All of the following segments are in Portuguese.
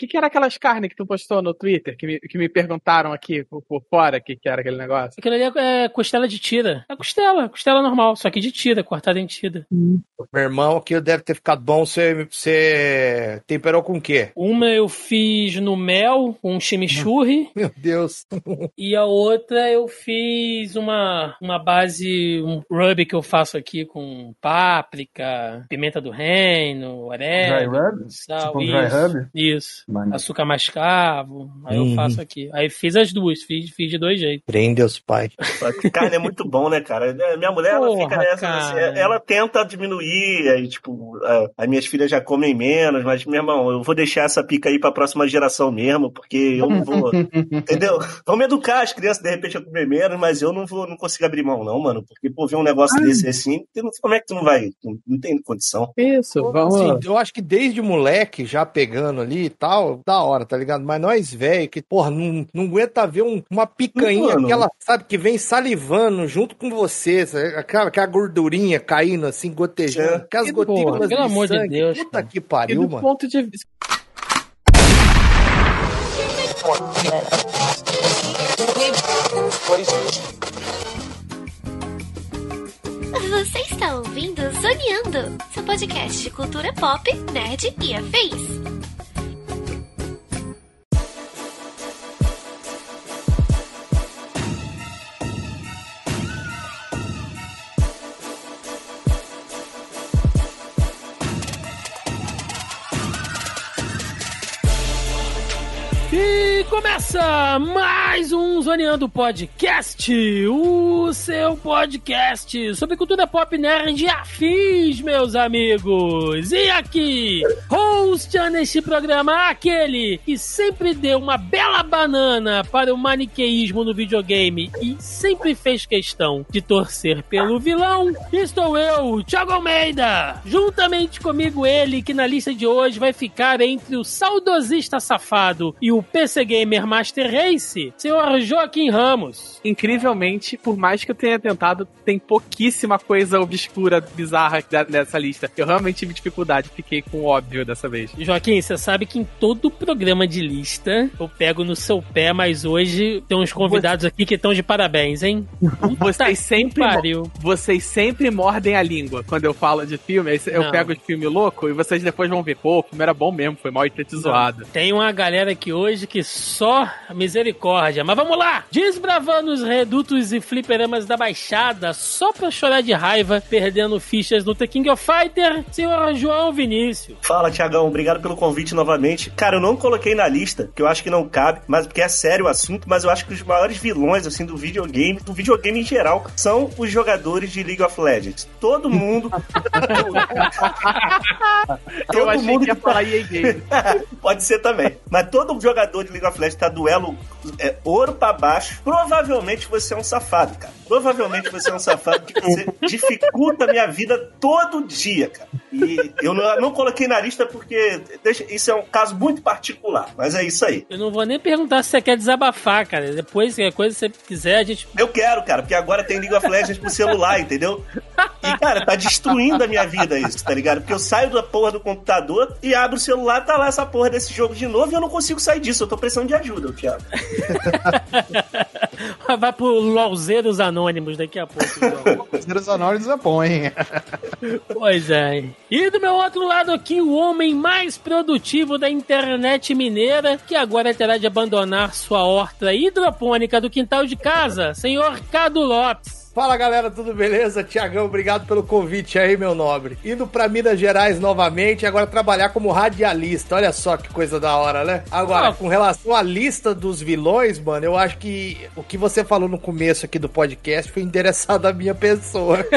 que, que era aquelas carnes que tu postou no Twitter? Que me, que me perguntaram aqui por, por fora o que, que era aquele negócio? Aquilo ali é, é costela de tira. É costela, costela normal, só que de tira, cortada em tira. Meu irmão, aquilo deve ter ficado bom. Você, você temperou com o quê? Uma eu fiz no mel, com um chimichurri. Meu Deus. E a outra eu fiz uma, uma base, um rub que eu faço aqui com páprica, pimenta do reino, orégano, Dry rub? sal, Tipo um dry isso. rub? Isso. Mano. Açúcar mascavo. Aí Uhum. eu faço aqui. Aí fiz as duas, fiz, fiz de dois jeitos. Prende os pais. Carne é muito bom, né, cara? É, Minha mulher, ela Porra, fica nessa, cara. assim, ela tenta diminuir, aí, tipo, a- as minhas filhas já comem menos, mas, meu irmão, eu vou deixar essa pica aí pra próxima geração mesmo, porque eu não vou, entendeu? Vamos educar as crianças, de repente, a comer menos, mas eu não vou, não consigo abrir mão, não, mano, porque, pô, ver um negócio desse assim, tu não- como é que tu não vai? Não, não tem condição. Isso, vamos. Assim, eu acho que desde moleque, já pegando ali e tal, da hora, tá ligado? Mas nós, velho, que, porra, não, não aguenta ver um- uma picanha, Mano. aquela, sabe, que vem salivando junto com você, aquela, aquela gordurinha caindo assim, gotejando, É. aquelas gotículas porra, pelo de amor de. Deus, Puta cara. que E pariu, do mano. ponto de. Você está ouvindo Zoneando, seu podcast de cultura pop, nerd e afins. Começa mais um Zoneando Podcast, o seu podcast sobre cultura pop nerd e afins, meus amigos. E aqui, host neste programa, aquele que sempre deu uma bela banana para o maniqueísmo no videogame e sempre fez questão de torcer pelo vilão, estou eu, Thiago Almeida. Juntamente comigo ele, que na lista de hoje vai ficar entre o saudosista safado e o PC Gamer Master Race, senhor Joaquim Ramos. Incrivelmente, por mais que eu tenha tentado, tem pouquíssima coisa obscura, bizarra nessa lista. Eu realmente tive dificuldade, fiquei com o óbvio dessa vez. Joaquim, você sabe que em todo programa de lista eu pego no seu pé, mas hoje tem uns convidados aqui que estão de parabéns, hein? Vocês sempre, Pariu. vocês sempre mordem a língua quando eu falo de filme. Eu Não. pego os filmes louco e vocês depois vão ver, pô, o filme era bom mesmo, foi mal e zoado. Tem uma galera aqui hoje que só misericórdia. Mas vamos lá! Desbravando os redutos e fliperamas da Baixada, só pra chorar de raiva, perdendo fichas no The King of Fighter, senhor João Vinícius. Fala, Tiagão, obrigado pelo convite novamente. Cara, eu não coloquei na lista, que eu acho que não cabe, mas porque é sério o assunto, mas eu acho que os maiores vilões, assim, do videogame, do videogame em geral, são os jogadores de League of Legends. Todo mundo... eu achei que ia falar EA Games. Pode ser também. Mas todo jogador de League of Legends tá duelo é, ouro pra baixo. Provavelmente você é um safado, cara. Provavelmente você é um safado que você dificulta a minha vida todo dia, cara. E eu não, não coloquei na lista porque deixa- isso é um caso muito particular. Mas é isso aí. Eu não vou nem perguntar se você quer desabafar, cara. Depois, qualquer coisa que você quiser, a gente. Eu quero, cara, porque agora tem League of Legends pro celular, entendeu? E, cara, tá destruindo a minha vida isso, tá ligado? Porque eu saio da porra do computador e abro o celular, tá lá essa porra desse jogo de novo e eu não consigo sair disso. Eu tô precisando de ajuda, Thiago. Vai pro LOLzeiros Anônimos daqui a pouco. João. Os anônimos é bom, hein? Pois é. E do meu outro lado aqui, o homem mais produtivo da internet mineira, que agora terá de abandonar sua horta hidropônica do quintal de casa, senhor Cado Lopes. Fala galera, tudo beleza? Tiagão, obrigado pelo convite aí, meu nobre. Indo pra Minas Gerais novamente, agora trabalhar como radialista. Olha só que coisa da hora, né? Agora, Ah. com relação à lista dos vilões, mano, eu acho que o que você falou no começo aqui do podcast foi endereçado à minha pessoa.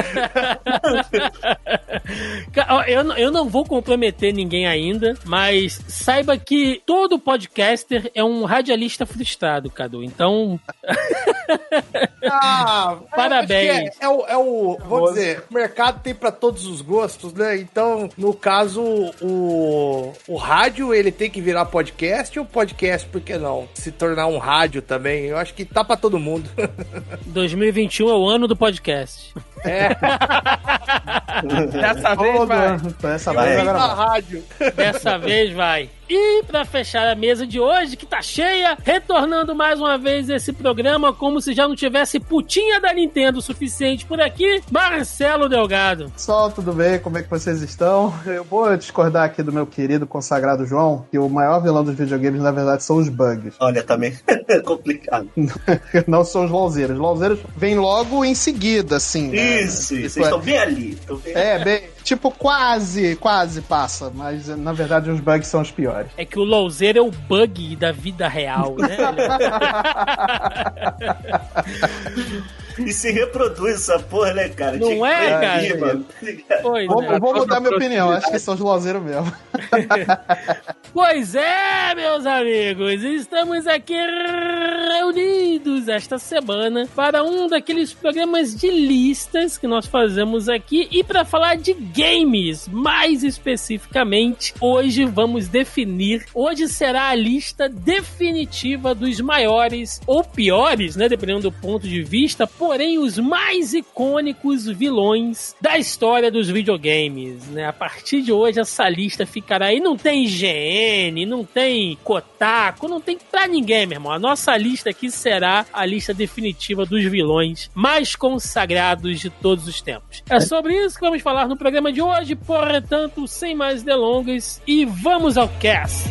Eu, não- eu não vou comprometer ninguém ainda, mas saiba que todo podcaster é um radialista frustrado, Cadu. Então, Ah, Parabéns. Eu acho que É, é o, é o- vamos dizer, o mercado tem pra todos os gostos, né? Então, no caso, o, o rádio ele tem que virar podcast ou podcast, por que não? Se tornar um rádio também, eu acho que tá pra todo mundo. 2021 é o ano do podcast. É. Dessa vez vai. Dessa vez agora na vai. rádio. Dessa vez vai. E pra fechar a mesa de hoje, que tá cheia, retornando mais uma vez esse programa como se já não tivesse putinha da Nintendo suficiente por aqui, Marcelo Delgado. Pessoal, tudo bem? Como é que vocês estão? Eu vou discordar aqui do meu querido consagrado João, que o maior vilão dos videogames, na verdade, são os bugs. Olha, também é complicado. Não são os LOLzeiros. Os LOLzeiros vêm logo em seguida, assim. né? Isso, isso. Vocês Tipo, estão bem ali. Bem É, bem, tipo, quase, quase passa, mas na verdade os bugs são os piores. É que o Louzeiro é o bug da vida real, né? E se reproduz essa porra, né, cara? Não Tinha é, cara? mano. Tá? Pois Vou, é. vou mudar minha opinião, acho que são os LOLzeiros mesmo. Pois é, meus amigos, estamos aqui reunidos esta semana para um daqueles programas de listas que nós fazemos aqui e para falar de games, mais especificamente, hoje vamos definir, hoje será a lista definitiva dos maiores ou piores, né, dependendo do ponto de vista, porém os mais icônicos vilões da história dos videogames, né? A partir de hoje essa lista ficará aí, não tem IGN, não tem Kotaku, não tem pra ninguém, meu irmão. A nossa lista aqui será a lista definitiva dos vilões mais consagrados de todos os tempos. É sobre isso que vamos falar no programa de hoje, portanto, sem mais delongas e vamos ao cast.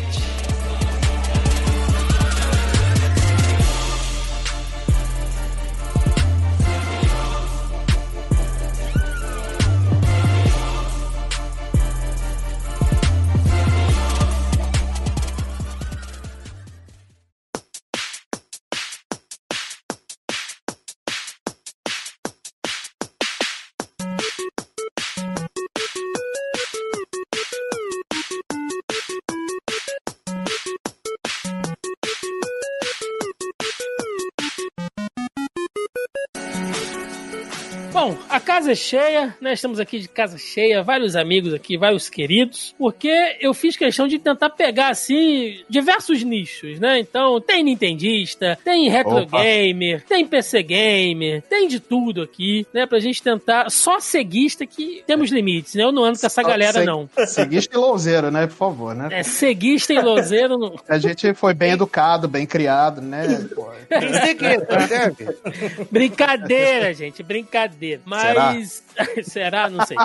Bom, a casa é cheia, nós estamos aqui de casa cheia, vários amigos aqui, vários queridos, porque eu fiz questão de tentar pegar, assim, diversos nichos, né? Então, tem nintendista, tem retro Opa. gamer, tem PC gamer, tem de tudo aqui, né? Pra gente tentar, só ceguista que temos limites, né? Eu não ando com essa Só galera, ceg- não. Seguiste e LOLzeiro, né? Por favor, né? É ceguista e lozeiro, não... A gente foi bem educado, bem criado, né? Serve? Brincadeira, gente, brincadeira. Mas. Será? Não sei.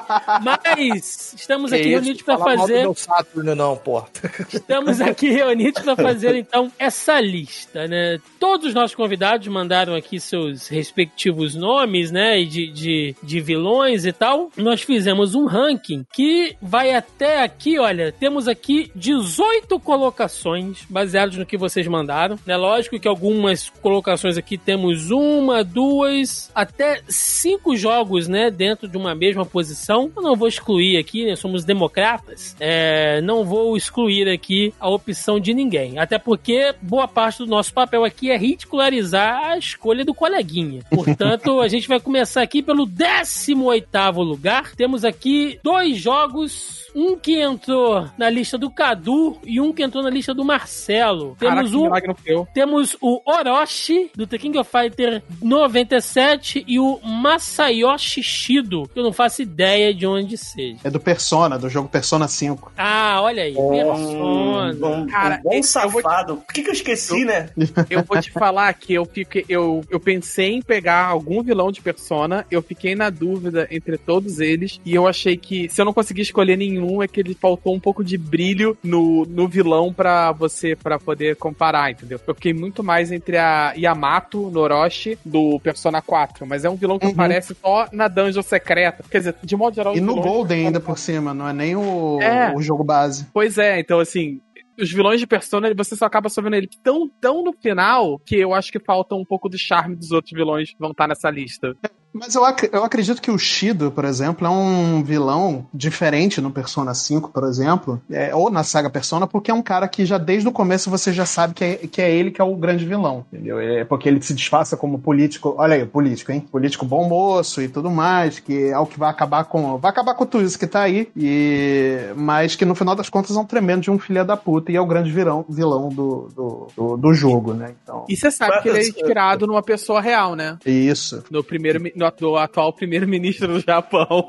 Mas estamos aqui Que isso, reunidos para mal do fazer. meu Saturno, não, pô. Estamos aqui reunidos para fazer, então, essa lista, né? Todos os nossos convidados mandaram aqui seus respectivos nomes, né? E de, de, de vilões e tal. Nós fizemos um ranking que vai até aqui, olha, temos aqui 18 colocações baseados no que vocês mandaram. É lógico que algumas colocações aqui temos uma, duas, até cinco jogos, né? Dentro de uma mesma posição. Eu não vou excluir aqui, né? Somos democratas. É, não vou excluir aqui a opção de ninguém. Até porque boa parte do nosso papel aqui é ridicularizar a escolha do coleguinha. Portanto, a gente vai começar aqui pelo 18º lugar. Temos aqui dois jogos um que entrou na lista do Cadu e um que entrou na lista do Marcelo. Caraca, Temos foi eu. temos o Orochi, do The King of Fighter 97, e o Masayoshi Shido, que eu não faço ideia de onde seja. É do Persona, do jogo Persona 5. Ah, olha aí, Persona. Um, Cara, um bom eu vou te- safado. Por que, que eu esqueci, né? Eu vou te falar que eu fiquei. Eu, eu pensei em pegar algum vilão de persona, eu fiquei na dúvida entre todos eles, e eu achei que se eu não conseguir escolher nenhum, é que ele faltou um pouco de brilho no, no vilão pra você para poder comparar, entendeu? Eu fiquei muito mais entre a Yamato Noroshi do Persona 4, mas é um vilão que Uhum. aparece só na dungeon secreta. Quer dizer, de modo geral, E no vilões- Golden ainda por cima, não é nem o, É. o jogo base. Pois é, então assim, os vilões de Persona, você só acaba só vendo ele tão, tão no final que eu acho que falta um pouco do charme dos outros vilões que vão estar nessa lista. Mas eu, ac- eu acredito que o Shido, por exemplo, é um vilão diferente no Persona 5, por exemplo, é, ou na saga Persona, porque é um cara que já desde o começo você já sabe que é, que é ele que é o grande vilão, entendeu? É porque ele se disfarça como político, olha aí, político, hein? Político bom moço e tudo mais, que é o que vai acabar com. Vai acabar com tudo isso que tá aí, e, mas que no final das contas é um tremendo de um filho da puta e é o grande vilão, vilão do, do, do, do jogo, né? Então, E você sabe que ele é inspirado numa pessoa real, né? isso. No primeiro, no do, atual primeiro-ministro do Japão.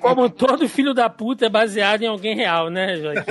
Como todo filho da puta é baseado em alguém real, né, Joaquim?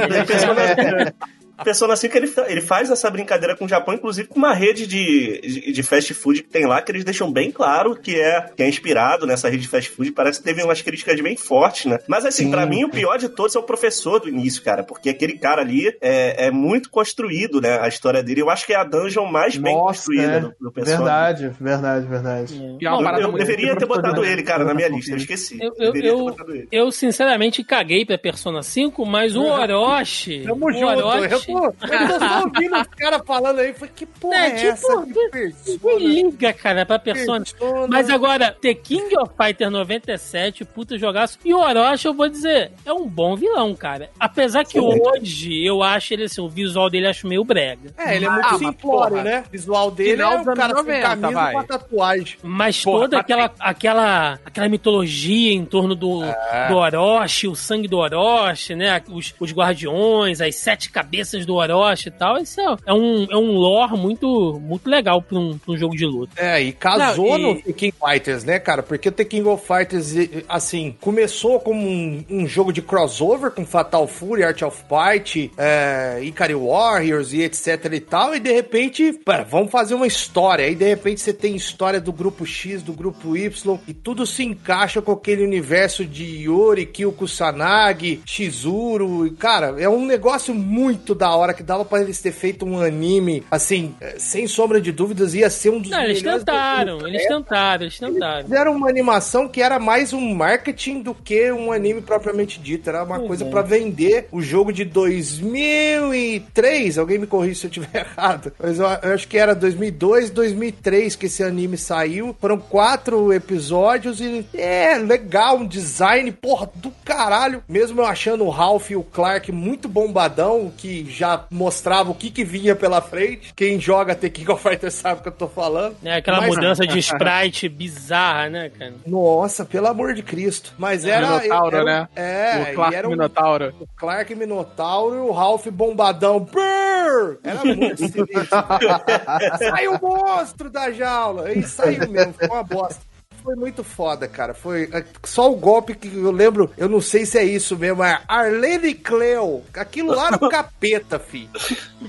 Persona 5 ele, ele faz essa brincadeira com o Japão, inclusive com uma rede de, de, de, fast food que tem lá, que eles deixam bem claro que é, que é inspirado nessa rede de fast food. Parece que teve umas críticas bem fortes, né? Mas assim, para mim o pior de todos é o professor do início, cara, porque aquele cara ali é, é muito construído, né? A história dele. Eu acho que é a dungeon mais bem Nossa, construída é. do, do Persona. Verdade, verdade, verdade. É uma Eu, eu muito- deveria ter botado ele, cara, na minha lista. Eu esqueci. Eu, eu, deveria ter eu, botado ele. eu, sinceramente caguei pra Persona 5, mas o Orochi. Tamo o junto. Eu Orochi. tô, eu tô só ouvindo os caras falando aí. Falei, que porra É, é, tipo, essa? persona? liga, cara, pra Persona. Persona. Mas agora, The King of Fighter 97, puta jogaço. E o Orochi, eu vou dizer, é um bom vilão, cara. Apesar que hoje eu acho ele assim, o visual dele acho meio brega. É, ele é muito Ah, simplório, né? O visual dele Final é o cara anos sem 90, camisa vai. com a tatuagem. Mas Porra, toda aquela, aquela, aquela mitologia em torno do, do Orochi, o sangue do Orochi, né? Os, os guardiões, as sete cabeças do Orochi e tal. Isso é, é um, é um lore muito, muito legal pra um, pra um jogo de luta. É, e casou Não, e- no Tekken Fighters, né, cara? Porque o Tekken of Fighters, e- assim, começou como um, um jogo de crossover com Fatal Fury, Art of Fight, é, Ikari Warriors e etc e tal, e de repente, pera, vamos fazer uma história. Aí de repente você tem história do grupo X, do grupo Y, e tudo se encaixa com aquele universo de Yori, Kyo Kusanagi, Shizuru, e, cara, é um negócio muito da hora que dava pra eles ter feito um anime, assim, é, sem sombra de dúvidas, ia ser um dos Não, eles tentaram, eles tentaram, eles tentaram. Fizeram uma animação que era mais um marketing do que um anime propriamente dito. Era uma coisa é. pra vender o jogo de 2003. Alguém me corrija se eu estiver errado. Mas eu, eu acho que era 2002, 2003 que esse anime saiu. Foram quatro episódios e é legal, um design, porra, do caralho. Mesmo eu achando o Ralph e o Clark muito bombadão, que já mostrava o que, que vinha pela frente. Quem joga The King of Fighters sabe o que eu tô falando. É aquela Mas- mudança de sprite bizarra, né, cara? Nossa, pelo amor de Cristo. Mas era. Minotauro, era- né? É, o Clark e era um, Minotauro. o Clark Minotauro e o Ralph Bombadão. Brrr! Era muito sinistro. saiu o monstro da jaula. E saiu mesmo, foi uma bosta. Foi muito foda, cara. Foi é, só o golpe que eu lembro. Eu não sei se é isso mesmo. É Arlene Cleo. Aquilo lá era o capeta, filho.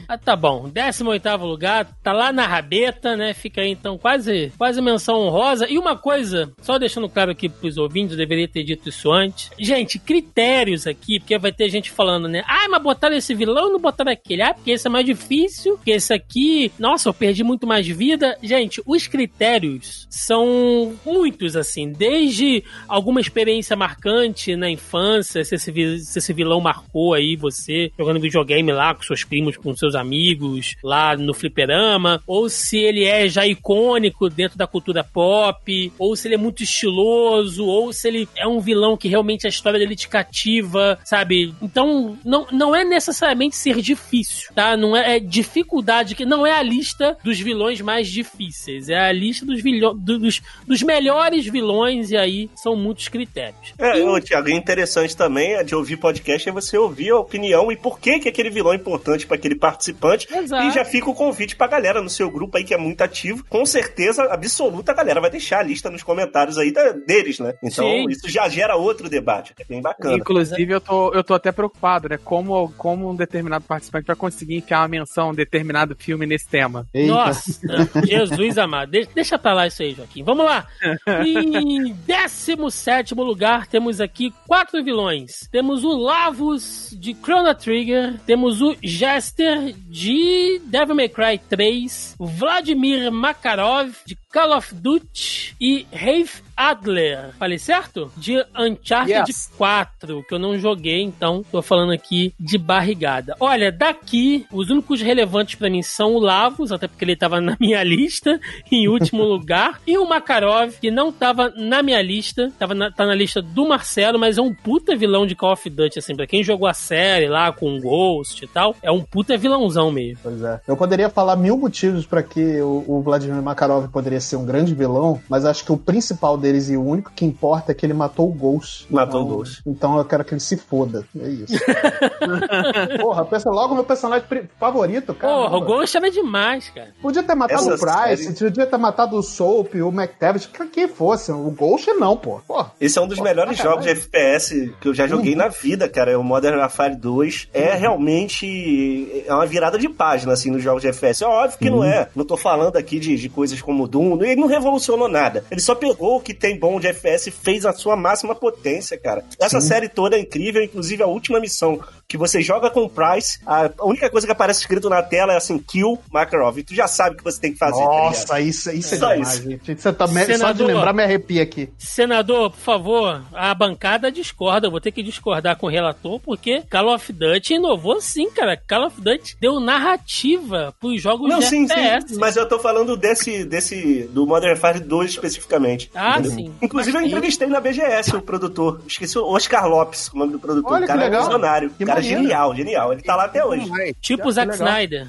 Ah, tá bom. 18 lugar, tá lá na rabeta, né? Fica aí então quase, quase menção honrosa. E uma coisa, só deixando claro aqui pros ouvintes, eu deveria ter dito isso antes. Gente, critérios aqui, porque vai ter gente falando, né? Ah, mas botaram esse vilão e não botaram aquele. Ah, porque esse é mais difícil, porque esse aqui, nossa, eu perdi muito mais vida. Gente, os critérios são muitos, assim, desde alguma experiência marcante na infância, se esse, se esse vilão marcou aí você jogando videogame lá com seus primos, com seus amigos, lá no fliperama, ou se ele é já icônico dentro da cultura pop, ou se ele é muito estiloso, ou se ele é um vilão que realmente a história dele te cativa, sabe? Então, não, não é necessariamente ser difícil, tá? Não é, é dificuldade, que não é a lista dos vilões mais difíceis, é a lista dos, vilho, dos, dos melhores vilões, e aí são muitos critérios. É, e interessante também é de ouvir podcast é você ouvir a opinião e por que, que aquele vilão é importante para aquele participante. Exato. E já fica o convite pra galera no seu grupo aí que é muito ativo. Com certeza absoluta a galera vai deixar a lista nos comentários aí da- deles, né? Então Sim. isso já gera outro debate. É bem bacana. Inclusive, eu tô, eu tô até preocupado, né? Como, como um determinado participante vai conseguir enfiar uma menção a um determinado filme nesse tema. Eita. Nossa, Jesus amado. De- deixa pra lá isso aí, Joaquim. Vamos lá. Em 17 lugar, temos aqui quatro vilões. Temos o Lavos de Chrono Trigger. Temos o Jester de Devil May Cry 3. o Vladimir Makarov de Call of Duty. E Rafe Adler. Falei certo? De Uncharted Yes. 4, que eu não joguei, então tô falando aqui de barrigada. Olha, daqui, os únicos relevantes pra mim são o Lavos, até porque ele tava na minha lista, em último lugar, e o Makarov, que não tava na minha lista, tava na, tá na lista do Marcelo, mas é um puta vilão de Call of Duty, assim, pra quem jogou a série lá com o Ghost e tal, é um puta vilãozão mesmo. Pois é. Eu poderia falar mil motivos pra que o, o Vladimir Makarov poderia ser um grande vilão, mas acho que o principal dele poderes e o único que importa é que ele matou o Ghost. Matou o então, Ghost. Então eu quero que ele se foda. É isso. Porra, pensa logo meu personagem favorito, cara. Porra, o Ghost era demais, cara. Podia ter matado Essa o Price, série- podia ter matado o Soap, o McTavish, que- quem fosse. O Ghost não, pô. Porra. Esse é um dos melhores jogos de FPS que eu já joguei na vida, cara. É o Modern Warfare 2. É realmente é uma virada de página, assim, nos jogos de FPS. É óbvio que não é. Não tô falando aqui de, de coisas como o Doom. Ele não revolucionou nada. Ele só pegou o que tem bom de FPS fez a sua máxima potência, cara. Essa série toda é incrível, inclusive a última missão que você joga com o Price, a única coisa que aparece escrito na tela é assim, kill Makarov. E tu já sabe o que você tem que fazer, tá? Nossa, isso, isso é Só demais, isso. gente. Isso tá, só de Senador. lembrar me arrepia aqui. Senador, por favor, a bancada discorda. Eu vou ter que discordar com o relator, porque Call of Duty inovou sim, cara. Call of Duty deu narrativa pros jogos Não, de sim, FPS. sim. Mas eu tô falando desse, desse do Modern Warfare 2 especificamente. Ah, Entendeu? sim. Inclusive, eu Mas- entrevistei na BGS o produtor. Esqueci o Oscar Lopes, o nome do produtor. Olha o cara que é legal. visionário. Que O cara maneiro. genial, genial. Ele tá lá até hoje. Tipo o Zack. Snyder.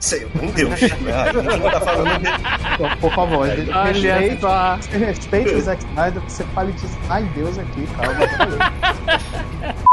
Sei, meu Deus. Ah, Ninguém tá falando dele. Então, por favor, só. respeite o Zack Snyder, você fale disso. Ai, Deus aqui, calma.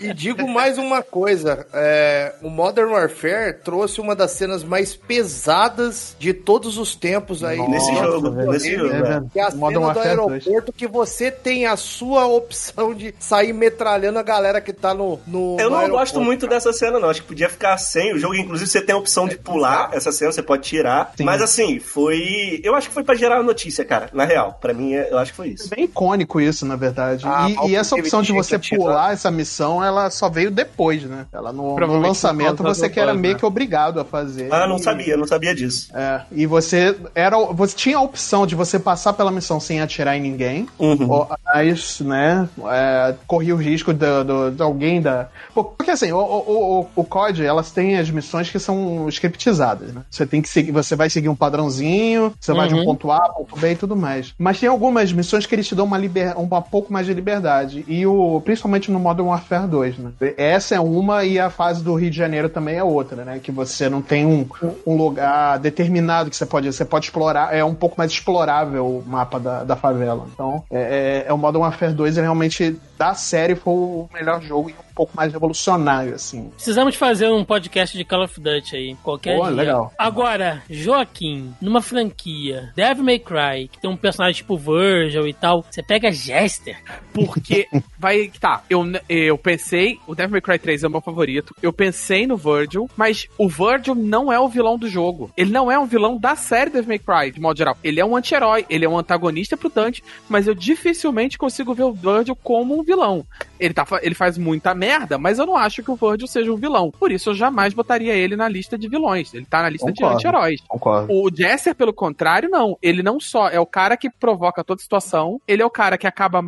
E digo mais uma coisa: é, o Modern Warfare trouxe uma das cenas mais pesadas de todos os tempos aí. Nesse jogo, velho. nesse jogo. É, é. Que é a Modern cena do Warfare 2. aeroporto que você tem a sua opção de sair metralhando a galera que tá no. no Eu no não gosto muito cara. dessa cena, não. Acho que podia ficar sem. O jogo, inclusive, você tem a opção de pular essa cena, você pode tirar. Sim. Mas assim, foi. Eu acho que foi pra gerar notícia, cara. Na real. Pra mim, é- eu acho que foi isso. É bem icônico isso, na verdade. Ah, e, e essa opção de você pular essa missão, ela só veio depois, né? Ela no, no lançamento você do que era meio né? que obrigado a fazer. Ah, não E- sabia, não sabia disso. É, e você era você tinha a opção de você passar pela missão sem atirar em ninguém, Uhum. ou, mas, né, é, corria o risco do, do- de alguém da... Porque assim, o, o, o, o COD, elas têm as missões que são scriptizadas, né? Você tem que seguir, você vai seguir um padrãozinho, você vai de um Uhum. ponto A, ponto B e tudo mais. Mas tem algumas missões que eles te dão uma, liber, um, um pouco mais de liberdade, e o, principalmente no Modern Warfare 2, né? Essa é uma e a fase do Rio de Janeiro também é outra, né? Que você não tem um, um lugar determinado que você pode você pode explorar, é um pouco mais explorável o mapa da, da favela. Então, é, é, é o Modern Warfare 2 é realmente da série foi o melhor jogo e pouco mais revolucionário, assim. Precisamos fazer um podcast de Call of Duty aí, qualquer Pô, dia. legal. Agora, Joaquim, numa franquia Devil May Cry, que tem um personagem tipo Virgil e tal, você pega Jester. Porque vai. Tá, eu, eu pensei. O Devil May Cry 3 é o meu favorito. Eu pensei no Virgil, mas o Virgil não é o vilão do jogo. Ele não é um vilão da série Devil May Cry, de modo geral. Ele é um anti-herói, ele é um antagonista pro Dante, mas eu dificilmente consigo ver o Virgil como um vilão. Ele, tá, ele faz muita merda, mas eu não acho que o Virgil seja um vilão. Por isso eu jamais botaria ele na lista de vilões. Ele tá na lista Concordo. de anti-heróis. Concordo. O Jesser, pelo contrário, não. Ele não só é o cara que provoca toda a situação, ele é o cara que acaba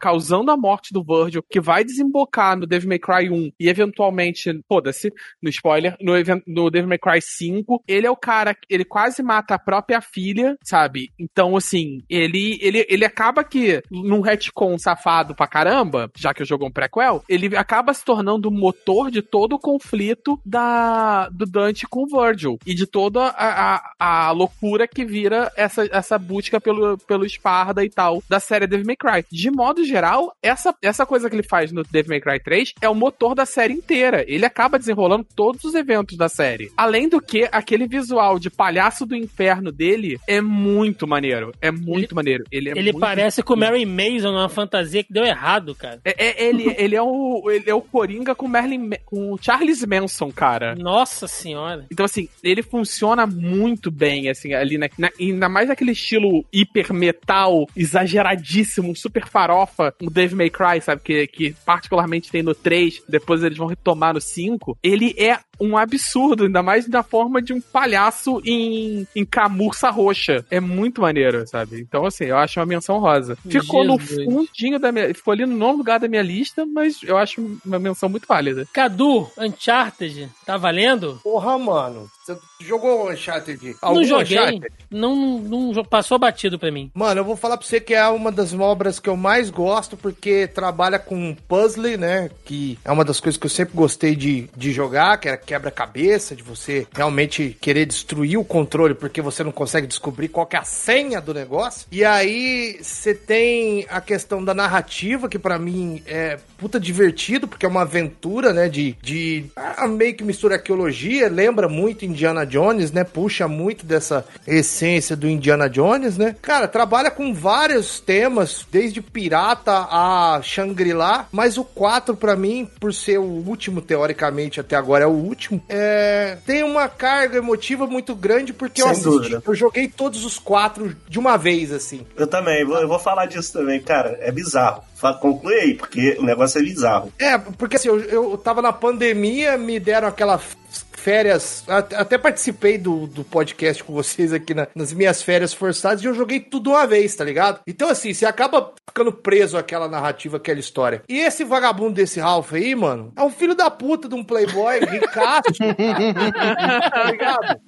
causando a morte do Virgil, que vai desembocar no Devil May Cry 1 e eventualmente, foda-se, no spoiler, no, no Devil May Cry 5. Ele é o cara que ele quase mata a própria filha, sabe? Então, assim, ele, ele, ele acaba que, num retcon safado pra caramba, já que o jogo é um prequel, ele acaba se tornando o motor de todo o conflito da, do Dante com o Virgil e de toda a, a, a loucura que vira essa, essa busca pelo, pelo Esparda e tal da série Devil May Cry. De modo geral, essa, essa coisa que ele faz no Devil May Cry 3 é o motor da série inteira. Ele acaba desenrolando todos os eventos da série. Além do que, aquele visual de palhaço do inferno dele é muito maneiro. É muito maneiro. Ele, é Ele muito parece com o Mary Mason numa fantasia que deu errado, cara. é, é- ele, ele, é o, ele é o Coringa com Merlin, com o Charles Manson, cara. Nossa senhora. Então, assim, ele funciona muito bem, assim, ali, na, na- ainda mais naquele estilo hiper metal, exageradíssimo, super farofa, o Dave May Cry, sabe? Que, que particularmente tem no 3, depois eles vão retomar no 5. Ele é um absurdo, ainda mais na forma de um palhaço em, em camurça roxa. É muito maneiro, sabe? Então, assim, eu acho uma menção rosa. Ficou Jesus. no fundinho da minha. Ficou ali no nono lugar da minha lista, mas eu acho uma menção muito válida. Cadu, Uncharted, tá valendo? Porra, mano. Você jogou Uncharted? não Algum joguei. Uncharted? Não, não, não- passou batido pra mim. Mano, eu vou falar pra você que é uma das obras que eu mais gosto, porque trabalha com puzzle, né? Que é uma das coisas que eu sempre gostei de, de jogar, que era quebra-cabeça, de você realmente querer destruir o controle porque você não consegue descobrir qual é a senha do negócio. E aí você tem a questão da narrativa, que pra mim é puta divertido, porque é uma aventura, né? De, de ah, meio que mistura arqueologia, lembra muito Indiana Jones, né? Puxa muito dessa essência do Indiana Jones, né? Cara, trabalha com vários temas, desde pirata a Shangri-La, mas o 4 pra mim, por ser o último teoricamente até agora é o último, é, tem uma carga emotiva muito grande porque eu Sem assisti, dúvida. eu joguei todos os quatro de uma vez assim. Eu também, vou- eu vou falar disso também, cara. É bizarro. Conclui aí, porque o negócio é bizarro. É, porque assim, eu, eu tava na pandemia, me deram aquela férias. at- Até participei do, do podcast com vocês aqui na- nas minhas férias forçadas e eu joguei tudo uma vez, tá ligado? Então, assim, você acaba ficando preso àquela narrativa, àquela história. E esse vagabundo desse Ralph aí, mano, é um filho da puta de um playboy ricaço, tá ligado?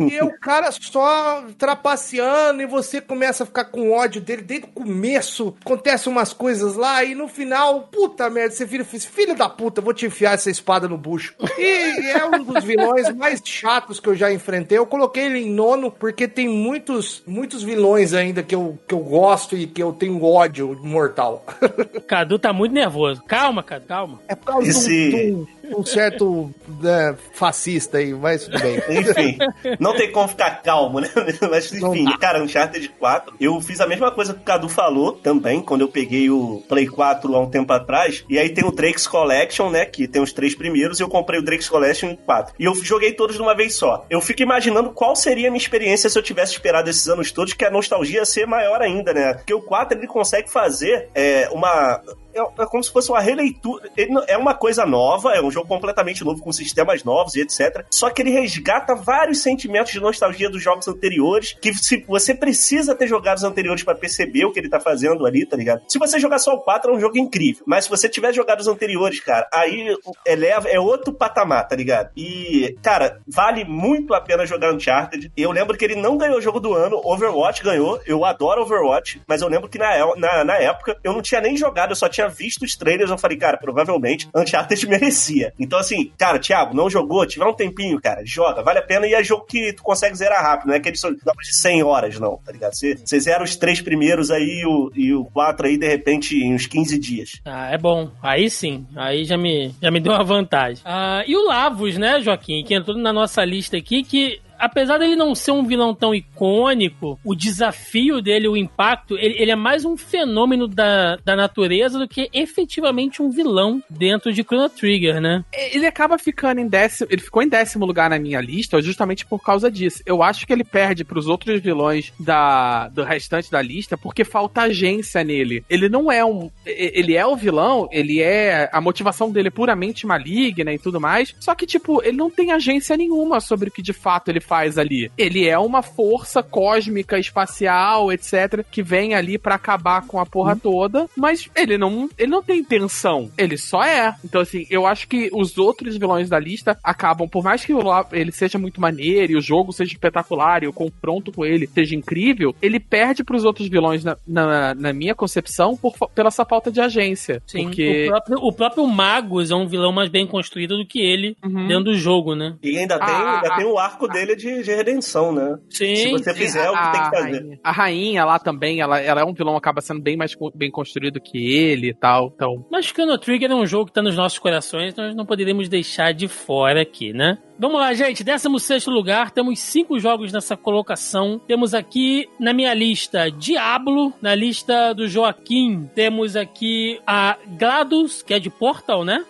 E o cara só trapaceando e você começa a ficar com ódio dele desde o começo. Acontece umas coisas lá e no final, puta merda, você vira filho da puta, vou te enfiar essa espada no bucho. E é um dos vilões mais chatos que eu já enfrentei. Eu coloquei ele em nono porque tem muitos, muitos vilões ainda que eu, que eu gosto e que eu tenho ódio mortal. Cadu tá muito nervoso. Calma, Cadu, calma. É por causa de um- Esse- de um certo né, fascista aí, mas tudo bem. Enfim, não tem como ficar calmo, né? Mas enfim, Não cara, Uncharted 4, eu fiz a mesma coisa que o Cadu falou também, quando eu peguei o Play 4 há um tempo atrás. E aí tem o Drake's Collection, né? Que tem os três primeiros, e eu comprei o Drake's Collection em 4. E eu joguei todos de uma vez só. Eu fico imaginando qual seria a minha experiência se eu tivesse esperado esses anos todos, que a nostalgia ia ser maior ainda, né? Porque o 4 ele consegue fazer é, uma. É é como se fosse uma releitura. Ele é uma coisa nova, é um jogo completamente novo, com sistemas novos e etc. Só que ele resgata vários sentimentos de nostalgia dos jogos anteriores, que se você precisa ter jogado os anteriores pra perceber o que ele tá fazendo ali, tá ligado? Se você jogar só o 4, é um jogo incrível. Mas se você tiver jogado os anteriores, cara, aí eleva, é outro patamar, tá ligado? E, cara, vale muito a pena jogar Uncharted. Eu lembro que ele não ganhou o jogo do ano, Overwatch ganhou. Eu adoro Overwatch, mas eu lembro que na, na, na época eu não tinha nem jogado, eu só tinha visto os trailers. Eu falei, cara, provavelmente Uncharted merecia. Então, assim, cara, Thiago, não jogou, tiver um tempinho, cara, joga, vale a pena e é jogo que tu consegue zerar rápido, não é aquele só jogos de 100 horas, não, tá ligado? Você, você zera os três primeiros aí e o, e o quatro aí, de repente, em uns 15 dias. Ah, é bom. Aí sim. Aí já me, já me deu uma vantagem. Ah, e o Lavos, né, Joaquim, que entrou na nossa lista aqui, que apesar dele não ser um vilão tão icônico, o desafio dele, o impacto, ele, ele é mais um fenômeno da, da natureza do que efetivamente um vilão dentro de Chrono Trigger, né? Ele acaba ficando em décimo. Ele ficou em décimo lugar na minha lista justamente por causa disso. Eu acho que ele perde pros outros vilões da, do restante da lista porque falta agência nele. Ele não é um. Ele é o vilão, ele é. A motivação dele é puramente maligna e tudo mais. Só que, tipo, ele não tem agência nenhuma sobre o que de fato ele faz ali. Ele é uma força cósmica, espacial, etc., que vem ali pra acabar com a porra toda, mas ele não, ele não tem intenção. Ele só é. Então, assim, eu acho que os outros vilões da lista acabam, por mais que ele seja muito maneiro e o jogo seja espetacular e o confronto com ele seja incrível, ele perde pros outros vilões, na, na, na minha concepção, por, pela essa falta de agência. Sim, Porque. o, próprio, o próprio Magus é um vilão mais bem construído do que ele Uhum. dentro do jogo, né? E ainda tem, Ah, ainda ah, tem o arco dele de, de redenção, né? Sim. Se você sim. fizer o que tem que fazer. rainha, a rainha lá também, ela, ela é um vilão, acaba sendo bem mais bem construído que ele e tal. Então, Mas Chrono Trigger é um jogo que tá nos nossos corações, nós não poderíamos deixar de fora aqui, né? Vamos lá, gente. 16 lugar, temos cinco jogos nessa colocação. Temos aqui na minha lista Diablo, na lista do Joaquim, temos aqui a GLaDOS, que é de Portal, né?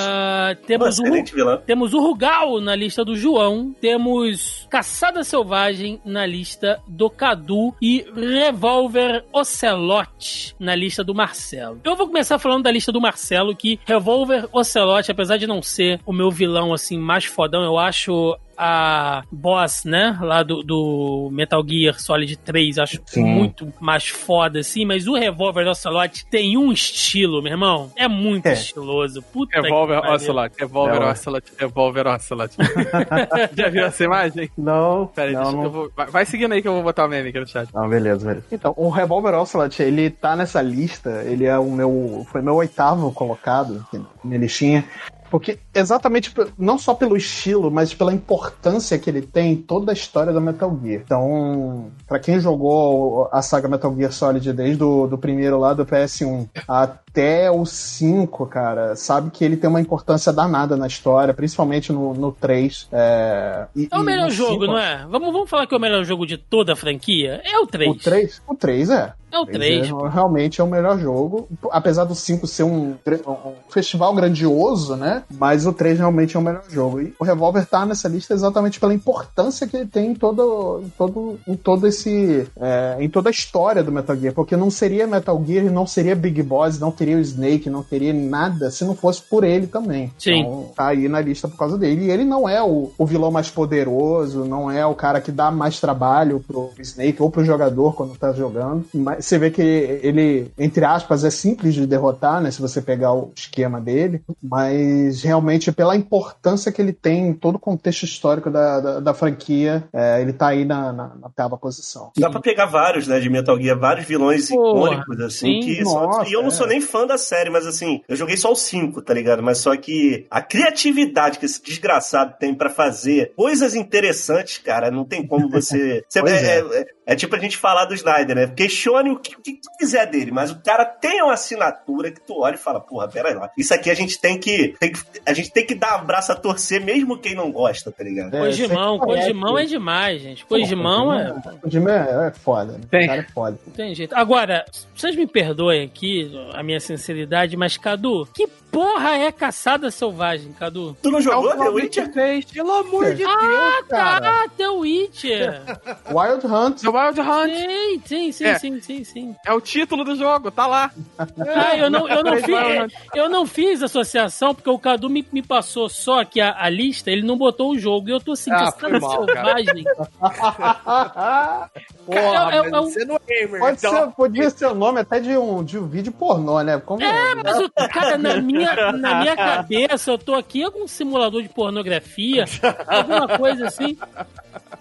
Ah, temos o temos o Rugal na lista do João. Temos Caçada Selvagem na lista do Cadu. E Revolver Ocelot na lista do Marcelo. Eu vou começar falando da lista do Marcelo, que Revolver Ocelot, apesar de não ser o meu vilão assim mais fodão, eu acho a boss, né? Lá do, do Metal Gear Solid 3, acho Sim. muito mais foda, assim, mas o Revolver Ocelot tem um estilo, meu irmão. É muito É. estiloso. Puta Revolver que. Ocelot, Revolver É. Ocelot, Revolver Ocelot. Já viu essa imagem? Não, Pera aí, não, deixa não. que eu vou... vai- Vai seguindo aí que eu vou botar o meme aqui no chat. Ah, beleza, beleza. Então, o Revolver Ocelot, ele tá nessa lista, ele é o meu. Foi meu oitavo colocado aqui na listinha. Porque exatamente, não só pelo estilo, mas pela importância que ele tem em toda a história do Metal Gear. Então, pra quem jogou a saga Metal Gear Solid desde o do primeiro lá do PS1 até o 5, cara, sabe que ele tem uma importância danada na história, principalmente no, no 3. É, e- É o melhor jogo, 5, não é? Vamos, vamos falar que é o melhor jogo de toda a franquia? É o 3. O 3? O 3 é. É o 3. É, realmente é o melhor jogo. Apesar do 5 ser um, um festival grandioso, né? Mas o 3 realmente é o melhor jogo. E o Revolver tá nessa lista exatamente pela importância que ele tem em todo, em todo, em todo esse. é, em toda a história do Metal Gear. Porque não seria Metal Gear, não seria Big Boss, não teria o Snake, não teria nada se não fosse por ele também. Sim. Então, tá aí na lista por causa dele. E ele não é o, o vilão mais poderoso, não é o cara que dá mais trabalho pro Snake ou pro jogador quando tá jogando. Mas você vê que ele, entre aspas, é simples de derrotar, né? Se você pegar o esquema dele. Mas realmente, pela importância que ele tem em todo o contexto histórico da, da, da franquia, é, ele tá aí na, na, na oitava posição. Dá pra pegar vários, né, de Metal Gear, vários vilões Porra, icônicos, assim, sim, que são- nossa, E eu não é. sou nem fã da série, mas assim, eu joguei só o 5, tá ligado? Mas só que a criatividade que esse desgraçado tem pra fazer coisas interessantes, cara, não tem como você. você Pois é, é. é- é tipo a gente falar do Snyder, né? Questione o que, o que tu quiser dele, mas o cara tem uma assinatura que tu olha e fala, porra, pera lá. Isso aqui a gente tem que. tem que- a gente tem que dar um abraço a torcer, mesmo quem não gosta, tá ligado? É, Coisa de mão, sempre coisa de parece. mão é demais, gente. Coisa de mão é. O Jimmy é, é foda, né? Tem. O cara é foda. Não tem jeito. Agora, vocês me perdoem aqui a minha sinceridade, mas Cadu, que porra é caçada selvagem, Cadu? Tu não É jogou o The Witcher? fez, pelo amor de Ah, cara. tá, The Witcher. Wild Hunt. The Wild Hunt sim, sim, sim, É. sim, sim, sim. é o título do jogo, tá lá. Ah, eu não, eu não, Wild fiz, Hunt. eu não fiz associação porque o Cadu me, me passou só aqui a, a lista, ele não botou o jogo. E eu tô assim, Ah, caçada mal, cara. selvagem. Porra, é- é- é um- você não é gamer, Pode então. ser, podia ser o nome até de um, de um vídeo pornô, né? Como É, mas o cara, na minha, na minha cabeça, eu tô aqui com um simulador de pornografia, alguma coisa assim.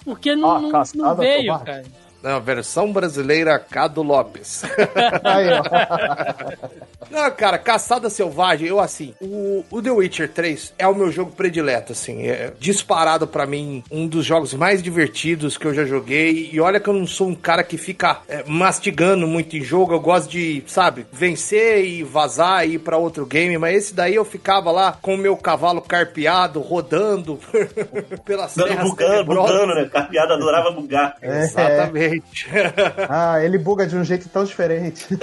Porque não, Ah, não- não, veio, covarde. cara. Não, versão brasileira Cado Lopes. Aí, ó. Não, cara, Caçada Selvagem, eu assim, o, o The Witcher 3 é o meu jogo predileto, assim, é disparado pra mim, um dos jogos mais divertidos que eu já joguei, e olha que eu não sou um cara que fica é, mastigando muito em jogo, eu gosto de, sabe, vencer e vazar e ir pra outro game, mas esse daí eu ficava lá com o meu cavalo carpeado, rodando pelas Dando terras bugando, bugando, né? Carpeado adorava bugar. É. Exatamente. Ah, ele buga de um jeito tão diferente.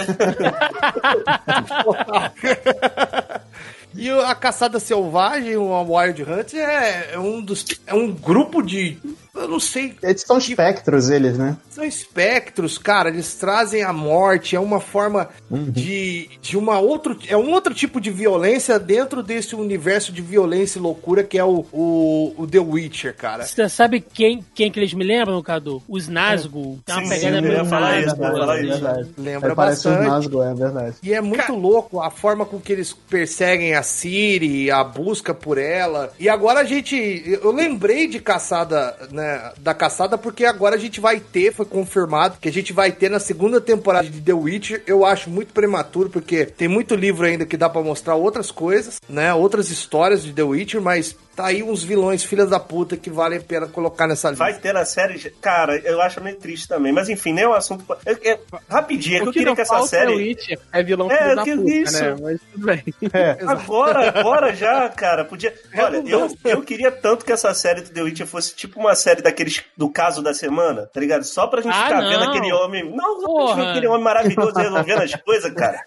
E a caçada selvagem, o Wild Hunt, é, é um dos. É um grupo de. Eu não sei. Eles são espectros, eles, né? São espectros, cara. Eles trazem a morte. É uma forma de. de uma outro. É um outro tipo de violência dentro desse universo de violência e loucura que é o, o, o The Witcher, cara. Você sabe quem, quem que eles me lembram, Cadu? Os Nazgûl. Tem uma Sim, pegada sim, meio falar isso, falar isso. verdade. Lembra parece bastante. os Nazgûl, é verdade. E é muito louco a forma com que eles perseguem a Siri, a busca por ela. E agora a gente. Eu lembrei de caçada, né? Da caçada, porque agora a gente vai ter, foi confirmado, que a gente vai ter na segunda temporada de The Witcher. Eu acho muito prematuro, porque tem muito livro ainda que dá pra mostrar outras coisas, né? Outras histórias de The Witcher, mas tá aí uns vilões, filhas da puta, que valem a pena colocar nessa lista. Vai ter na série. Cara, eu acho meio triste também. Mas enfim, nem é um assunto. eu- eu- rapidinho, é que eu que queria não que essa é o série. Witcher, é vilão É, filho da que puta, isso. né? Mas tudo bem. É. Agora, agora já, cara, podia. Olha, eu, eu queria tanto que essa série do The Witcher fosse tipo uma série daqueles do caso da semana, tá ligado? Só pra gente Ah, ficar não. vendo aquele homem. Não, só pra gente ver Porra. aquele homem maravilhoso resolvendo as coisas, cara.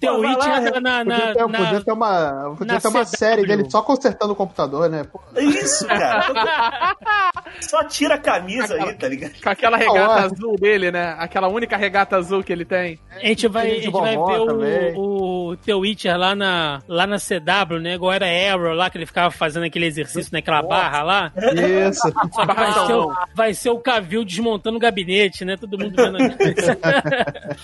The Witcher na, na, Podia ter, na- podia ter uma, podia na ter uma série dele só consertando o computador, né? Pô, É Isso, cara. Só tira a camisa aí, tá ligado? Com aquela regata Ó. azul dele, né? Aquela única regata azul que ele tem. A gente vai, a gente vai ver também. o, o The Witcher lá na, lá na CW, né? Igual era Arrow lá, que ele ficava fazendo aquele exercício naquela barra lá. Isso. Vai ser, o, vai ser o Cavil desmontando o gabinete, né? Todo mundo vendo.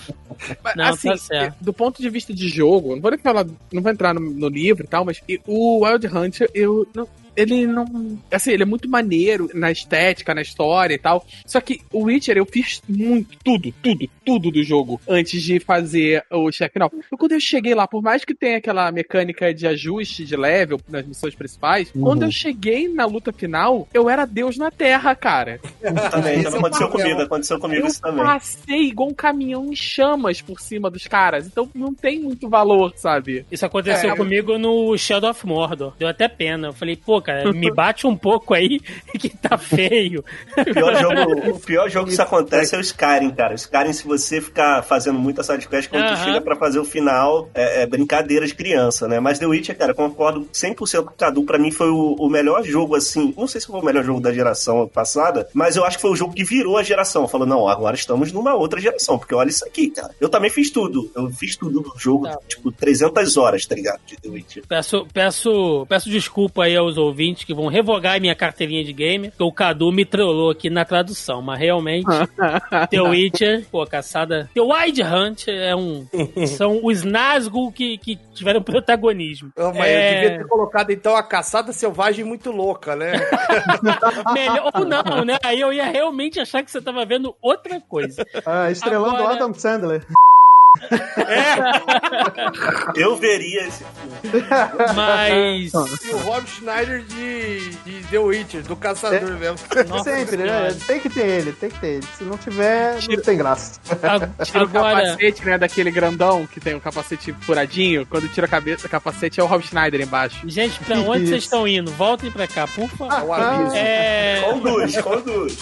Mas, Não, assim, tá certo. do ponto de vista de jogo, não vou nem falar, não vou entrar no, no livro e tal, mas e- o Wild Hunter, eu não. Ele não. Assim, ele é muito maneiro na estética, na história e tal. Só que o Witcher eu fiz muito, tudo, tudo, tudo do jogo antes de fazer o chefe final. Então, quando eu cheguei lá, por mais que tenha aquela mecânica de ajuste de level nas missões principais, quando eu cheguei na luta final, eu era Deus na Terra, cara. Também, Esse também é o aconteceu comigo, aconteceu comigo Eu isso também. passei igual um caminhão em chamas por cima dos caras. Então não tem muito valor, sabe? Isso aconteceu É, comigo no Shadow of Mordor. Deu até pena. Eu falei, pô, cara, me bate um pouco aí que tá feio. O pior jogo, o pior jogo que isso acontece é o Skyrim, cara. O Skyrim, se você ficar fazendo muita sidequest, quando tu Aham. chega pra fazer o final, é, é brincadeira de criança, né? Mas The Witcher, cara, concordo 100% com o Cadu. Pra mim foi o, o melhor jogo, assim. Não sei se foi o melhor jogo da geração passada, mas eu acho que foi o jogo que virou a geração. Falou, não, agora estamos numa outra geração, porque olha isso aqui, cara. Eu também fiz tudo. Eu fiz tudo do jogo, Tá. tipo, 300 horas, tá ligado? De The Witcher. Peço, peço, peço desculpa aí aos ouvintes que vão revogar minha carteirinha de gamer, porque o Cadu me trollou aqui na tradução, mas realmente The Witcher, pô, caçada. The Wild Hunt é um. São os Nazgûl que, que tiveram protagonismo. Ô, mas É. eu devia ter colocado, então, a caçada selvagem muito louca, né? Melhor ou não, né? Aí eu ia realmente achar que você tava vendo outra coisa. Ah, estrelando Agora- o Adam Sandler. Eu veria esse filme. Mas. E o Rob Schneider de, de The Witcher, do caçador mesmo. Nossa Sempre, né? Tem que ter ele, tem que ter ele. Se não tiver, não tem graça. a- Tira o Agora. capacete, né, daquele grandão que tem um capacete furadinho. Quando tira a cabeça, o capacete é o Rob Schneider embaixo. Gente, pra onde vocês estão indo? Voltem pra cá, por favor. O aviso. É. Conduz, conduz.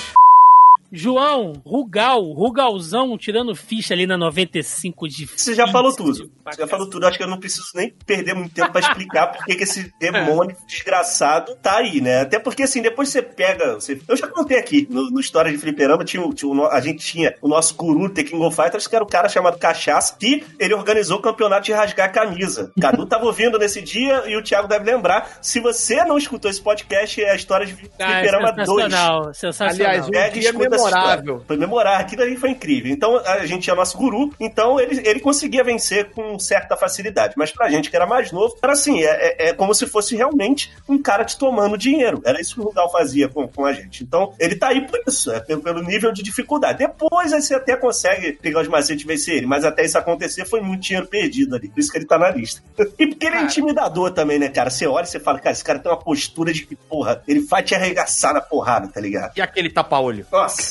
João, Rugal, Rugalzão tirando ficha ali na 95 de. Você já falou tudo. Você já falou tudo. Acho que eu não preciso nem perder muito tempo pra explicar por que que esse demônio desgraçado tá aí, né? Até porque, assim, depois você pega. você- Eu já contei aqui no, no História de Fliperama, tinha, tinha a gente tinha o nosso guru The King of Fighters, que era o cara chamado Cachaça, que ele organizou o campeonato de rasgar a camisa. O Cadu tava ouvindo nesse dia e o Thiago deve lembrar. Se você não escutou esse podcast, é a História de Ah, é Fliperama 2. sensacional, sensacional. Aliás, um É, dia memorável. Foi memorável. Aquilo ali foi incrível. Então, a gente tinha nosso guru, então ele, ele conseguia vencer com certa facilidade. Mas pra gente que era mais novo, era assim, é, é- é como se fosse realmente um cara te tomando dinheiro. Era isso que o Rugal fazia com, com a gente. Então, ele tá aí por isso, é pelo, pelo nível de dificuldade. Depois, aí você até consegue pegar os macetes e vencer ele, mas até isso acontecer, foi muito dinheiro perdido ali. Por isso que ele tá na lista. E porque ele é intimidador também, né, cara? Você olha e você fala, cara, esse cara tem uma postura de que, porra, ele vai te arregaçar na porrada, tá ligado? E aquele tapa-olho? Nossa,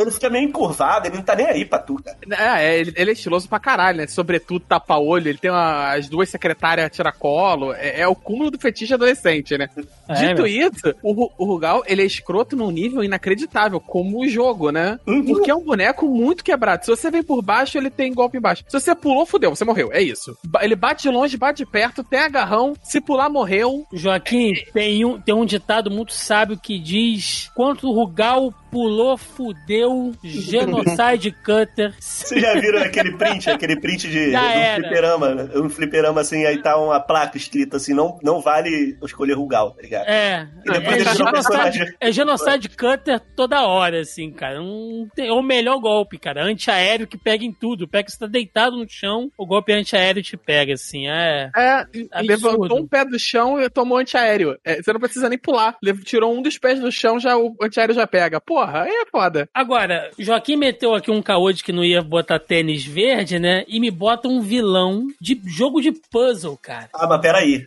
ele fica meio encurvado, ele não tá nem aí pra tu, cara. É, é, ele, ele é estiloso pra caralho, né? Sobretudo tapa-olho, ele tem uma- as duas secretárias tiracolo. É, é o cúmulo do fetiche adolescente, né? É, Dito meu. isso, o, o Rugal, ele é escroto num nível inacreditável, como o jogo, né? Uhum. Porque é um boneco muito quebrado. Se você vem por baixo, ele tem golpe embaixo. Se você pulou, fudeu, você morreu. É isso. Ele bate de longe, bate de perto, tem agarrão. Se pular, morreu. Joaquim, tem um, tem um ditado muito sábio que diz: Quanto o Rugal pulou, fudeu, genocide cutter. Vocês já viram aquele print, aquele print de Já um era. fliperama, um fliperama assim, aí tá uma placa escrita assim, não, não vale escolher Rugal, tá ligado? É, E depois é, ele virou genocide, personagem. é genocide cutter toda hora, assim, cara. Um, é o melhor golpe, cara. Antiaéreo que pega em tudo. Pega que você tá deitado no chão, o golpe antiaéreo te pega, assim. É. É, Absurdo. levantou um pé do chão e tomou antiaéreo. É, você não precisa nem pular. Tirou um dos pés do chão, já o antiaéreo já pega. Porra, aí é foda. Agora, Joaquim meteu aqui um caô de que não ia botar tênis verde, né? E me bota um vilão de jogo de puzzle, cara. Ah, mas peraí,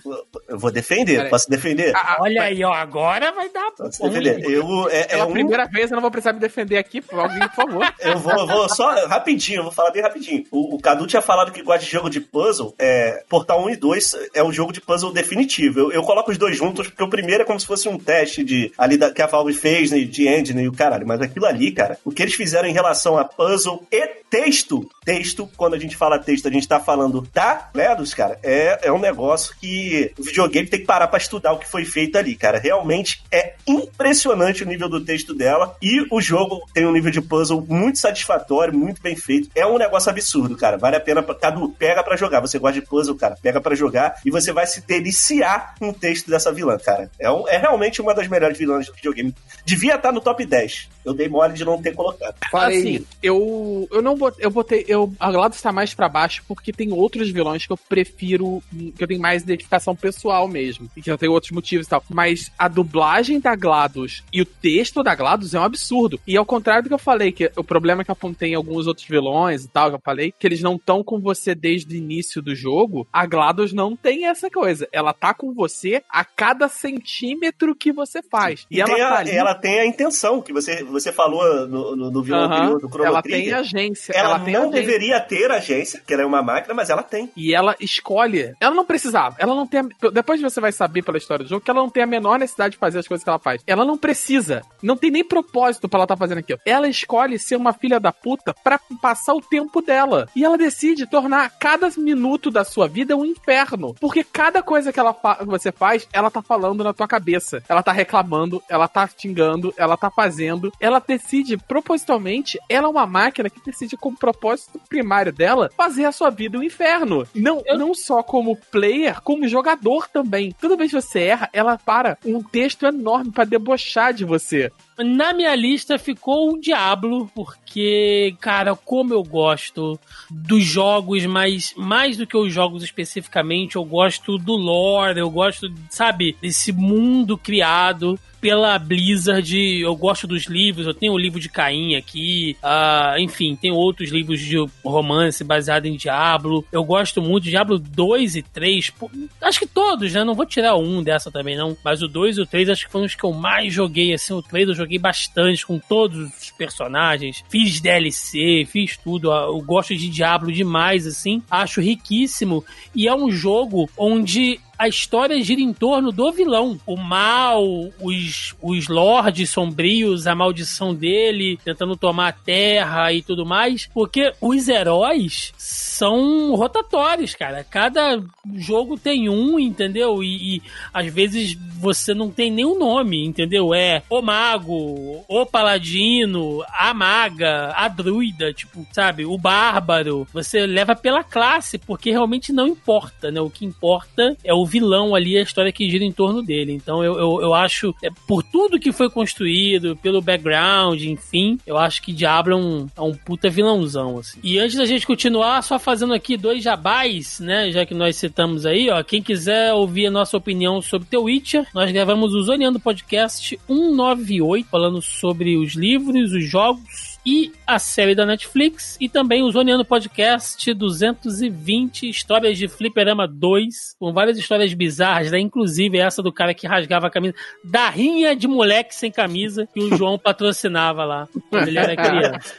eu vou defender, Peraí. posso defender? Ah, ah, Olha aí, ó, agora vai dar. Posso defender. Eu, é, é Pela um, primeira vez eu não vou precisar me defender aqui, por alguém, por favor. Eu vou, eu vou só rapidinho, eu vou falar bem rapidinho. O, o Cadu tinha falado que gosta de jogo de puzzle. É, Portal 1 e 2 é um jogo de puzzle definitivo. Eu, eu coloco os dois juntos porque o primeiro é como se fosse um teste de ali da, que a Valve fez, né, de engine e o caralho. Mas aquilo ali, cara, o que eles fizeram em relação a puzzle e texto, texto, quando a gente fala texto, a gente tá falando da Ledos, cara, é, é um negócio que o videogame tem que parar pra estudar o que foi feito ali, cara. Realmente é impressionante o nível do texto dela e o jogo tem um nível de puzzle muito satisfatório, muito bem feito. É um negócio absurdo, cara. Vale a pena, Cadu, pega pra jogar. Você gosta de puzzle, cara, pega pra jogar e você vai se deliciar com o texto dessa vilã, cara. É, um, é realmente uma das melhores vilãs do videogame. Devia estar no top 10. Eu dei mole de não ter colocado. Assim, eu, eu não botei, eu botei, eu, a GLaDOS tá mais pra baixo porque tem outros vilões que eu prefiro, que eu tenho mais identificação pessoal mesmo, e que eu tenho outros motivos e tal. Mas a dublagem da GLaDOS e o texto da GLaDOS é um absurdo. E ao contrário do que eu falei, que o problema que eu apontei em alguns outros vilões e tal, que eu falei, que eles não estão com você desde o início do jogo, a GLaDOS não tem essa coisa. Ela tá com você a cada centímetro que você faz. E, e ela, tá ali... ela tem a intenção, que você, você falou no, no, no vilão anterior do Chrono Ela Trigger. tem agência. Ela, ela tem não agência. deveria ter agência, que ela é uma máquina, mas ela tem. E ela escolhe. Ela não precisava. Ela não tem. A... Depois você vai saber pela história do jogo que ela não tem a menor necessidade de fazer as coisas que ela faz. Ela não precisa. Não tem nem propósito pra ela estar tá fazendo aquilo. Ela escolhe ser uma filha da puta pra passar o tempo dela. E ela decide tornar cada minuto da sua vida um inferno. Porque cada coisa que ela fa você faz, ela tá falando na tua cabeça. Ela tá reclamando, ela tá xingando, ela tá fazendo. Ela decide propositalmente, ela é uma máquina que decide como propósito primário dela fazer a sua vida um inferno. Não, Eu- não só como player, como jogador também. Toda vez que você erra, ela para um texto enorme pra debochar de você. Na minha lista ficou o Diablo, porque, cara, como eu gosto dos jogos, mas mais do que os jogos especificamente, eu gosto do lore, eu gosto, sabe, desse mundo criado pela Blizzard. Eu gosto dos livros, eu tenho o livro de Caim aqui, ah, enfim, tem outros livros de romance baseado em Diablo. Eu gosto muito, Diablo 2 e 3, pô, acho que todos, né? Não vou tirar um dessa também, não. Mas o 2 e o 3 acho que foram os que eu mais joguei, assim, o 3 eu joguei bastante com todos os personagens. Fiz DLC, fiz tudo. ah, Eu gosto de Diablo demais, assim. Acho riquíssimo. E é um jogo onde a história gira em torno do vilão. O mal, os, os lords sombrios, a maldição dele, tentando tomar a terra e tudo mais. Porque os heróis são rotatórios, cara. Cada jogo tem um, entendeu? E, e às vezes você não tem nenhum nome, entendeu? É o mago, o paladino, a maga, a druida, tipo, sabe? O bárbaro. Você leva pela classe, porque realmente não importa, né? O que importa é o vilão ali, a história que gira em torno dele. Então eu, eu, eu acho, é, por tudo que foi construído, pelo background, enfim, eu acho que Diablo é um, é um puta vilãozão, assim. E antes da gente continuar, só fazendo aqui dois jabás, né? Já que nós citamos aí, ó. Quem quiser ouvir a nossa opinião sobre The Witcher, nós gravamos o Zoneando Podcast 198, falando sobre os livros, os jogos e a série da Netflix e também o Zoneando Podcast 220 Histórias de Fliperama 2 com várias histórias bizarras, né? inclusive essa do cara que rasgava a camisa da rinha de moleque sem camisa que o João patrocinava lá quando ele era criança.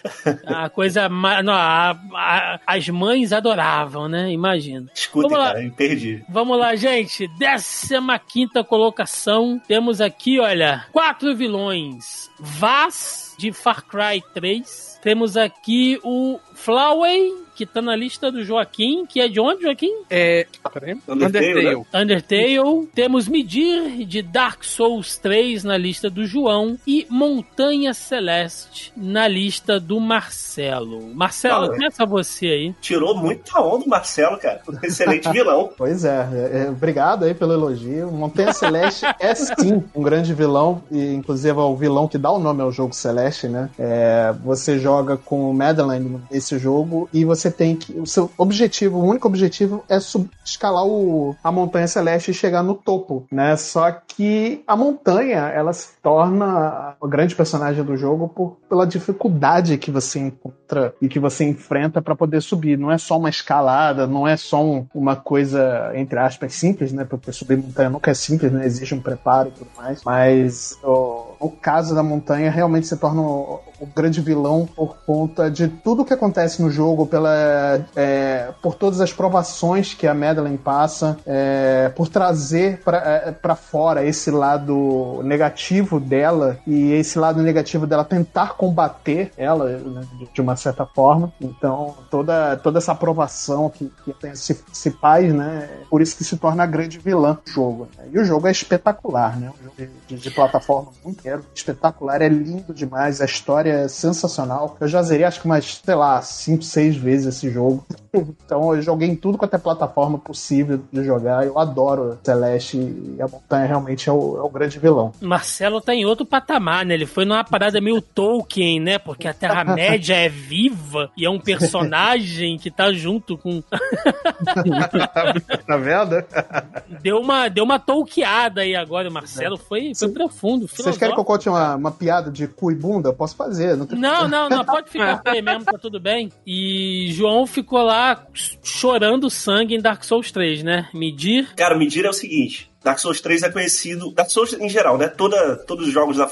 A coisa não, a- a- as mães adoravam, né? Imagina. Escutem, Vamos lá. cara, perdi. Vamos lá, gente. 15 colocação. Temos aqui, olha, quatro vilões. Vaz, de Far Cry 3. Temos aqui o Flowey, que tá na lista do Joaquim, que é de onde, Joaquim? É. Peraí. Undertale, né? Undertale. Temos Midir, de Dark Souls 3, na lista do João. E Montanha Celeste, na lista do Marcelo. Marcelo, Ah, começa você aí. Tirou muita onda o Marcelo, cara. Um excelente vilão. Pois é, é, é, obrigado aí pelo elogio. Montanha Celeste é sim um grande vilão, e inclusive é o vilão que dá o nome ao jogo Celeste, né? É, você joga com o Madeline nesse jogo e você tem que. O seu objetivo, o único objetivo é sub- escalar o, a Montanha Celeste e chegar no topo, né? Só que a montanha, ela se torna o grande personagem do jogo por, pela dificuldade que você encontra e que você enfrenta para poder subir. Não é só uma escalada, não é só um- uma coisa, entre aspas, simples, né? Porque subir montanha nunca é simples, né? Exige um preparo e tudo mais. Mas o, o caso da montanha realmente se torna o, o grande vilão por conta de tudo que acontece no jogo, pela, é, por todas as provações que a Madeline passa, é, por trazer para é, fora esse lado negativo dela e esse lado negativo dela tentar combater ela né, de, uma certa forma. Então, toda, toda essa aprovação que, que se, se faz, né? Por isso que se torna a grande vilã do jogo. Né? E o jogo é espetacular, né? Um jogo de, de, plataforma muito espetacular, é lindo demais, a história é sensacional. Eu já zerei acho que umas, sei lá, 5, 6 vezes esse jogo. Então eu joguei em tudo quanto é plataforma possível de jogar. Eu adoro Celeste e a montanha realmente é o, é o grande vilão. Marcelo tá em outro patamar, né? Ele foi numa parada meio Tolkien, né? Porque a Terra-média é viva e é um personagem que tá junto com. tá vendo? Deu uma, deu uma tolqueada aí agora. O Marcelo foi, foi profundo. Vocês querem que eu conte uma, uma piada de cu e bunda? Eu posso fazer. Não, tem... não, não, não, pode ficar aí mesmo, tá tudo bem. E João ficou lá chorando sangue em Dark Souls 3, né? Medir. Cara, medir é o seguinte. Dark Souls 3 é conhecido. Dark Souls em geral, né? Toda, todos os jogos da,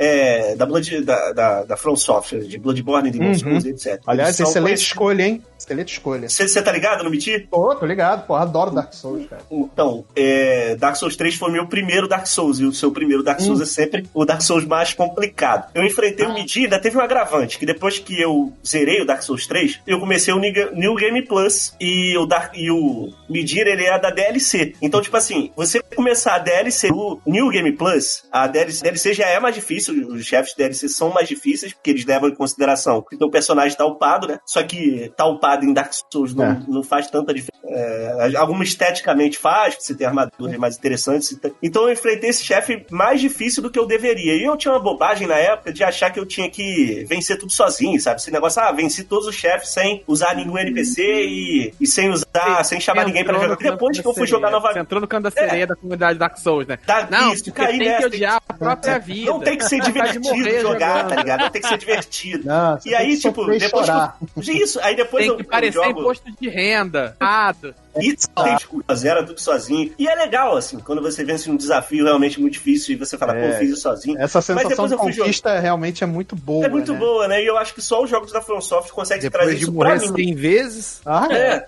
é, da, Blood, da, da, da From Software, de Bloodborne, de uhum. Souls, etc. Aliás, excelente escolha, hein? Excelente escolha. Você tá ligado no Miti? Tô, tô ligado, pô, adoro Dark Souls, cara. Então, é, Dark Souls 3 foi meu primeiro Dark Souls, e o seu primeiro Dark Souls hum. é sempre o Dark Souls mais complicado. Eu enfrentei ah. o Miti, ainda teve um agravante, que depois que eu zerei o Dark Souls 3, eu comecei o New Game Plus, e o, Dark, e o Midir, ele é da DLC. Então, tipo assim, você começar a DLC do New Game Plus, a DLC, DLC já é mais difícil, os chefes de DLC são mais difíceis, porque eles levam em consideração que o personagem tá upado, né? Só que tá upado em Dark Souls não, é. não faz tanta diferença. É, alguma esteticamente faz, você tem armaduras mais interessantes. Então eu enfrentei esse chefe mais difícil do que eu deveria. E eu tinha uma bobagem na época de achar que eu tinha que vencer tudo sozinho, sabe? Esse negócio, ah, venci todos os chefes sem usar nenhum NPC e, e sem usar, sem chamar ninguém pra jogar. Depois que eu fui jogar novamente. Você entrou no canto da sereia é. da comunidade Dark Souls, né? Tá, não, isso, cair tem que odiar a própria vida. Não tem que ser divertido jogar, tá ligado? Tem que ser divertido. Não, e aí, tipo, depois. Que... Isso, aí depois tem eu. Tem que parecer jogo... imposto de renda. Errado. E tem desculpa, zero tudo sozinho. E é legal, assim, quando você vence um desafio realmente muito difícil e você fala, é, pô, fiz isso sozinho. Essa sensação de conquista jogar. realmente é muito boa. É muito né? boa, né? E eu acho que só os jogos da FromSoft conseguem Depois trazer de isso morrer pra mim. 100 vezes. Ah, é.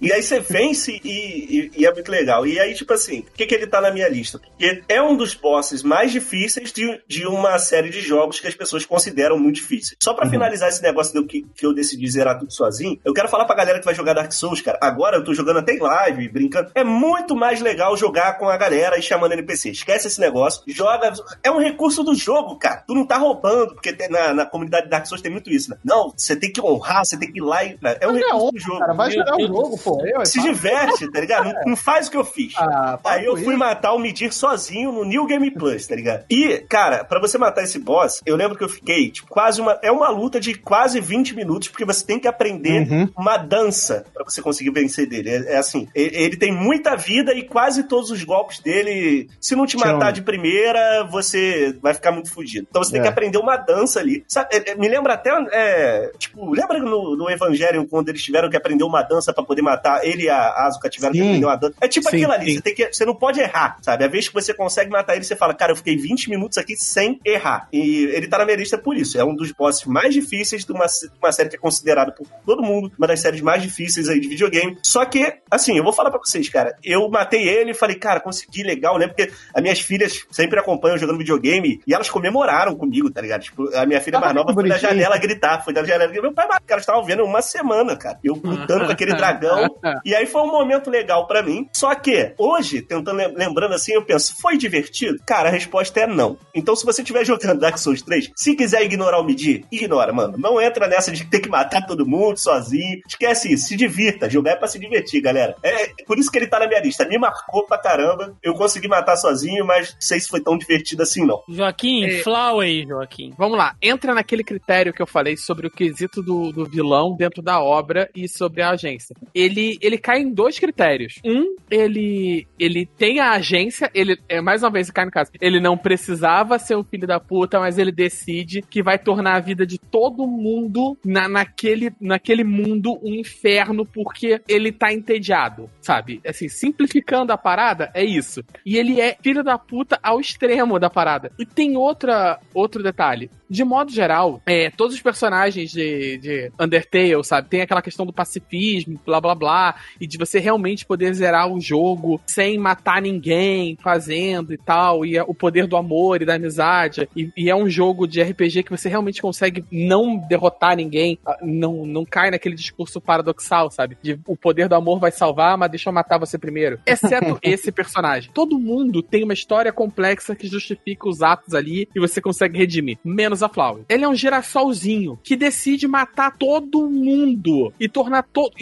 e aí você vence e, e, e, é muito legal. E aí, tipo assim, por que, que ele tá na minha lista? Porque é um dos bosses mais difíceis de, de uma série de jogos que as pessoas consideram muito difíceis. Só pra uhum. finalizar esse negócio do que, que eu decidi zerar tudo sozinho, eu quero falar pra galera que vai jogar Dark Souls, cara. Agora eu tô jogando até em live, brincando. É muito mais legal jogar com a galera e chamando NPC. Esquece esse negócio. Joga. É um recurso do jogo, cara. Tu não tá roubando, porque na, na comunidade Dark Souls tem muito isso, né? Não, você tem que honrar, você tem que ir lá e. É um recurso é do jogo. Cara, vai jogar o jogo, pô. Eu, Se diverte, tá ligado? Não, não, faz o que eu fiz. Ah, Aí eu fui isso. matar o Medir sozinho no New Game Plus, tá ligado? E, cara, pra você matar esse boss, eu lembro que eu fiquei, tipo, quase uma. É uma luta de quase 20 minutos, porque você tem que aprender uhum. uma dança pra você conseguir vencer dele. É, é assim, ele tem muita vida e quase todos os golpes dele, se não te matar de primeira, você vai ficar muito fudido. Então você tem é. que aprender uma dança ali. Sabe, é, é, me lembra até, é, tipo, lembra no, no Evangelho quando eles tiveram que aprender uma dança para poder matar? Ele e a Asuka tiveram sim. que aprender uma dança. É tipo sim, aquilo ali, você, tem que, você não pode errar, sabe? A vez que você consegue matar ele, você fala, cara, eu fiquei 20 minutos aqui sem errar. E ele tá na minha lista por isso. É um dos bosses mais difíceis de uma, de uma série que é considerada por todo mundo uma das séries mais difíceis aí de videogame. Só que, assim, eu vou falar para vocês, cara, eu matei ele e falei, cara, consegui legal, né? Porque as minhas filhas sempre acompanham jogando videogame e elas comemoraram comigo, tá ligado? Tipo, a minha filha ah, mais nova foi da janela gritar, foi da janela gritar. Meu pai, cara, elas estavam vendo uma semana, cara. Eu lutando com aquele dragão. E aí foi um momento legal para mim. Só que, hoje, tentando lembrando assim, eu penso, foi divertido? Cara, a resposta é não. Então, se você estiver jogando Dark Souls 3, se quiser ignorar o medir, ignora, mano. Não entra nessa de ter que matar todo mundo sozinho. Esquece isso, se divirta. Jogar é pra se divertir, galera. É por isso que ele tá na minha lista. Me marcou pra caramba. Eu consegui matar sozinho, mas não sei se foi tão divertido assim, não. Joaquim, é... flow aí, Joaquim. Vamos lá. Entra naquele critério que eu falei sobre o quesito do, do vilão dentro da obra e sobre a agência. Ele, ele cai em dois critérios. Um, ele, ele tem a agência, ele, é, mais uma vez, cai no caso, ele não precisava ser um filho da puta, mas ele decide que vai tornar a vida de todo mundo na, naquele, naquele mundo um inferno porque ele tá entediado, sabe? Assim, simplificando a parada, é isso. E ele é filho da puta ao extremo da parada. E tem outra, outro detalhe de modo geral, é, todos os personagens de, de Undertale, sabe, tem aquela questão do pacifismo, blá blá blá, e de você realmente poder zerar o jogo sem matar ninguém, fazendo e tal, e é o poder do amor e da amizade. E, e é um jogo de RPG que você realmente consegue não derrotar ninguém, ah, não, não cai naquele discurso paradoxal, sabe? De o poder do amor vai salvar, mas deixa eu matar você primeiro. Exceto esse personagem. Todo mundo tem uma história complexa que justifica os atos ali e você consegue redimir. Menos a Flower. Ele é um girassolzinho que decide matar todo mundo e tornar todo.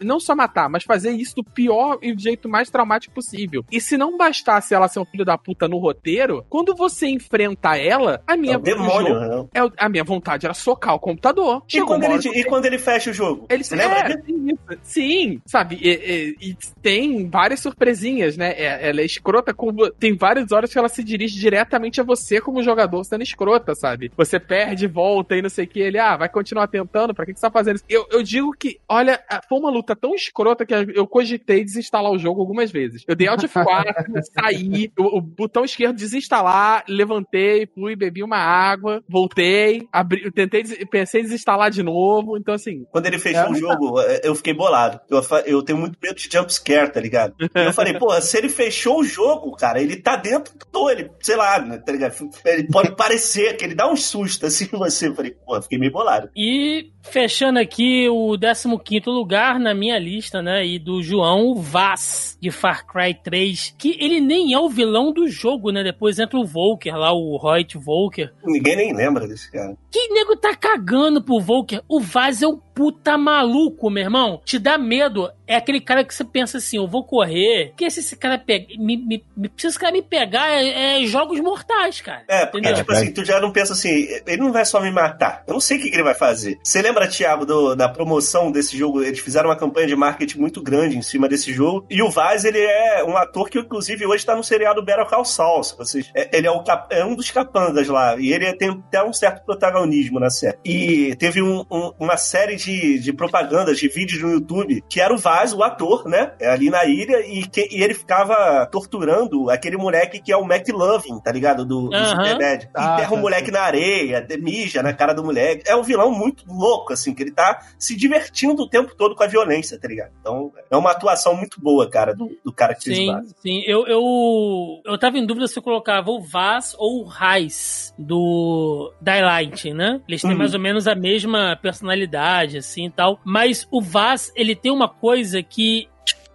Não só matar, mas fazer isso do pior e do jeito mais traumático possível. E se não bastasse ela ser um filho da puta no roteiro, quando você enfrenta ela, a minha. É demônio, jogo, é, a minha vontade era socar o computador. E quando, ele, e quando ele fecha o jogo? Ele se lembra? É, sim, sabe? E, e, e, tem várias surpresinhas, né? É, ela é escrota. Tem várias horas que ela se dirige diretamente a você como jogador sendo escrota, sabe? Você perde, volta e não sei o que. Ele, ah, vai continuar tentando, pra que, que você tá fazendo isso? Eu, eu digo que, olha, foi uma luta tão escrota que eu cogitei desinstalar o jogo algumas vezes. Eu dei Alt F4, saí, o, o, botão esquerdo desinstalar, levantei, fui, bebi uma água, voltei, abri, tentei, pensei em desinstalar de novo, então assim. Quando ele fechou é, o jogo, é, eu fiquei bolado. Eu, eu tenho muito medo de jumpscare, tá ligado? eu falei, porra, se ele fechou o jogo, cara, ele tá dentro do, ele, sei lá, né, tá ligado? Ele pode parecer que ele dá um susto assim você. Eu falei, porra, fiquei meio bolado. E fechando aqui o 15 lugar na minha lista, né? E do João Vaz, de Far Cry 3, que ele nem é o vilão do jogo, né? Depois entra o Volker lá, o Reut Volker. Ninguém nem lembra desse cara. Que nego tá cagando pro Volker? O Vaz é o puta maluco, meu irmão. Te dá medo. É aquele cara que você pensa assim, eu vou correr. Que se esse cara pega. Me, me, me, se esse cara me pegar, é, é jogos mortais, cara. É, porque, Entendeu? tipo assim, tu já não pensa assim, ele não vai só me matar. Eu não sei o que, que ele vai fazer. Você lembra, Thiago, do, da promoção desse jogo? Eles fizeram uma campanha de marketing muito grande em cima desse jogo. E o Vaz, ele é um ator que, inclusive, hoje tá no seriado Better Call Saul. Vocês, é, ele é, o, é um dos capangas lá. E ele tem até um certo protagonismo na série. E teve um, um, uma série de de, propagandas, de vídeos no YouTube, que era o Vaz, o ator, né? Ali na ilha, e, que, e ele ficava torturando aquele moleque que é o McLovin, tá ligado? Do, do uhum. Superbad. Ah, o tá, moleque na areia, mija na cara do moleque. É um vilão muito louco, assim, que ele tá se divertindo o tempo todo com a violência, tá ligado? Então, é uma atuação muito boa, cara, do, do cara que sim, fez Sim, eu, eu, eu tava em dúvida se eu colocava o Vaz ou o Raiz do Daylight, né? Eles têm uhum. mais ou menos a mesma personalidade, assim e tal. Mas o Vaz, ele tem uma coisa que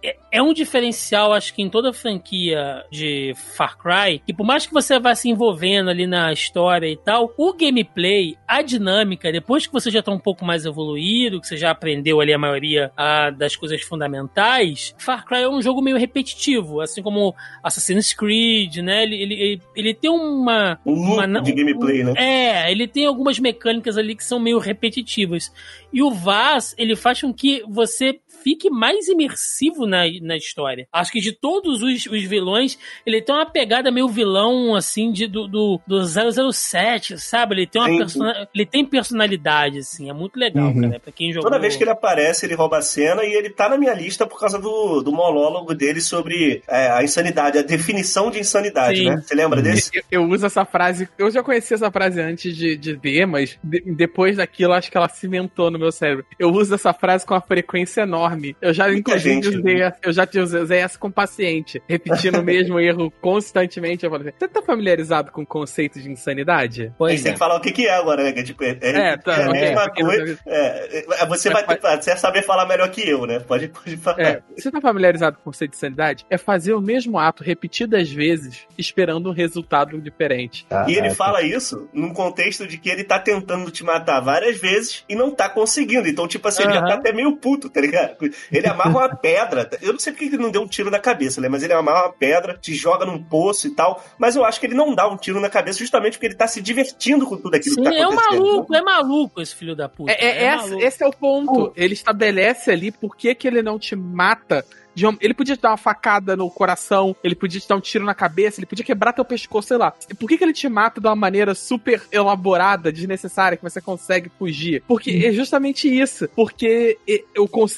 é, é um diferencial, acho que em toda a franquia de Far Cry, que por mais que você vá se envolvendo ali na história e tal, o gameplay, a dinâmica, depois que você já tá um pouco mais evoluído, que você já aprendeu ali a maioria a, das coisas fundamentais, Far Cry é um jogo meio repetitivo, assim como Assassin's Creed, né? Ele, ele, ele tem uma... Um uma, de gameplay, né? É, ele tem algumas mecânicas ali que são meio repetitivas. E o Vaz, ele faz com que você fique mais imersivo na, na história. Acho que de todos os, os vilões, ele tem uma pegada meio vilão, assim, de, do, do, do 007, sabe? Ele tem uma persona, ele tem personalidade, assim, é muito legal, uhum. cara, pra quem jogou. Toda vez que ele aparece, ele rouba a cena e ele tá na minha lista por causa do, do monólogo dele sobre é, a insanidade, a definição de insanidade, Sim. né? Você lembra desse? Eu, eu, uso essa frase, eu já conhecia essa frase antes de, de ver, mas de, depois daquilo, acho que ela cimentou no meu cérebro. Eu uso essa frase com uma frequência enorme. Eu já, Muita inclusive, gente, usei, né? eu já usei essa com paciente, repetindo o mesmo erro constantemente. Eu falei, você tá familiarizado com o conceito de insanidade? Pois é. tem que falar o que, que é agora, né? Que, tipo, é, é, tá, é a okay, mesma coisa. É, é, você vai ter, você saber falar melhor que eu, né? Pode, pode falar. É, você tá familiarizado com o conceito de insanidade? É fazer o mesmo ato repetidas vezes, esperando um resultado diferente. Ah, e ele fala isso num contexto de que ele tá tentando te matar várias vezes e não tá conseguindo. Então, tipo assim, ele já tá até meio puto, tá ligado? Ele amarra uma pedra. Eu não sei porque ele não deu um tiro na cabeça, né? Mas ele amarra uma pedra, te joga num poço e tal. Mas eu acho que ele não dá um tiro na cabeça justamente porque ele tá se divertindo com tudo aquilo Sim, que tá acontecendo. é um maluco, é maluco esse filho da puta. É, é, é esse é o ponto. Ele estabelece ali por que, que ele não te mata uma- ele podia te dar uma facada no coração, ele podia te dar um tiro na cabeça, ele podia quebrar teu pescoço, sei lá. Por que, que ele te mata de uma maneira super elaborada, desnecessária, que você consegue fugir? Porque é justamente isso. Porque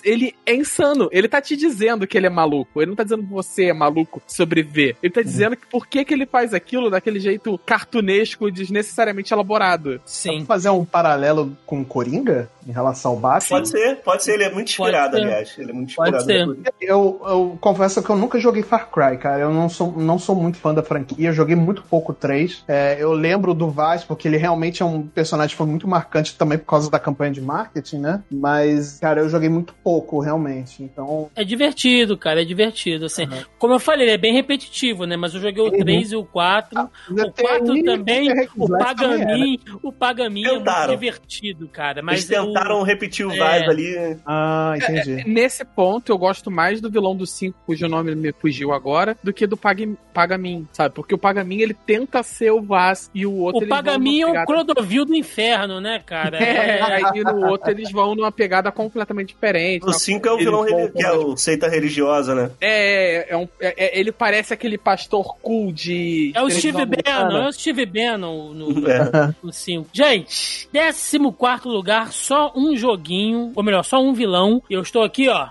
ele é insano. Ele tá te dizendo que ele é maluco. Ele não tá dizendo que você é maluco sobreviver. Ele tá dizendo que por que, que ele faz aquilo daquele jeito cartunesco, desnecessariamente elaborado. Sim. Vamos fazer um paralelo com o Coringa em relação ao Batman? Pode ser, pode ser. Ele é muito inspirado, Pode aliás. Ele é muito Pode inspirado. ser. Eu, eu confesso que eu nunca joguei Far Cry, cara. Eu não sou, não sou muito fã da franquia. Eu joguei muito pouco o 3. É, eu lembro do Vaz, porque ele realmente é um personagem que foi muito marcante também por causa da campanha de marketing, né? Mas, cara, eu joguei muito pouco, realmente. Então. É divertido, cara, é divertido. Assim, Como eu falei, ele é bem repetitivo, né? Mas eu joguei o Uhum. 3 e o 4. o 4 também, o Pagamin, o Pagamin é muito divertido, cara. Mas Eles o- tentaram repetir o é. vibe ali. Ah, entendi. Nesse ponto, eu gosto mais do vilão do 5, cujo nome me fugiu agora, do que do Pag Pagamin, sabe? Porque o Pagamin, ele tenta ser o Vaz e o outro... O Pagamin é um pegada- Clodovil do inferno, né, cara? É, aí no outro eles vão numa pegada completamente diferente. O 5 é o vilão vão que é o seita religiosa, né? É, é, um, é- é- ele parece aquele pastor cool de. É o Steve Bannon, é o Steve Bannon no, É. no 5. Gente, 14 lugar, só um joguinho, ou melhor, só um vilão. E eu estou aqui, ó.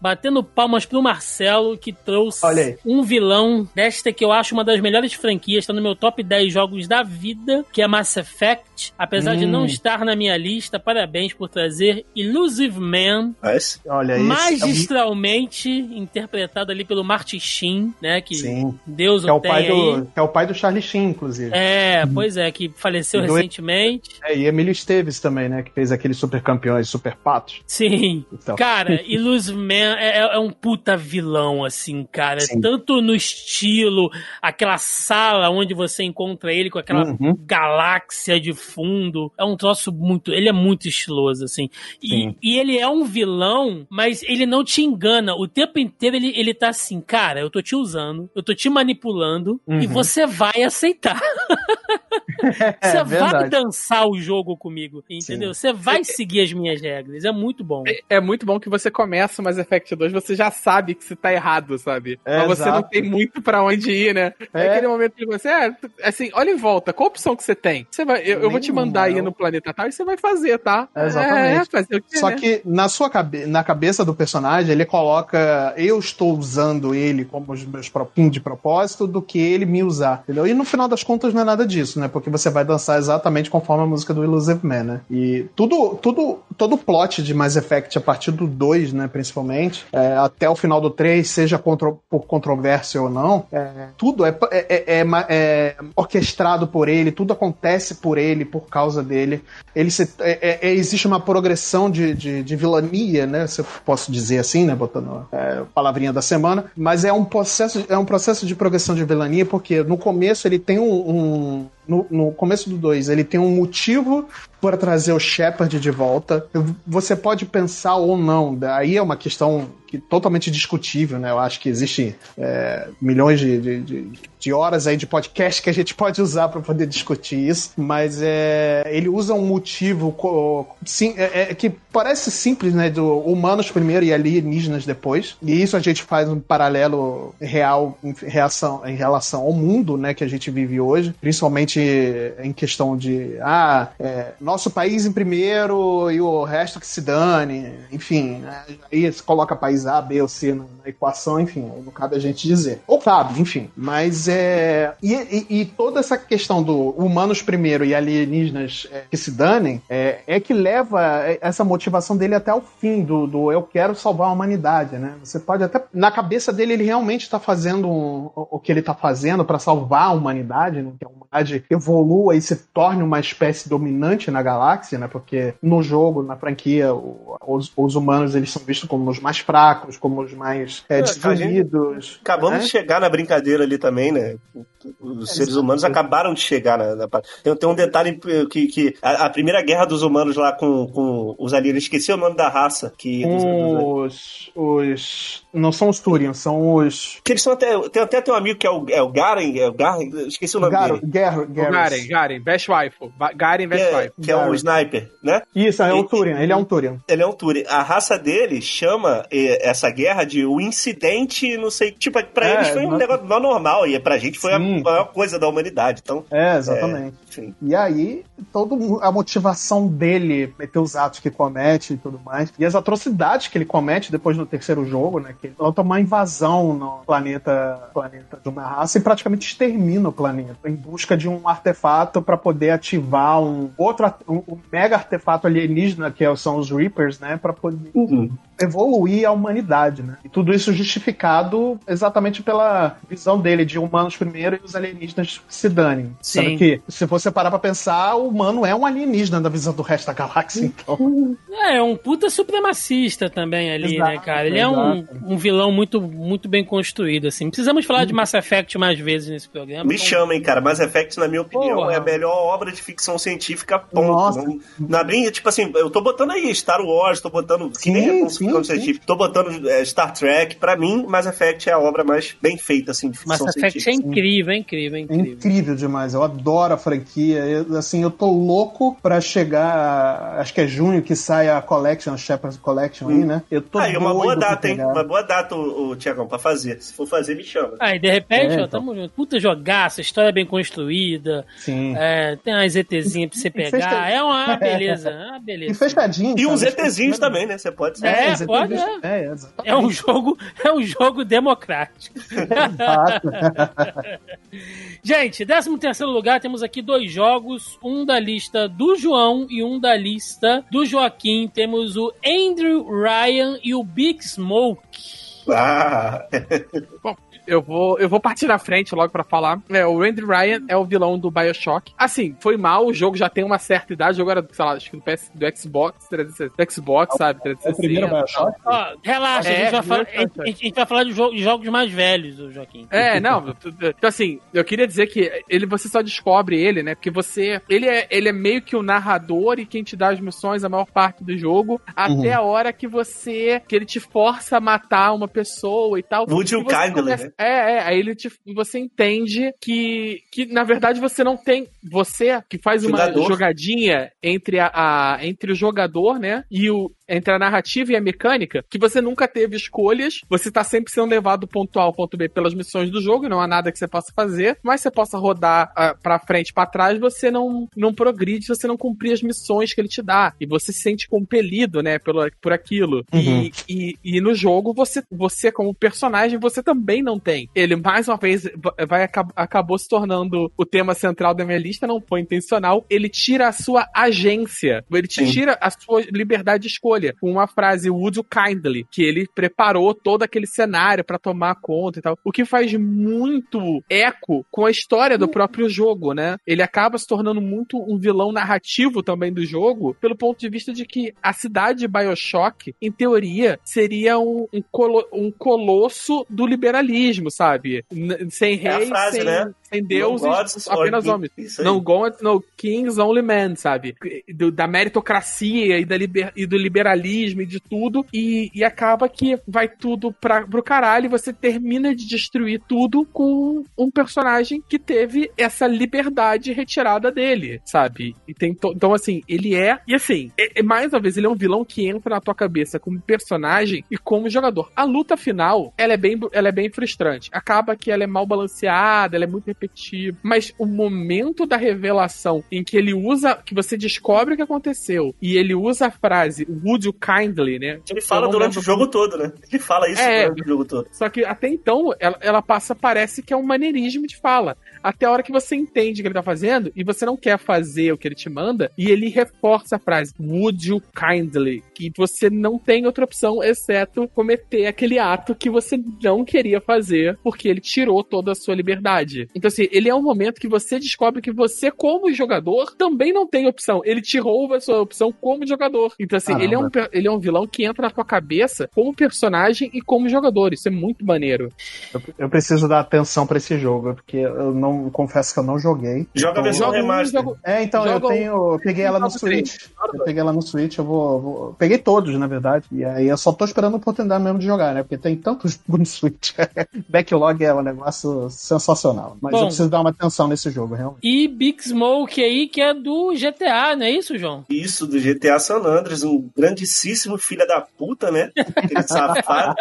Batendo palmas pro Marcelo, que trouxe Olha um vilão desta que eu acho uma das melhores franquias, tá no meu top 10 jogos da vida, que é Mass Effect. Apesar de Hum. não estar na minha lista, parabéns por trazer Illusive Man, Mas, Olha isso. magistralmente interpretado ali pelo Marty Sheen, né? Que Sim. Deus Que é, o o pai tem aí. do, que é o pai do Charlie Sheen, inclusive. É, pois é, que faleceu Do- recentemente. É, e Emílio Esteves também, né? Que fez aqueles super campeões, super patos. Sim. Então. Cara, Illusive Man é, é- é um puta vilão, assim, cara. Sim. Tanto no estilo, aquela sala onde você encontra ele com aquela Uhum. galáxia de fundo. É um troço muito. Ele é muito estiloso, assim. E, e ele é um vilão, mas ele não te engana. O tempo inteiro ele, ele tá assim, cara, eu tô te usando, eu tô te manipulando e Uhum. você vai aceitar. Você É, vai dançar o jogo comigo, entendeu? Você vai seguir as minhas regras. É muito bom. É muito bom que você começa o Mass Effect 2, você já sabe que você tá errado, sabe? É, Mas você não exato. tem muito pra onde ir, né? É, É. aquele momento que você, é, assim, olha em volta, qual opção que você tem? Você vai, eu, eu vou te mandar ir no planeta tal e você vai fazer, tá? É, exatamente. É, fazer o quê, Só né? que na sua cabe na cabeça do personagem, ele coloca eu estou usando ele como os meus pro- fim de propósito do que ele me usar, entendeu? E no final das contas não é nada disso, né? Porque você vai dançar exatamente conforme a música do Illusive Man, né? E tudo, tudo, todo o plot de Mass Effect a partir do 2, né, principalmente, é, até o final do 3, seja contro por controvérsia ou não, é, tudo é, é, é- é é orquestrado por ele, tudo acontece por ele, por causa dele. Ele se, é- é- é- existe uma progressão de, de, de vilania, né? Se eu posso dizer assim, né? Botando é, palavrinha da semana. Mas é um processo, é um processo de progressão de vilania, porque no começo ele tem um. um- no, no começo do 2, ele tem um motivo para trazer o Shepard de volta. Você pode pensar ou não, daí é uma questão que totalmente discutível, né? Eu acho que existe é, milhões de, de, de- de horas aí de podcast que a gente pode usar para poder discutir isso, mas é, ele usa um motivo sim, é- é que parece simples, né? Do humanos primeiro e alienígenas depois. E isso a gente faz um paralelo real em reação, em relação ao mundo, né? Que a gente vive hoje, principalmente em questão de ah, é, nosso país em primeiro e o resto que se dane, enfim, né? aí você coloca país A, B ou C na, equação, enfim, não cabe a gente dizer. Ou cabe, enfim. Mas é. E, e- e toda essa questão do humanos primeiro e alienígenas é, que se danem é, é que leva essa motivação dele até o fim do, do eu quero salvar a humanidade, né? Você pode até. Na cabeça dele, ele realmente está fazendo um- o que ele está fazendo para salvar a humanidade, né? Que a humanidade evolua e se torne uma espécie dominante na galáxia, né? Porque no jogo, na franquia, os, os humanos eles são vistos como os mais fracos, como os mais é, É, desenvolvidos. Acabamos né? de chegar na brincadeira ali também, né? Os seres humanos acabaram de chegar na, na tem, tem um detalhe que, que a, a, primeira guerra dos humanos lá com, com os alienígenas, esqueci o nome da raça. Que, os, os. Não são os Turians, são os. Que eles são até. Tem até tem um amigo que é o, é o Garen, é o Garen, esqueci o nome Gar, dele. Gar, Gar, Garen, Garen, Best Rifle. Garen Best é, Que é o sniper, né? Isso, é o Turian, ele é um Turian. Ele é um Turian. A raça dele chama essa guerra de o incidente, não sei, tipo, pra é, eles foi um negócio normal, e pra gente foi a maior coisa da humanidade. Então, é, exatamente. É, e aí, toda a motivação dele meter os atos que comete e tudo mais, e as atrocidades que ele comete depois no terceiro jogo, né? Que ele toma uma invasão no planeta, planeta de uma raça e praticamente extermina o planeta em busca de um artefato para poder ativar um outro um, um, mega artefato alienígena que são os Reapers, né? Para poder uhum evoluir a humanidade, né? E tudo isso justificado exatamente pela visão dele de humanos primeiro e os alienígenas se danem. Sim. Sabe que, se você parar pra pensar, o humano é um alienígena da visão do resto da galáxia, então. É, é um puta supremacista também ali, né, exato, né, cara? Ele é um, um, vilão muito, muito bem construído, assim. Precisamos falar de Mass Effect mais vezes nesse programa. Me como... chamem, cara. Mass Effect, na minha opinião, Porra. é a melhor obra de ficção científica, ponto. Nossa. Não, na minha, tipo assim, eu tô botando aí Star Wars, tô botando... Sim, que nem é sim, sim. Tô botando é, Star Trek. Pra mim, Mass Effect é a obra mais bem feita, assim, de ficção Mass Effect é incrível, é incrível, é incrível. É incrível demais. Eu adoro a franquia. Eu, assim, eu tô louco pra chegar. Acho que é junho que sai a Collection, a Shepard Collection hum. aí, né? Eu tô Ah, e uma boa data, hein? Uma boa data, o, o Tiagão, pra fazer. Se for fazer, me chama. Ah, e de repente, é, ó, então. tamo junto. Puta jogaça, história bem construída. Sim. É, tem umas ETzinhas pra você pegar. É uma beleza. É uma beleza. E fechadinho. E uns ETzinhos também, né? Você pode ser. É, pode. É, é, é um jogo, é um jogo democrático. Gente, 13 terceiro lugar, temos aqui dois jogos, um da lista do João e um da lista do Joaquim. Temos o Andrew Ryan e o Big Smoke. Ah. Bom, eu vou, eu vou partir na frente logo para falar. É, o Randy Ryan é o vilão do Bioshock. Assim, foi mal, o jogo já tem uma certa idade, o jogo era, sei lá, acho que do, PS, do Xbox, 360, do Xbox, é sabe? 360. É o primeiro Bioshock? Relaxa, é, a, gente vai falar, a, gente, a, gente vai falar de, de jogos mais velhos, o Joaquim. É, não, então assim, eu queria dizer que ele, você só descobre ele, né, porque você, ele é, ele é meio que o narrador e quem te dá as missões a maior parte do jogo, até uhum. a hora que você, que ele te força a matar uma pessoa e tal. Would you kindly, né? É, é, aí ele te, você entende que, que, na verdade, você não tem. Você que faz uma jogadinha entre, a, a, entre o jogador, né? E o, entre a narrativa e a mecânica, que você nunca teve escolhas, você tá sempre sendo levado do ponto A ao ponto B pelas missões do jogo, não há nada que você possa fazer, mas você possa rodar uh, pra frente, para trás, você não, não progride, você não cumprir as missões que ele te dá, e você se sente compelido, né, pelo, por aquilo. Uhum. E, e, e, no jogo, você, você como personagem, você também não tem. Ele, mais uma vez, vai acabou se tornando o tema central da minha lista, não foi intencional, ele tira a sua agência, ele te Sim. tira a sua liberdade de escolha com uma frase Would you kindly, que ele preparou todo aquele cenário para tomar conta e tal. O que faz muito eco com a história do próprio jogo, né? Ele acaba se tornando muito um vilão narrativo também do jogo, pelo ponto de vista de que a cidade de BioShock, em teoria, seria um, um, colo um colosso do liberalismo, sabe? N sem rei, é frase, sem, né? Sem deuses, apenas homens. No gods, no kings, only men, sabe? Do, da meritocracia e, da liber, e do liberalismo liberalismo e de tudo, e, e acaba que vai tudo pra, pro caralho e você termina de destruir tudo com um personagem que teve essa liberdade retirada dele, sabe? E tem to... Então, assim, ele é. E assim, é, é, mais uma vez, ele é um vilão que entra na tua cabeça como personagem e como jogador. A luta final, ela é bem, ela é bem frustrante. Acaba que ela é mal balanceada, ela é muito Mas o momento da revelação em que ele usa, que você descobre o que aconteceu e ele usa a frase Would you kindly, né? Ele fala durante o jogo todo, né? Ele fala isso é, durante o jogo todo. Só que até então, ela, ela passa, parece que é um maneirismo de fala. Até a hora que você entende o que ele tá fazendo e você não quer fazer o que ele te manda, e ele reforça a frase, would you kindly? Que você não tem outra opção exceto cometer aquele ato que você não queria fazer, porque ele tirou toda a sua liberdade. Então, assim, ele é um momento que você descobre que você, como jogador, também não tem opção. Ele tirou a sua opção como jogador. Então, assim, ele é, um, ele é um vilão que entra na tua cabeça como personagem e como jogador. Isso é muito maneiro. Eu, eu preciso dar atenção para esse jogo, porque eu não não confesso que eu não joguei. Joga a versão Joga um, remaster. É, então eu Joga tenho. Eu peguei ela no. Switch. Eu peguei ela no Switch, eu vou, vou- Peguei todos, na verdade. E aí eu só tô esperando a oportunidade mesmo de jogar, né? Porque tem tantos no Switch. Backlog é um negócio sensacional. Mas Bom. eu preciso dar uma atenção nesse jogo, realmente. E Big Smoke aí, que é do GTA, não é isso, João? Isso, do GTA San Andreas, um grandíssimo filho da puta, né? Aquele safado.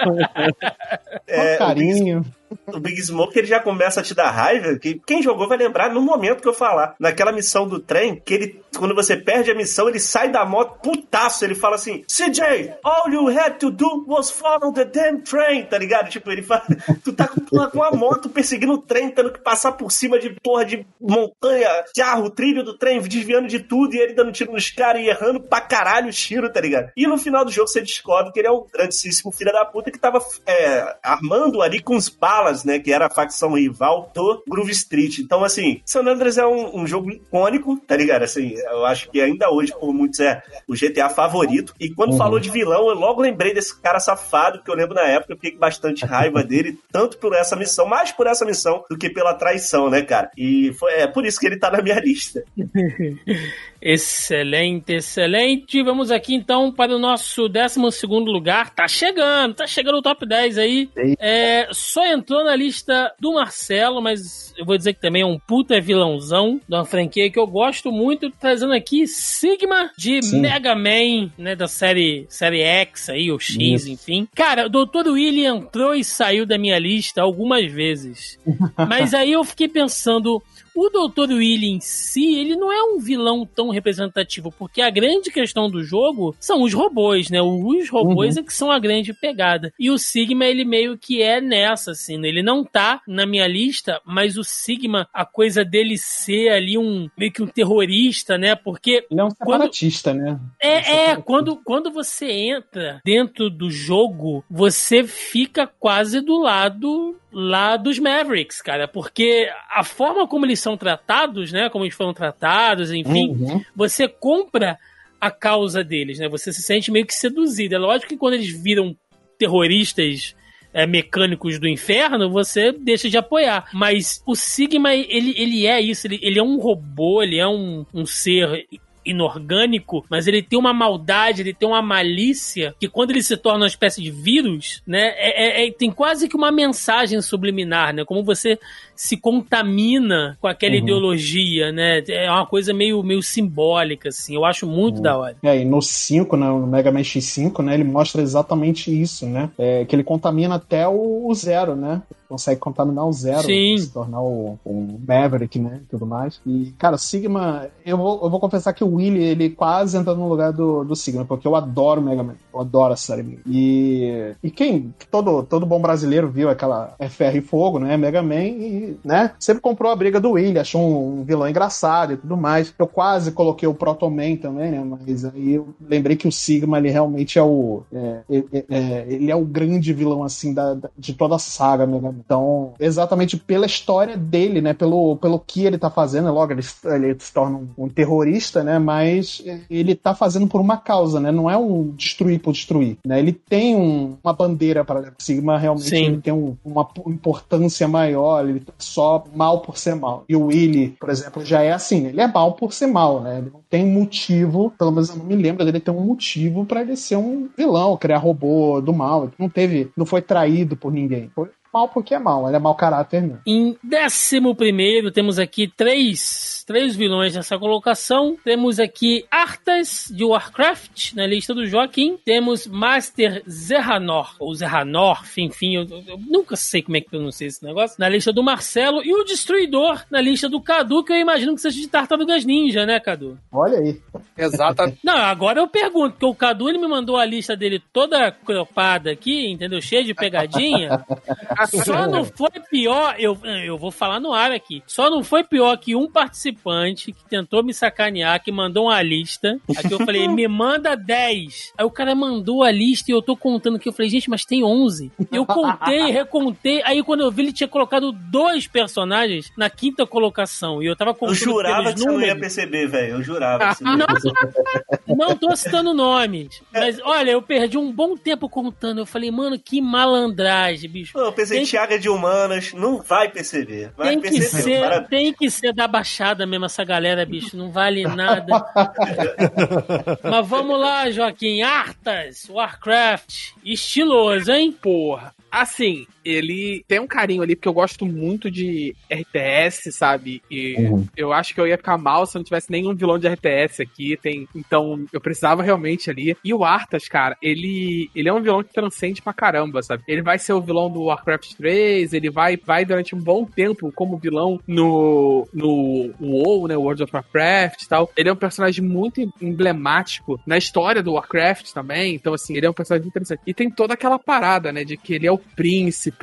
É, Com o Big carinho. O Big Smoke ele já começa a te dar raiva, que quem jogou vai lembrar no momento que eu falar. Naquela missão do trem, que ele, quando você perde a missão, ele sai da moto putaço, ele fala assim, CJ, all you had to do was follow the damn train, tá ligado? Tipo, ele fala, tu tá com, com a moto perseguindo o trem, tendo que passar por cima de porra de montanha, carro, trilho do trem, desviando de tudo, e ele dando tiro nos caras e errando pra caralho os tiros, tá ligado? E no final do jogo você descobre que ele é um grandíssimo filho da puta que tava é, armando ali com os balas, né? Que era a facção rival do Groove Street. Então, assim, San Andreas é um, um jogo icônico, tá ligado? Assim, eu acho que ainda hoje, por muitos, é o GTA favorito. E quando falou de vilão, eu logo lembrei desse cara safado, que eu lembro na época, eu fiquei com bastante raiva dele, tanto por essa missão, mais por essa missão, do que pela traição, né, cara? E foi, é por isso que ele tá na minha lista. Excelente, excelente. Vamos aqui então para o nosso 12 lugar. Tá chegando, tá chegando o top 10 aí. É, só entrou na lista do Marcelo, mas eu vou dizer que também é um puta vilãozão de uma franquia que eu gosto muito. Trazendo aqui Sigma de Sim. Mega Man, né? Da série, série X aí, ou X, Isso. enfim. Cara, o Dr. Willy entrou e saiu da minha lista algumas vezes. Mas aí eu fiquei pensando. O Dr. Willy em si, ele não é um vilão tão representativo, porque a grande questão do jogo são os robôs, né? Os robôs é que são a grande pegada. E o Sigma, ele meio que é nessa, assim, né? Ele não tá na minha lista, mas o Sigma, a coisa dele ser ali um, meio que um terrorista, né? Porque Ele é um separatista, né? é, é, quando, quando você entra dentro do jogo, você fica quase do lado lá dos Mavericks, cara, porque a forma como eles são tratados, né, como eles foram tratados, enfim, Uhum. você compra a causa deles, né? Você se sente meio que seduzido. É lógico que quando eles viram terroristas é, mecânicos do inferno, você deixa de apoiar. Mas o Sigma, ele, ele é isso, ele, ele é um robô, ele é um, um ser inorgânico, mas ele tem uma maldade, ele tem uma malícia que quando ele se torna uma espécie de vírus, né, é, é- é- tem quase que uma mensagem subliminar, né, como você se contamina com aquela Uhum. ideologia, né, é uma coisa meio, meio simbólica, assim, eu acho muito da hora. É, e no 5, né, no Mega Man X5, né, ele mostra exatamente isso, né? É, que ele contamina até o, o Zero, né? Consegue contaminar o Zero, Sim. se tornar o, o Maverick, né? E tudo mais. E, cara, Sigma, eu vou, eu vou confessar que o Willy, ele quase entra no lugar do, do Sigma, porque eu adoro Mega Man. Eu adoro a série. E, e quem, todo, todo bom brasileiro viu aquela é Ferro e Fogo, né? Mega Man, e, né? Sempre comprou a briga do Willy, achou um, um vilão engraçado e tudo mais. Eu quase coloquei o Proto Man também, né? Mas aí eu lembrei que o Sigma, ele realmente é o. é, é, é, ele é o grande vilão, assim, da, da- de toda a saga Mega Man. Então, exatamente pela história dele, né? Pelo, pelo que ele tá fazendo, logo ele, ele se torna um, um terrorista, né? Mas ele tá fazendo por uma causa, né? Não é um destruir por destruir, né? Ele tem um- uma bandeira para Sigma, realmente Sim. ele tem um- uma importância maior, ele tá só mal por ser mal. E o Willy, por exemplo, já é assim, ele é mal por ser mal, né? Ele não tem motivo, pelo menos eu não me lembro dele ter um motivo para ele ser um vilão, criar robô do mal. Ele não teve, não foi traído por ninguém. Foi mal porque é mal, ele é mau caráter mesmo. Em décimo primeiro, temos aqui três, três vilões nessa colocação. Temos aqui Arthas de Warcraft na lista do Joaquim. Temos Master Zerranor, ou Zerranor, enfim, eu, eu- eu nunca sei como é que pronuncia esse negócio. Na lista do Marcelo. E o Destruidor na lista do Cadu, que eu imagino que seja de Tartarugas Ninja, né, Cadu? Olha aí. Exatamente. Não, agora eu pergunto, porque o Cadu ele me mandou a lista dele toda cropada aqui, entendeu? Cheia de pegadinha. Só não foi pior, eu, eu vou falar no ar aqui. Só não foi pior que um participante que tentou me sacanear, que mandou uma lista. Aqui eu falei, me manda 10. Aí o cara mandou a lista e eu tô contando aqui. Eu falei, gente, mas tem 11. Eu contei, recontei. Aí quando eu vi, ele tinha colocado dois personagens na quinta colocação. E eu tava Eu contando jurava pelos que você não ia números. perceber, velho. Eu jurava. que você não ia Não, não tô citando nomes. Mas olha, eu perdi um bom tempo contando. Eu falei, mano, que malandragem, bicho. Eu pensei Santiago de humanas, não vai perceber. Vai tem que, perceber. ser, Para- tem que ser da baixada mesmo essa galera, bicho. Não vale nada. Mas vamos lá, Joaquim. Artas, Warcraft. Estiloso, hein? Porra. Assim, ele tem um carinho ali, porque eu gosto muito de RTS, sabe? E Uhum. eu acho que eu ia ficar mal se não tivesse nenhum vilão de RTS aqui. Tem, então, eu precisava realmente ali. E o Arthas, cara, ele, ele é um vilão que transcende pra caramba, sabe? Ele vai ser o vilão do Warcraft 3, ele vai, vai durante um bom tempo como vilão no, no WoW, né? World of Warcraft e tal. Ele é um personagem muito emblemático na história do Warcraft também. Então, assim, ele é um personagem muito interessante. E tem toda aquela parada, né? De que ele é o príncipe,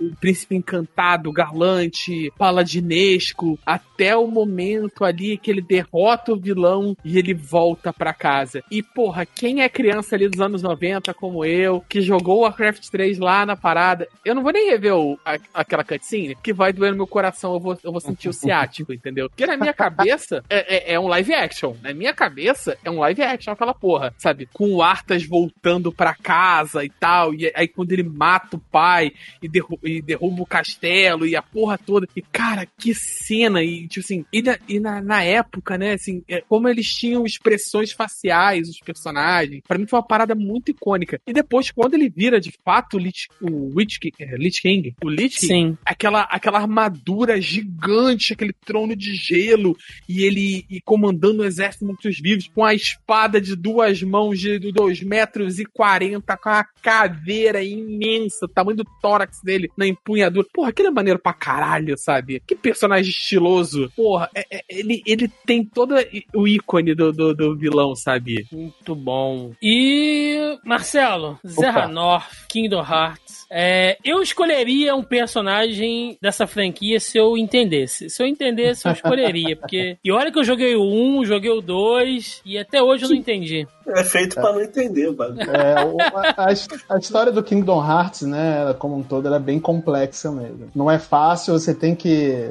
o príncipe encantado, galante, paladinesco, até o momento ali que ele derrota o vilão e ele volta pra casa. E, porra, quem é criança ali dos anos 90, como eu, que jogou Warcraft 3 lá na parada, eu não vou nem rever o, a- aquela cutscene, que vai doer no meu coração, eu vou, eu vou sentir o ciático, entendeu? Porque na minha cabeça é, é- é um live action. Na minha cabeça é um live action aquela porra, sabe? Com o Arthas voltando pra casa e tal, e aí quando ele mata o pai e, derru- e derruba o castelo e a porra toda. E, cara, que cena! E, tipo assim, e, na, e na, na época, né, assim, é, como eles tinham expressões faciais, os personagens, pra mim foi uma parada muito icônica. E depois, quando ele vira de fato o Lich, o é, Lich King, o Lich King, Sim. aquela, aquela armadura gigante, aquele trono de gelo, e ele e comandando o exército mortos vivos com a espada de duas mãos de 2 metros e 40, com a caveira imensa, tamanho do tórax dele na empunhadura. Porra, aquele é maneiro pra caralho, sabe? Que personagem estiloso. Porra, é- é- ele, ele tem todo o ícone do, do, do vilão, sabe? Muito bom. E, Marcelo, Zerranor, Kingdom Hearts. É, eu escolheria um personagem dessa franquia se eu entendesse. Se eu entendesse, eu escolheria. Porque. E olha que eu joguei o 1, joguei o 2, e até hoje eu não entendi. É feito pra não entender, mano. É, o- a, a a história do Kingdom Hearts, né, como um todo, ela é bem complexa mesmo. Não é fácil, você tem que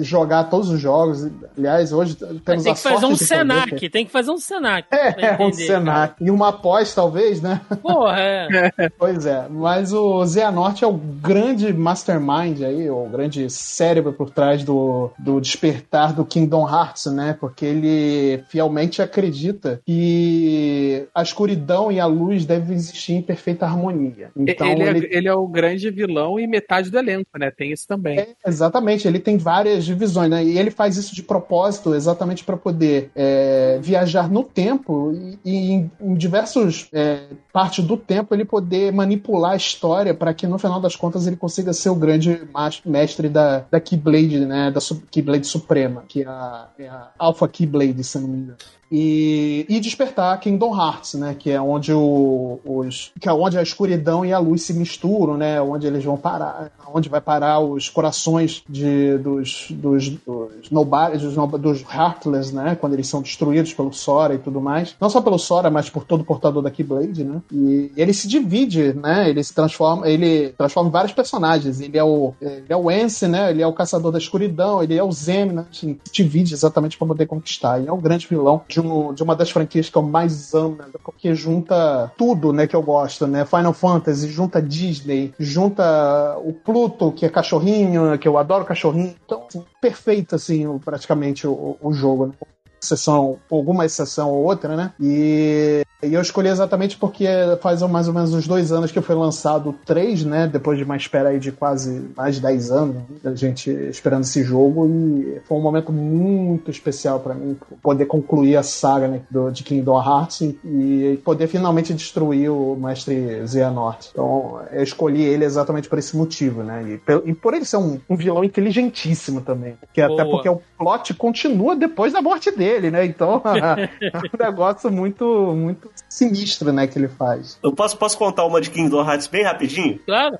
jogar todos os jogos. Aliás, hoje temos Tem a que fazer sorte um de poder Senac, tem que fazer um Senac. É, pra um entender, Senac. E uma pós, talvez, né? cara. Porra, é. Pois é, mas o Xehanort é o grande mastermind aí, o grande cérebro por trás do, do despertar do Kingdom Hearts, né? Porque ele fielmente acredita que a escuridão e a luz devem existir em perfeita harmonia. Então ele, ele, É, ele é o grande vilão e metade do elenco, né? Tem isso também. É, exatamente, ele tem várias divisões, né? E ele faz isso de propósito, exatamente para poder é, viajar no tempo e, e em, em diversos é, partes do tempo ele poder manipular a história para que no final das contas ele consiga ser o grande mestre da, da Keyblade, né? Da Keyblade Suprema, que é a, é a Alpha Keyblade, se não me engano. E, e despertar Kingdom Hearts, né? Que é onde o, os que é onde a escuridão e a luz se misturam, né? Onde eles vão parar, onde vai parar os corações de, dos dos, dos, nobodies, dos, dos Heartless, né? Quando eles são destruídos pelo Sora e tudo mais. Não só pelo Sora, mas por todo portador da Keyblade, né? E ele se divide, né? Ele se transforma, ele transforma vários personagens. Ele é o ele é o Ence, né? Ele é o caçador da escuridão, ele é o Zem, né? Se divide exatamente para poder conquistar. E é o grande vilão de, um, de uma das franquias que eu mais amo, né? porque junta tudo, né, que eu gosto, né? Final Fantasy, junta Disney, junta o Pluto, que é cachorrinho, que eu adoro cachorrinho. Então, assim, perfeito, assim, praticamente o, o jogo, né? Exceção, alguma exceção ou outra, né? E, e eu escolhi exatamente porque faz mais ou menos uns dois anos que foi lançado o 3, né? Depois de uma espera aí de quase mais de 10 anos, a gente esperando esse jogo. E foi um momento muito especial pra mim poder concluir a saga né, do, de Kingdom Hearts e, e poder finalmente destruir o mestre Xehanort. Então eu escolhi ele exatamente por esse motivo, né? E, e por ele ser um, um vilão inteligentíssimo também. Que até porque o plot continua depois da morte dele, né? Então é um negócio muito, muito sinistro, né? Que ele faz. Eu posso, posso contar uma de Kingdom Hearts bem rapidinho? Claro.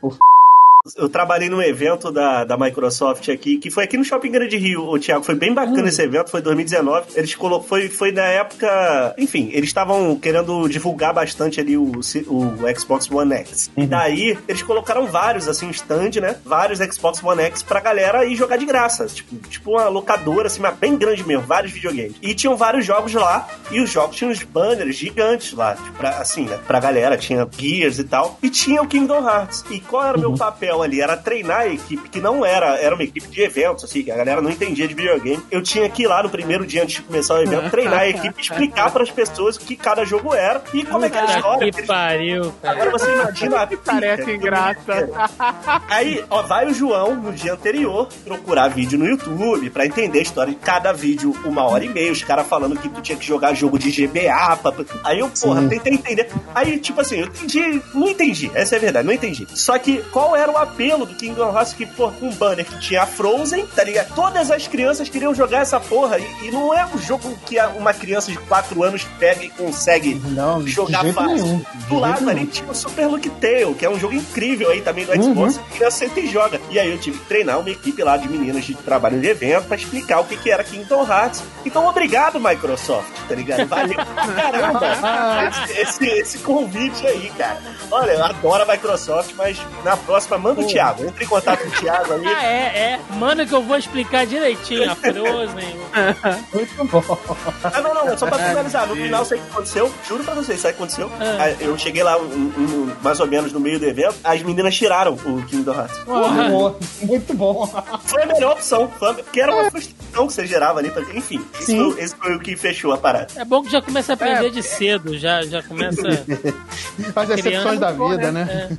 Eu trabalhei num evento da, da Microsoft aqui, que foi aqui no Shopping Grande Rio, o Thiago. Foi bem bacana esse evento, foi 2019. Eles colo... foi, foi na época. Enfim, eles estavam querendo divulgar bastante ali o, o Xbox One X. E daí, eles colocaram vários, assim, stand, né? Vários Xbox One X pra galera ir jogar de graça. Tipo, tipo uma locadora, assim, mas bem grande mesmo, vários videogames. E tinham vários jogos lá, e os jogos tinham uns banners gigantes lá, tipo, pra, assim, né? Pra galera, tinha Gears e tal. E tinha o Kingdom Hearts. E qual era o meu papel papel ali era treinar a equipe, que não era, era uma equipe de eventos, assim, que a galera não entendia de videogame. Eu tinha que ir lá no primeiro dia antes de começar o evento, treinar a equipe, explicar para as pessoas o que cada jogo era e como é que era a história. Que pariu, cara. Agora você imagina a pica. ingrata. Aí, ó, vai o João no dia anterior procurar vídeo no YouTube pra entender a história de cada vídeo, uma hora e meia, os caras falando que tu tinha que jogar jogo de GBA. pra- Aí eu, porra, Sim. tentei entender. Aí, tipo assim, eu entendi, não entendi, essa é a verdade, não entendi. Só que qual era o apelo do Kingdom Hearts que, pô, um banner que tinha a Frozen, tá ligado? Todas as crianças queriam jogar essa porra e, e não é um jogo que uma criança de 4 anos pega e consegue Não, jogar fácil. nenhum. Do lado nenhum. ali tinha o Super Look Tail, que é um jogo incrível aí também do Xbox, Uhum. que a criança senta e joga. E aí eu tive que treinar uma equipe lá de meninas de trabalho de evento pra explicar o que, que era Kingdom Hearts. Então, obrigado, Microsoft, tá ligado? Valeu caramba esse, esse, esse convite aí, cara. Olha, eu adoro a Microsoft, mas na próxima manda o Thiago. Entre em contato com o Thiago ali. Ah, é, é. Manda que eu vou explicar direitinho a Frozen. Muito bom. Ah, não, não, só pra finalizar. No final, sabe o que aconteceu? Juro pra vocês, sabe o que aconteceu? Ah. Ah, Eu cheguei lá, um- um- mais ou menos no meio do evento, as meninas tiraram o Kingdom Hearts. Porra. Bom, Muito bom. Foi a melhor opção, foi- porque era uma frustração que você gerava ali. pra- Enfim, esse foi, esse foi o que fechou a parada. É bom que já começa a aprender de cedo, já, já começa. As decepções Criança, da vida, né?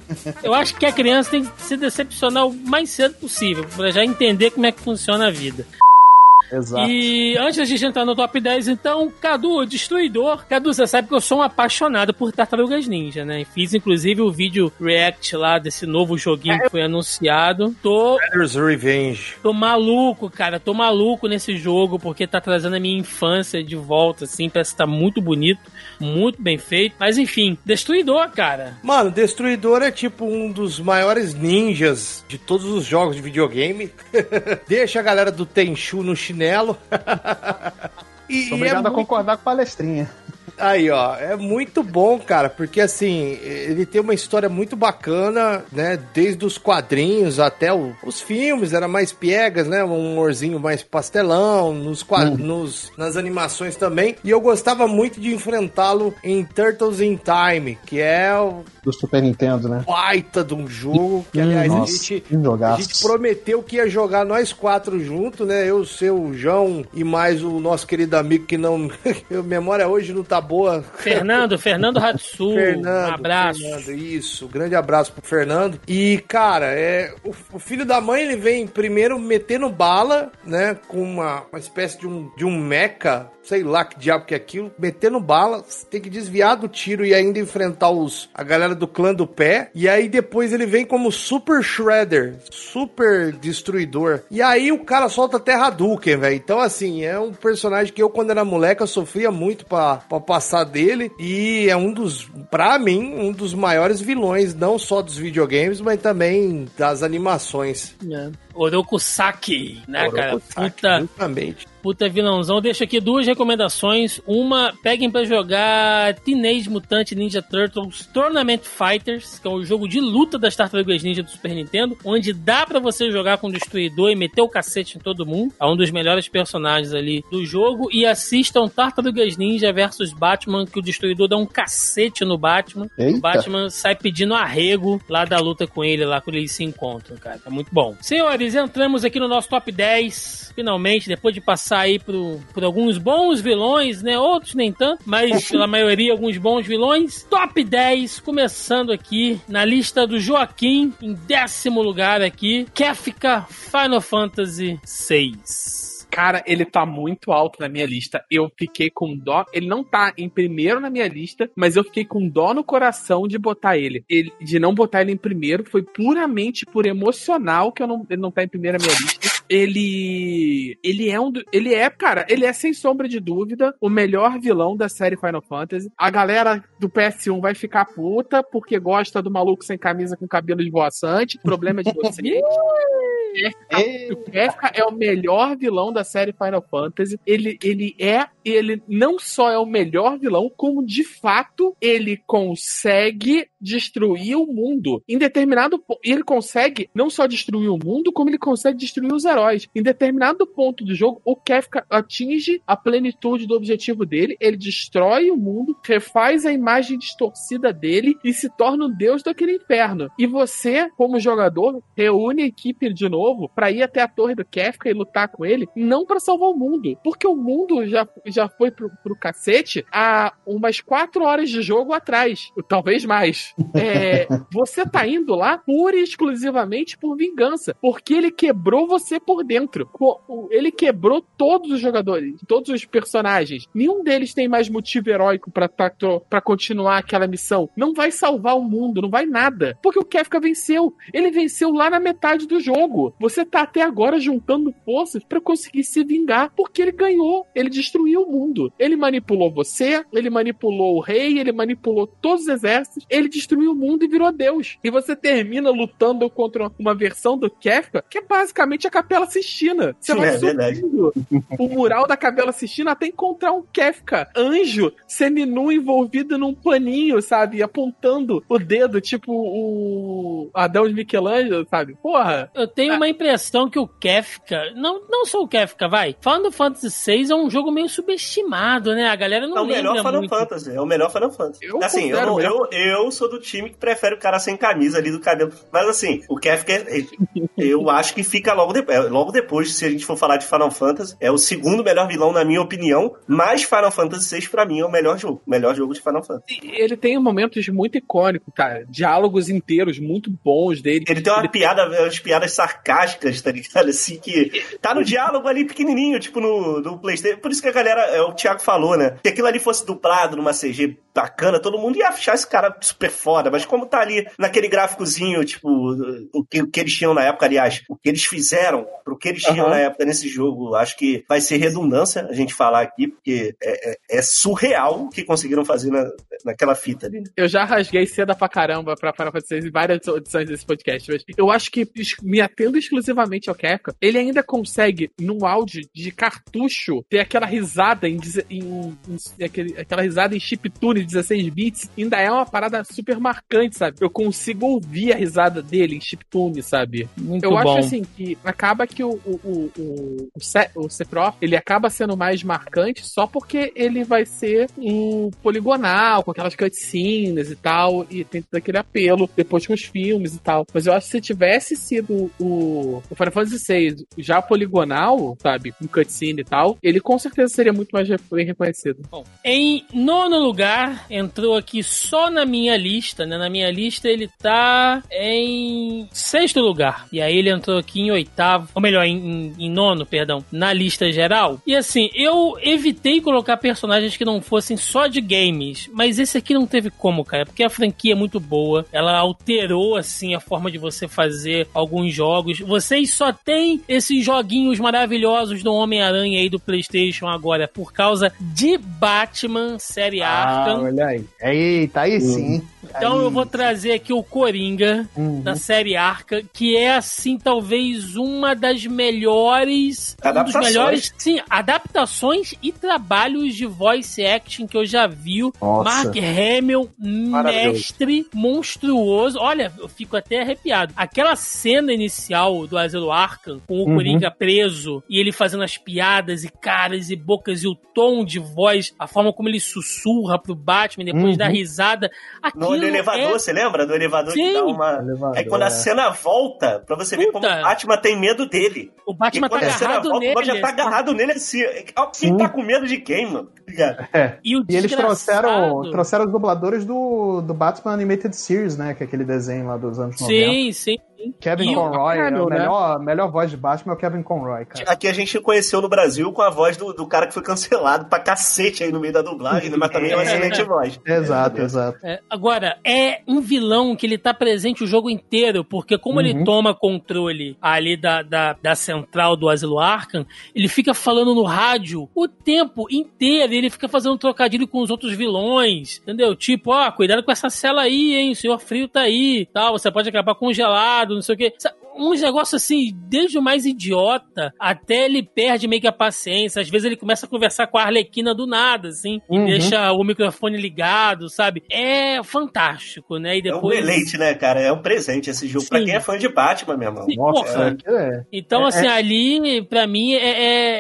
Eu acho que a criança tem que se decepcionar o mais cedo possível, pra já entender como é que funciona a vida. Exato. E antes da gente entrar no top 10, então, Cadu, Destruidor. Cadu, você sabe que eu sou um apaixonado por Tartarugas Ninja, né? Fiz inclusive o vídeo react lá desse novo joguinho que foi anunciado. Tô Shredder's Revenge. Tô maluco, cara. Tô maluco nesse jogo porque tá trazendo a minha infância de volta, assim. Parece que tá muito bonito, muito bem feito. Mas enfim, Destruidor, cara. Mano, Destruidor é tipo um dos maiores ninjas de todos os jogos de videogame. Deixa a galera do Tenchu no chinelo. e, Sou e obrigado é a muito- concordar com a palestrinha. Aí, ó, é muito bom, cara, porque assim, ele tem uma história muito bacana, né? Desde os quadrinhos até o- os filmes, era mais piegas, né? Um humorzinho mais pastelão, nos, quad- nos- nas animações também. E eu gostava muito de enfrentá-lo em Turtles in Time, que é o Do Super Nintendo, né? baita de um jogo, que aliás a Nossa, gente. que A gente prometeu que ia jogar nós quatro juntos, né? Eu, o seu, o João e mais o nosso querido amigo que não. a memória hoje não tá boa. Fernando, Fernando Hatsu. Fernando. um abraço. Fernando, isso. Grande abraço pro Fernando. E, cara, é, o, o filho da mãe, ele vem primeiro metendo bala, né? Com uma, uma espécie de um, de um mecha, sei lá que diabo que é aquilo, metendo bala, você tem que desviar do tiro e ainda enfrentar os, a galera do clã do pé. E aí depois ele vem como Super Shredder, Super Destruidor. E aí o cara solta Terra Hadouken, velho. Então, assim, é um personagem que eu, quando era moleque, eu sofria muito pra, pra passar dele. E é um dos, pra mim, um dos maiores vilões, não só dos videogames, mas também das animações. É. Orokusaki, né, cara? Orokusaki, Puta, Justamente. Puta vilãozão. Deixa aqui duas recomendações. Uma, peguem pra jogar Teenage Mutant Ninja Turtles Tournament Fighters, que é o jogo de luta das Tartarugas Ninja do Super Nintendo, onde dá pra você jogar com o Destruidor e meter o cacete em todo mundo. É um dos melhores personagens ali do jogo. E assistam Tartarugas Ninja versus Batman, que o Destruidor dá um cacete no Batman. Eita. O Batman sai pedindo arrego lá da luta com ele, lá quando eles se encontram, cara. Tá muito bom. Senhores, entramos aqui no nosso top 10. Finalmente, depois de passar aí por, por alguns bons vilões, né? Outros nem tanto, mas pela maioria alguns bons vilões. Top 10, começando aqui na lista do Joaquim, em décimo lugar aqui. Kefka Final Fantasy VI. Cara, ele tá muito alto na minha lista. Eu fiquei com dó. Ele não tá em primeiro na minha lista, mas eu fiquei com dó no coração de botar ele. ele de não botar ele em primeiro. Foi puramente por emocional que eu não, ele não tá em primeiro na minha lista. Ele. Ele é um. do- Ele é, cara, ele é sem sombra de dúvida o melhor vilão da série Final Fantasy. A galera do PS1 vai ficar puta porque gosta do maluco sem camisa com cabelo esvoaçante. Problema de vocês. O Kefka é o melhor vilão da da série Final Fantasy. Ele, ele é, ele não só é o melhor vilão, como de fato ele consegue destruir o mundo. Em determinado ele consegue não só destruir o mundo, como ele consegue destruir os heróis. Em determinado ponto do jogo, o Kefka atinge a plenitude do objetivo dele, ele destrói o mundo, refaz a imagem distorcida dele e se torna o deus daquele inferno. E você, como jogador, reúne a equipe de novo para ir até a torre do Kefka e lutar com ele, não para salvar o mundo, porque o mundo já, já foi pro, pro cacete há umas quatro horas de jogo atrás, talvez mais. É, você tá indo lá pura e exclusivamente por vingança, porque ele quebrou você por dentro. Ele quebrou todos os jogadores, todos os personagens. Nenhum deles tem mais motivo heróico para continuar aquela missão. Não vai salvar o mundo, não vai nada. Porque o Kefka venceu. Ele venceu lá na metade do jogo. Você tá até agora juntando forças para conseguir se vingar, porque ele ganhou. Ele destruiu o mundo. Ele manipulou você, ele manipulou o rei, ele manipulou todos os exércitos, ele destruiu o mundo e virou Deus. E você termina lutando contra uma versão do Kefka que é basicamente a Capela Sistina. Você Sim, vai é verdade. o mural da Capela Sistina até encontrar um Kefka, anjo, seminu envolvido num paninho, sabe? Apontando o dedo, tipo o Adão de Michelangelo, sabe? Porra. Eu tenho uma impressão que o Kefka, não, não só o Kefka, vai. Final Fantasy VI é um jogo meio subestimado, né? A galera não É o melhor lembra Final muito. Fantasy. É o melhor Final Fantasy. Eu assim, eu, não- eu, eu sou do time que prefere o cara sem camisa ali do cabelo. Mas assim, o Kefka, eu acho que fica logo, de- é, logo depois, se a gente for falar de Final Fantasy. É o segundo melhor vilão, na minha opinião. Mas Final Fantasy VI, pra mim, é o melhor jogo. O melhor jogo de Final Fantasy. Ele tem momentos muito icônicos, cara. Diálogos inteiros muito bons dele. Ele tem uma piada, umas piadas sarcásticas, tá ligado? Assim, que tá no diálogo ali pequenininho, tipo no, no Playstation. Por isso que a galera, é o Thiago falou, né? Se aquilo ali fosse dublado numa CG bacana, todo mundo ia achar esse cara super foda. Mas como tá ali naquele gráficozinho, tipo, o que, o que eles tinham na época, aliás, o que eles fizeram pro que eles tinham Aham. na época nesse jogo, acho que vai ser redundância a gente falar aqui, porque é, é- é surreal o que conseguiram fazer na, naquela fita ali. Eu já rasguei seda pra caramba pra Final Fantasy VI em várias edições desse podcast, mas eu acho que, me atendo exclusivamente ao Kefka, ele ainda consegue, num áudio de cartucho, ter aquela risada em, em- em- aquele- aquela risada em chiptune 16 bits, ainda é uma parada super marcante, sabe? Eu consigo ouvir a risada dele em chiptune, sabe? Muito eu bom. acho assim que acaba que o, o, o, o, Se- o ele acaba sendo mais marcante só porque ele vai ser um poligonal, com aquelas cutscenes e tal, e tem todo aquele apelo depois com os filmes e tal. Mas eu acho que se tivesse sido o, o Final Fantasy VI já poligonal, sabe, com cutscene e tal, ele com certeza seria muito mais bem reconhecido. Bom, em nono lugar, entrou aqui só na minha lista, né? Na minha lista ele tá em sexto lugar. E aí ele entrou aqui em oitavo, ou melhor, em, em- nono, perdão, na lista geral. E assim, eu evitei colocar personagens que não fossem só de games, mas esse aqui não teve como, cara, porque a franquia é muito boa. Ela alterou, assim, a forma de você fazer alguns jogos. Vocês só têm esses joguinhos maravilhosos do Homem-Aranha aí do PlayStation agora por causa de Batman série Ah, Arkham. olha aí. Eita, aí sim. Então Aí. eu vou trazer aqui o Coringa Uhum. da série Arca, que é assim talvez uma das melhores, um dos Adaptações. melhores, sim, adaptações e trabalhos de voice acting que eu já vi. Nossa. Mark Hamill, mestre monstruoso. Olha, eu fico até arrepiado. Aquela cena inicial do Asilo Arkham com o Uhum. Coringa preso e ele fazendo as piadas e caras e bocas e o tom de voz, a forma como ele sussurra pro Batman depois Uhum. da risada. Aquilo no elevador, é você lembra? Do elevador que Sim. dá uma. Elevador, Aí quando é. a cena volta, pra você ver como o Batman tem medo dele. O Batman e tá quando a cena agarrado volta, nele. o Batman tá agarrado nele assim. Quem Sim. tá com medo de quem, mano? Ligado? É. E, o E eles trouxeram, trouxeram os dubladores do, do Batman Animated Series, né? Que é aquele desenho lá dos anos 90. Sim, sim. Kevin E o- Conroy, Caralho, a né? melhor, a melhor voz de Batman é o Kevin Conroy, cara. Aqui a gente conheceu no Brasil com a voz do, do cara que foi cancelado pra cacete aí no meio da dublagem, né? mas também é uma É. excelente voz. Exato, exato. É, agora, é um vilão que ele tá presente o jogo inteiro, porque como ele Uhum. toma controle ali da, da, da central do Asilo Arkham, ele fica falando no rádio o tempo inteiro, e ele fica fazendo trocadilho com os outros vilões, entendeu? Tipo, ó, cuidado com essa cela aí, hein, o senhor frio tá aí, tal, você pode acabar congelado, não sei o quê. Sa- uns negócios assim, desde o mais idiota até ele perde meio que a paciência. Às vezes ele começa a conversar com a Arlequina do nada, assim, Uhum. e deixa o microfone ligado, sabe? É fantástico, né? E É um depois. deleite, né, cara? É um presente esse jogo. Pra Sim. quem é fã de Batman, meu irmão. Sim, Nossa, porra. aquilo é. Então, É, assim, ali, pra mim, é,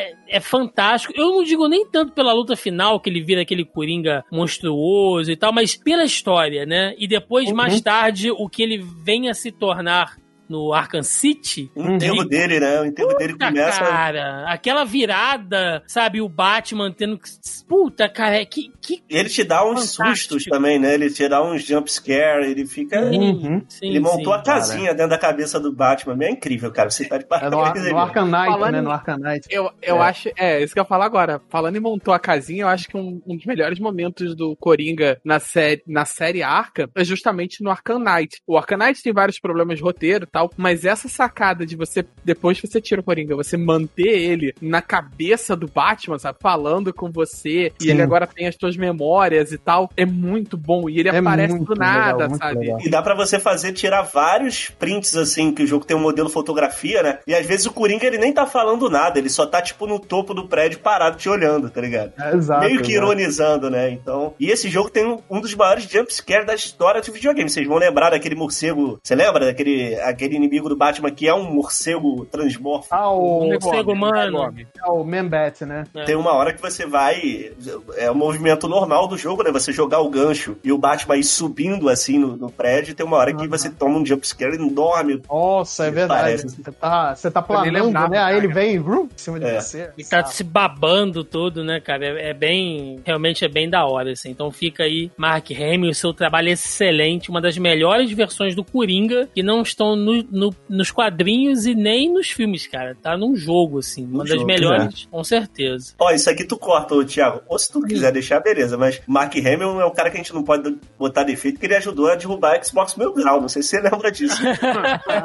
é, é fantástico. Eu não digo nem tanto pela luta final, que ele vira aquele Coringa monstruoso e tal, mas pela história, né? E depois, Uhum. mais tarde, o que ele vem a se tornar no Arkham City. O enterro dele, né? O enterro dele começa. cara, aquela virada, sabe? O Batman tendo que. Puta, cara, que. que... Ele te dá uns Fantástico. sustos também, né? Ele te dá uns jump scare, ele fica. Uhum. Sim, Ele montou sim. a casinha dentro da cabeça do Batman. É incrível, cara. Você tá de É no, parabéns no Arkham Knight, Falando né? No Arkham Knight. Eu, eu É. acho. É, isso que eu ia falar agora. Falando em montou a casinha, eu acho que um, um dos melhores momentos do Coringa na série, na série Arkham é justamente no Arkham Knight. O Arkham Knight tem vários problemas de roteiro e tal, mas essa sacada de você, depois que você tira o Coringa, você manter ele na cabeça do Batman, sabe? Falando com você, e Sim. ele agora tem as suas memórias e tal, é muito bom. E ele É aparece do nada, legal, sabe? legal. E dá pra você fazer, tirar vários prints, assim, que o jogo tem um modelo fotografia, né? E às vezes o Coringa, ele nem tá falando nada, ele só tá, tipo, no topo do prédio parado te olhando, tá ligado? É, exato. Meio que exato. ironizando, né? Então. E esse jogo tem um, um dos maiores jumpscares da história do videogame. Vocês vão lembrar daquele morcego. Você lembra daquele aquele inimigo do Batman que é um morcego transmorfo? Ah, o, Morcego humano. é o Man-Bat, né? Tem uma hora que você vai. É o movimento normal do jogo, né? Você jogar o gancho e o Batman ir subindo assim no, no prédio. Tem uma hora que você toma um jumpscare enorme. Nossa, é verdade. parece. Você tá, você tá planando, né? Aí ele cara. vem vrum, em cima de É. você. E tá se babando todo, né, cara? É, é bem. Realmente é bem da hora, assim. Então fica aí, Mark Hamill, o seu trabalho é excelente. Uma das melhores versões do Coringa que não estão no- no- nos quadrinhos e nem nos filmes, cara. Tá num jogo, assim. Uma das jogo, melhores, com certeza. Ó, isso aqui tu corta, ô, Thiago. Ou se tu quiser deixar, beleza. Mas Mark Hamill é um cara que a gente não pode botar defeito, porque ele ajudou a derrubar a Xbox Mil Grau. Não sei se você lembra disso.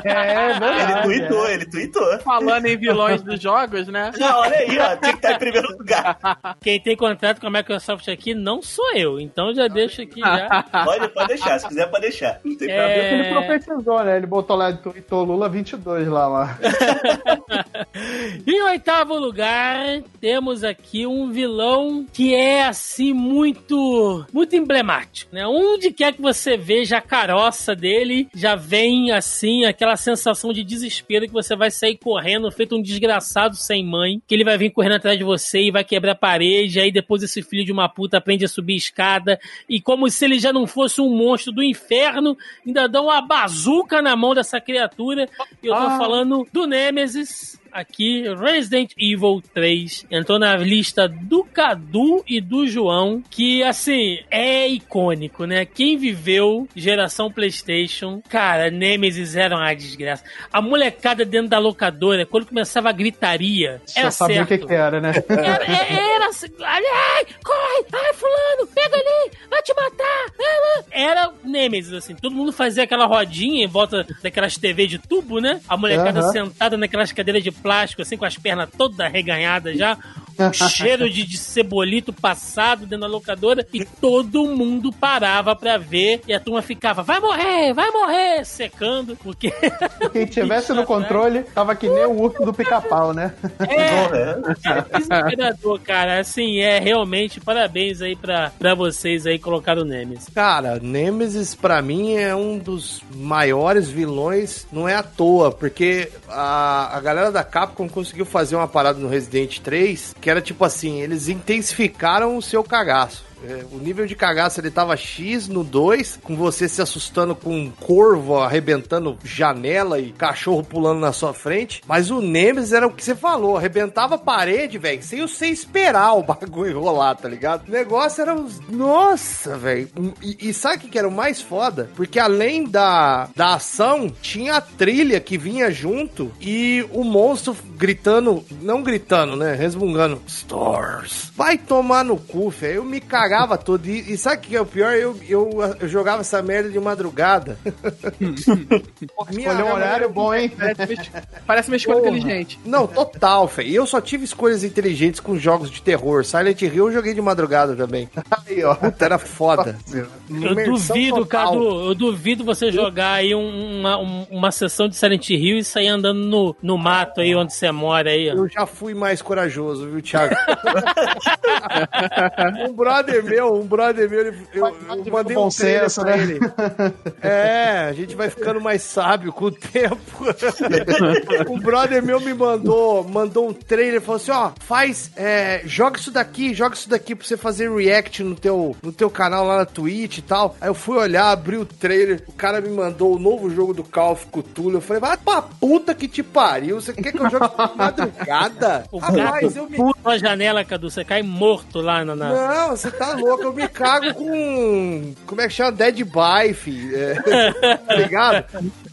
É, Ele verdade. tweetou, é. ele tweetou. Falando em vilões dos jogos, né? Já, olha aí, ó. Tinha que estar em primeiro lugar. Quem tem contrato com a Microsoft aqui não sou eu. Então já deixo aqui já. Pode, pode deixar. Se quiser, pode deixar. Não tem É. problema. Ele profetizou, né? Ele botou lá, tweetou Lula 22 lá, lá. Em oitavo lugar, temos aqui um vilão que é assim muito muito emblemático, né? Onde quer que você veja a caroça dele, já vem assim aquela sensação de desespero que você vai sair correndo, feito um desgraçado sem mãe, que ele vai vir correndo atrás de você e vai quebrar a parede, aí depois esse filho de uma puta aprende a subir escada e como se ele já não fosse um monstro do inferno, ainda dá uma bazuca na mão dessa criatura. E eu tô Ah. falando do Nemesis. Aqui, Resident Evil 3 entrou na lista do Cadu e do João, que assim é icônico, né? Quem viveu geração PlayStation, cara, Nemesis era uma desgraça. A molecada dentro da locadora, quando começava a gritaria, Já era sabia o certo. que, que era, né? Era, é- era assim, ai, corre, ai, fulano, pega ali, vai te matar. Era Nemesis, assim, todo mundo fazia aquela rodinha em volta daquelas TV de tubo, né? A molecada Aham. sentada naquelas cadeiras de plástico, assim, com as pernas todas arreganhadas já, um cheiro de, de cebolito passado dentro da locadora, e todo mundo parava pra ver, e a turma ficava, vai morrer, vai morrer, secando, porque Quem tivesse no controle, tava que nem o urso do pica-pau, né? é, É. desesperador, cara. Assim, é realmente parabéns aí pra, pra vocês aí colocar o Nemesis. Cara, Nemesis pra mim é um dos maiores vilões, não é à toa, porque a, a galera da Capcom conseguiu fazer uma parada no Resident 3 que era tipo assim, eles intensificaram o seu cagaço. É, o nível de cagaço ele tava X no 2, com você se assustando com um corvo arrebentando janela e cachorro pulando na sua frente. Mas o Nemesis era o que você falou, arrebentava a parede, velho, sem você esperar o bagulho rolar, tá ligado? O negócio era os. Nossa, velho. E, e sabe o que era o mais foda? Porque além da, da ação, tinha a trilha que vinha junto e o monstro gritando, não gritando, né? Resmungando. Stores. Vai tomar no cu, velho. Eu me cagava cagava tudo. E, e sabe o que é o pior? Eu, eu, eu jogava essa merda de madrugada. Escolheu um horário bom, hein? Parece uma escolha Porra. inteligente. Não, total. E eu só tive escolhas inteligentes com jogos de terror. Silent Hill eu joguei de madrugada também. Aí, ó. Puta, era foda. Eu duvido, total. Cadu, eu duvido você jogar aí um- uma, um- uma sessão de Silent Hill e sair andando no, no mato aí onde você mora aí. ó. Eu já fui mais corajoso, viu, Thiago? um brother meu, um brother meu, ele- eu, eu mandei um trailer senso, pra né? ele. É, a gente vai ficando mais sábio com o tempo. um brother meu me mandou, mandou um trailer, falou assim, ó, faz, é, joga isso daqui, joga isso daqui pra você fazer react no teu, no teu canal lá na Twitch e tal. Aí eu fui olhar, abri o trailer, o cara me mandou o novo jogo do Call of Cthulhu. Eu falei, vai pra puta que te pariu, você quer que eu jogue de madrugada? O Rapaz, gato eu me pula na janela, Cadu, você cai morto lá na- não, você tá louco, eu me cago com. Como é que chama? Dead by, fi. É, tá ligado?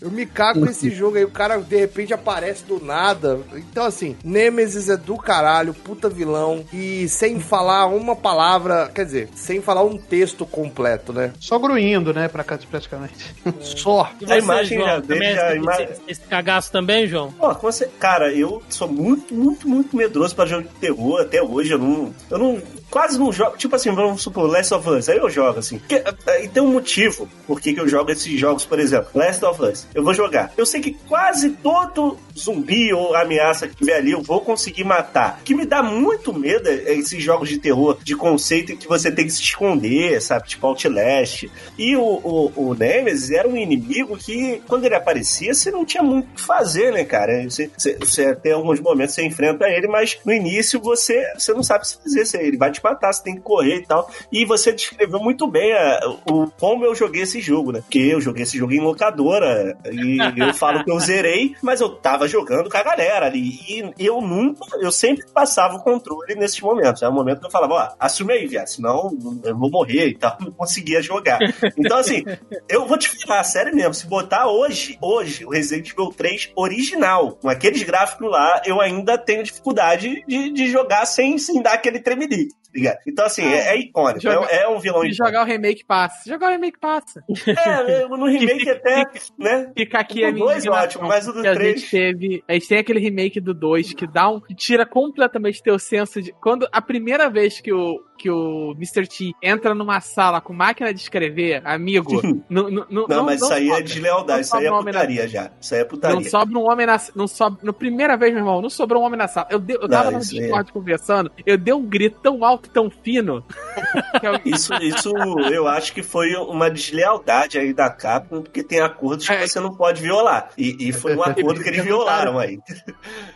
Eu me cago com esse jogo aí, o cara de repente aparece do nada. Então, assim, Nemesis é do caralho, puta vilão. E sem falar uma palavra, quer dizer, sem falar um texto completo, né? Só gruindo, né, pra cá, praticamente. Só. E A você, imagem João, já já- esse, a ima- esse- cagaço também, João? Pô, como você- cara, eu sou muito, muito, muito medroso pra jogo de terror. Até hoje eu não. Eu não. Quase não jogo. Tipo assim, vamos supor, Last of Us. Aí eu jogo assim. Porque, e tem um motivo por que que eu jogo esses jogos, por exemplo. Last of Us. Eu vou jogar. Eu sei que quase todo zumbi ou ameaça que tiver ali eu vou conseguir matar. O que me dá muito medo é esses jogos de terror de conceito em que você tem que se esconder, sabe? Tipo Outlast. E o, o, o Nemesis era um inimigo que, quando ele aparecia, você não tinha muito o que fazer, né, cara? Você, você, você tem alguns momentos você enfrenta ele, mas no início você, você não sabe o que fazer. Você, ele vai te matar, você tem que correr e tal. E você descreveu muito bem a- o, como eu joguei esse jogo, né? Porque eu joguei esse jogo em locadora e eu falo que eu zerei, mas eu tava jogando com a galera ali. E eu nunca, eu sempre passava o controle nesses momentos. É o momento que eu falava, ó, assume aí, viado, senão eu vou morrer e tal. Não conseguia jogar. Então, assim, eu vou te falar, sério mesmo, se botar hoje, hoje, o Resident Evil 3 original, com aqueles gráficos lá, eu ainda tenho dificuldade de, de jogar sem, sem dar aquele tremelique, ligado? Então, assim, é, é icônico, Joga- é, é um vilão icônico. jogar o remake passa. Jogar o remake passa. É, no remake até, né? Fica aqui O minha dois, indignação, ótimo, mas o do que a três- gente teve. A gente tem aquele remake do 2 que dá um. que tira completamente teu senso de. Quando a primeira vez que o, que o Mr. T entra numa sala com máquina de escrever, amigo. não, não, não, Não, mas isso aí é sobra. deslealdade, não isso aí é um homem na- putaria já. Isso aí é putaria. Não sobra um homem na não sobra, No primeira vez, meu irmão, não sobrou um homem na sala. Eu, dei- eu tava Não, no aí Discord conversando, eu dei um grito tão alto, tão fino. Isso, isso eu acho que foi uma deslealdade aí da Capcom, porque tem acordos que É. você não pode violar. E, e foi um acordo que eles violaram aí.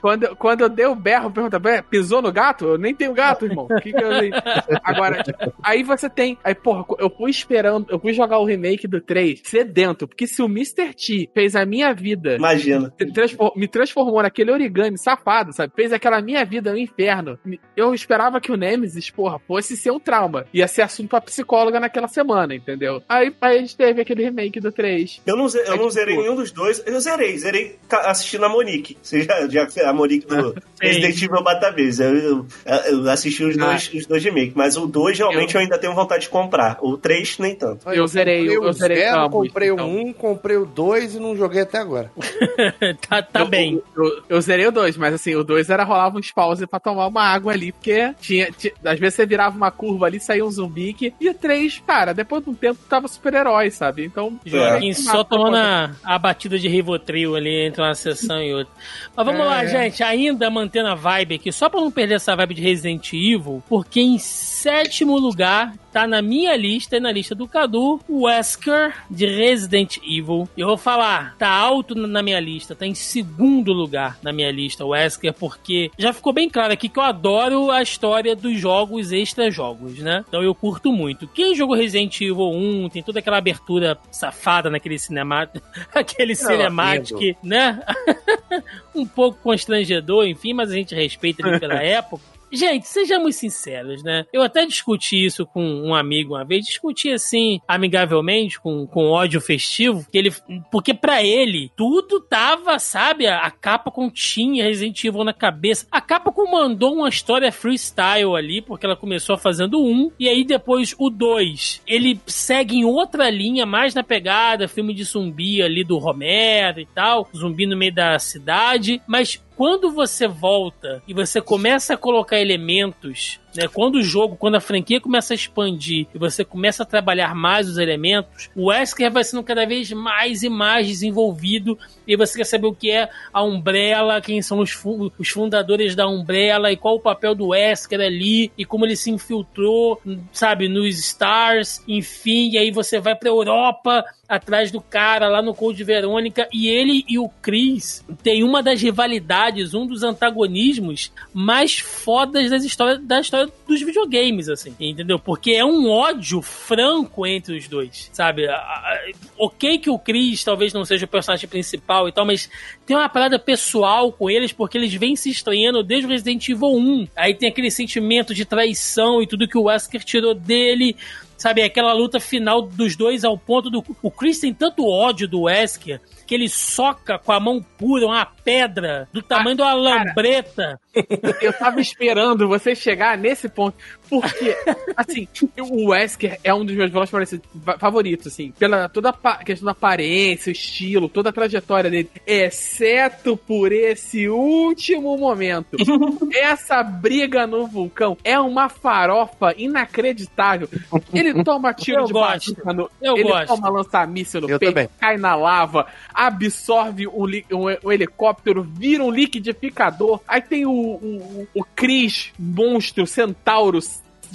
Quando, quando eu dei o berro, pergunta, "Ué, pisou no gato? Eu nem tenho gato, irmão. O que que eu dei? Agora, aí você tem. Aí, porra, eu fui esperando, eu fui jogar o remake do 3 sedento, porque se o Mr. T fez a minha vida. Imagina. me transfor- Me transformou naquele origami safado, sabe? Fez aquela minha vida no inferno. Eu esperava que o Nemesis, porra, fosse ser um trauma. Ia ser assunto pra psicóloga naquela semana, entendeu? Aí, aí a gente teve aquele remake do 3. Eu não, eu não zerei nenhum dos dois. Eu zerei, zerei assistindo a Monique. Você já, já a Monique do Resident Evil Database. Eu, eu, eu assisti os Ah. dois, os dois remakes, mas o 2 realmente eu... ainda tenho vontade de comprar. O 3 nem tanto. Eu zerei, eu o zerei zero, ambos, comprei então. o um, comprei o dois e não joguei até agora. tá tá Eu- bem. Eu, eu, eu zerei o 2, mas assim, o 2 era rolava uns pause pra tomar uma água ali, porque tinha, tinha- Às vezes você virava uma curva ali, saía um zumbi. Que, e o 3, cara, depois de um tempo tava super-herói, sabe? Então. É. só tomando a, a batida de Rivotril ali entre uma sessão e outra. Mas vamos lá, gente, ainda mantendo a vibe aqui, só pra não perder essa vibe de Resident Evil, porque em sétimo lugar tá na minha lista e na lista do Cadu, o Wesker de Resident Evil. Eu vou falar, tá alto na minha lista, tá em segundo lugar na minha lista, o Wesker, porque já ficou bem claro aqui que eu adoro a história dos jogos extra-jogos, né? Então eu curto muito. Quem jogou Resident Evil 1, tem toda aquela abertura safada naquele cinema, aquele cinematic, né? um pouco constrangedor, enfim, mas a gente respeita ele pela época. Gente, sejamos sinceros, né? Eu até discuti isso com um amigo uma vez, discuti assim, amigavelmente, com, com ódio festivo, que ele, porque para ele, tudo tava, sabe, a, a capa continha Resident Evil na cabeça. A capa mandou uma história freestyle ali, porque ela começou fazendo um, e aí depois o dois, ele segue em outra linha, mais na pegada, filme de zumbi ali do Romero e tal, zumbi no meio da cidade, mas quando você volta e você começa a colocar elementos né? Quando o jogo, quando a franquia começa a expandir e você começa a trabalhar mais os elementos, o Wesker vai sendo cada vez mais e mais desenvolvido e você quer saber o que é a Umbrella, quem são os, fu os fundadores da Umbrella e qual o papel do Wesker ali e como ele se infiltrou, sabe, nos Stars, enfim, e aí você vai pra Europa atrás do cara lá no Code Verônica e ele e o Chris têm uma das rivalidades, um dos antagonismos mais fodas das histórias, da história dos videogames, assim, entendeu? Porque é um ódio franco entre os dois, sabe? Ok que o Chris talvez não seja o personagem principal e tal, mas tem uma parada pessoal com eles porque eles vêm se estranhando desde o Resident Evil 1. Aí tem aquele sentimento de traição e tudo que o Wesker tirou dele sabe, aquela luta final dos dois ao ponto do. O Chris tem tanto ódio do Wesker que ele soca com a mão pura uma pedra do tamanho ah, de uma lambreta. Eu tava esperando você chegar nesse ponto. Porque, assim, o Wesker é um dos meus vilões favoritos, assim, pela toda a questão da aparência, o estilo, toda a trajetória dele, exceto por esse último momento. Essa briga no vulcão é uma farofa inacreditável. Ele toma tiro Eu de gosto. no, Eu ele gosto. toma lançar míssil no Eu peito, também. cai na lava, absorve um, um- um helicóptero, vira um liquidificador. Aí tem o, o, o Chris, monstro, centauro,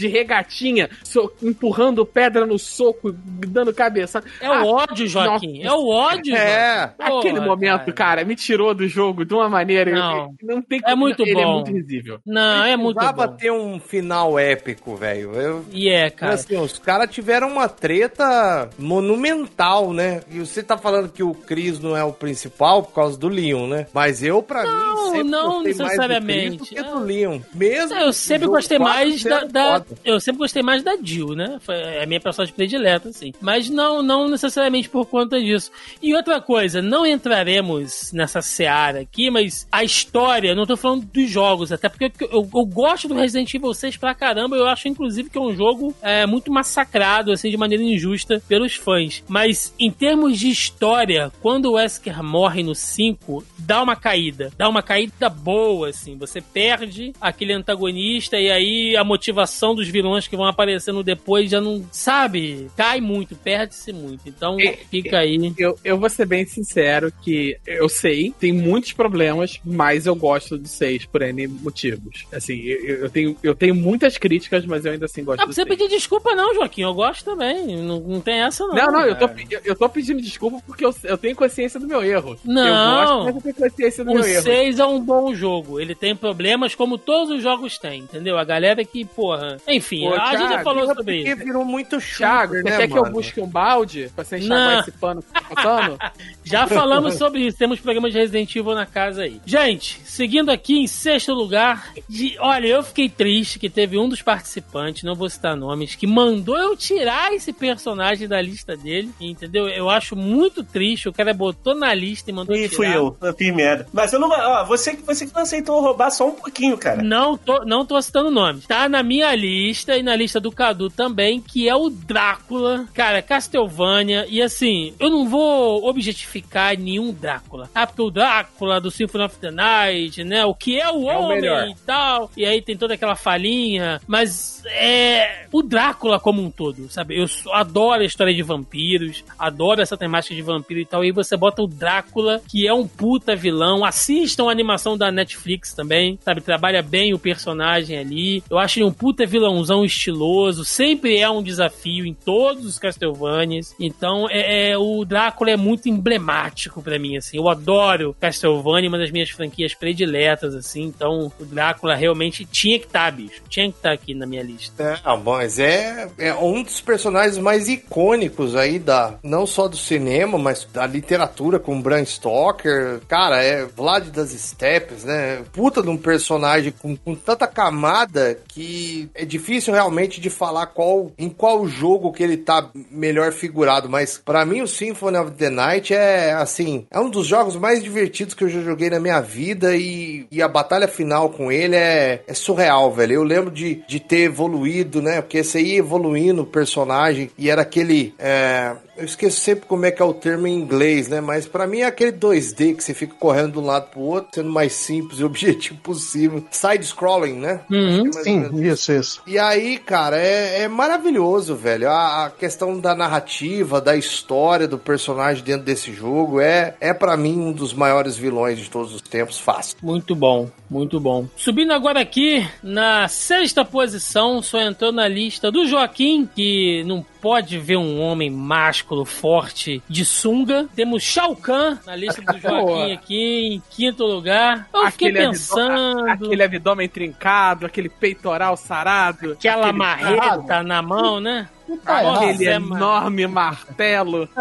de regatinha, so- empurrando pedra no soco, dando cabeça. É o ódio, Joaquim. É o ódio. É. Joaquim. Aquele Porra, momento, cara. me tirou do jogo de uma maneira. Não. não tem É muito ele bom. é muito risível. Não, é muito bom. ter um final épico, velho. E é, cara. Assim, os caras tiveram uma treta monumental, né? E você tá falando que o Chris não é o principal por causa do Leon, né? Mas eu, pra Não, mim, sempre não gostei mais do necessariamente. Chris do que É. do Leon. Mesmo Eu sempre gostei mais da, da-. Eu sempre gostei mais da Jill, né? Foi a minha personagem predileta, assim. Mas não, não necessariamente por conta disso. E outra coisa, não entraremos nessa seara aqui, mas a história, não tô falando dos jogos, até porque eu, eu- eu gosto do Resident Evil 6 pra caramba. Eu acho, inclusive, que é um jogo é, muito massacrado, assim, de maneira injusta pelos fãs. Mas em termos de história, quando o Wesker morre no 5, dá uma caída. Dá uma caída boa, assim. Você perde aquele antagonista e aí a motivação dos vilões que vão aparecendo depois já não. Sabe? Cai muito, perde-se muito. Então É, fica aí. Eu, eu vou ser bem sincero que eu sei, tem muitos problemas, mas eu gosto do 6 por N motivos. Assim, eu, eu tenho, eu tenho muitas críticas, mas eu ainda assim gosto Não do precisa 6. pedir desculpa, não, Joaquim. Eu gosto também. Não, não tem essa, não. Não, não, eu tô, eu, eu tô pedindo desculpa porque eu, eu tenho consciência do meu erro. Não. Eu gosto, mas eu tenho consciência do O meu erro. 6 é um bom jogo. Ele tem problemas como todos os jogos têm, entendeu? A galera que, porra. Enfim, Pô, a gente já Thiago, falou Porque sobre isso. virou muito Thiago, você né, quer que mano? eu busque um balde pra você enxaguar esse pano que tá faltando? Já falamos sobre isso. Temos programas de Resident Evil na casa aí. Gente, seguindo aqui em sexto lugar. de- olha, eu fiquei triste que teve um dos participantes, não vou citar nomes, que mandou eu tirar esse personagem da lista dele. Entendeu? Eu acho muito triste. O cara botou na lista e mandou E tirar. fui eu, eu fiz merda. Mas eu não. Ó, você, que- você que não aceitou roubar só um pouquinho, cara. Não tô, não tô citando nomes. Tá na minha lista e na lista do Cadu também, que é o Drácula. Cara, Castlevania. E assim, eu não vou objetificar nenhum Drácula. Ah, porque o Drácula do Symphony of the Night, né? O que é o É o homem melhor. e tal. E aí tem toda aquela falinha. Mas é. O Drácula como um todo, sabe? Eu adoro a história de vampiros. Adoro essa temática de vampiro e tal. E aí você bota o Drácula, que é um puta vilão. Assistam a animação da Netflix também, sabe? Trabalha bem o personagem ali. Eu acho ele um puta vilãozão estiloso, sempre é um desafio em todos os Castlevanias. Então, é, é o Drácula é muito emblemático para mim, assim. Eu adoro Castlevania, uma das minhas franquias prediletas, assim. Então, o Drácula realmente tinha que estar, tá, bicho. Tinha que estar tá aqui na minha lista. É, não, mas é, é um dos personagens mais icônicos aí da não só do cinema, mas da literatura com Bram Stoker. Cara, é Vlad das Steppes, né? Puta de um personagem com, com tanta camada que é difícil realmente de falar qual em qual jogo que ele tá melhor figurado, mas para mim o Symphony of the Night é assim, é um dos jogos mais divertidos que eu já joguei na minha vida e, e a batalha final com ele é, é surreal, velho. Eu lembro de, de ter evoluído, né? Porque você ia evoluindo o personagem e era aquele é, eu esqueço sempre como é que é o termo em inglês, né? Mas para mim é aquele 2D que você fica correndo de um lado pro outro, sendo mais simples e objetivo possível. Side-scrolling, né? Uhum, é sim, isso, isso. E aí, cara, é, é maravilhoso, velho. A, a, questão da narrativa, da história do personagem dentro desse jogo é, é para mim um dos maiores vilões de todos os tempos, fácil. Muito bom, muito bom. Subindo agora aqui na sexta posição, só entrou na lista do Joaquim, que não pode ver um homem másculo, forte, de sunga. Temos Shao Kahn na lista do Joaquim aqui, em quinto lugar. Eu aquele fiquei pensando. Abdômen, aquele abdômen trincado, aquele peitoral sarado. Aquela marreta na mão, né? Tá Aquele é, enorme martelo.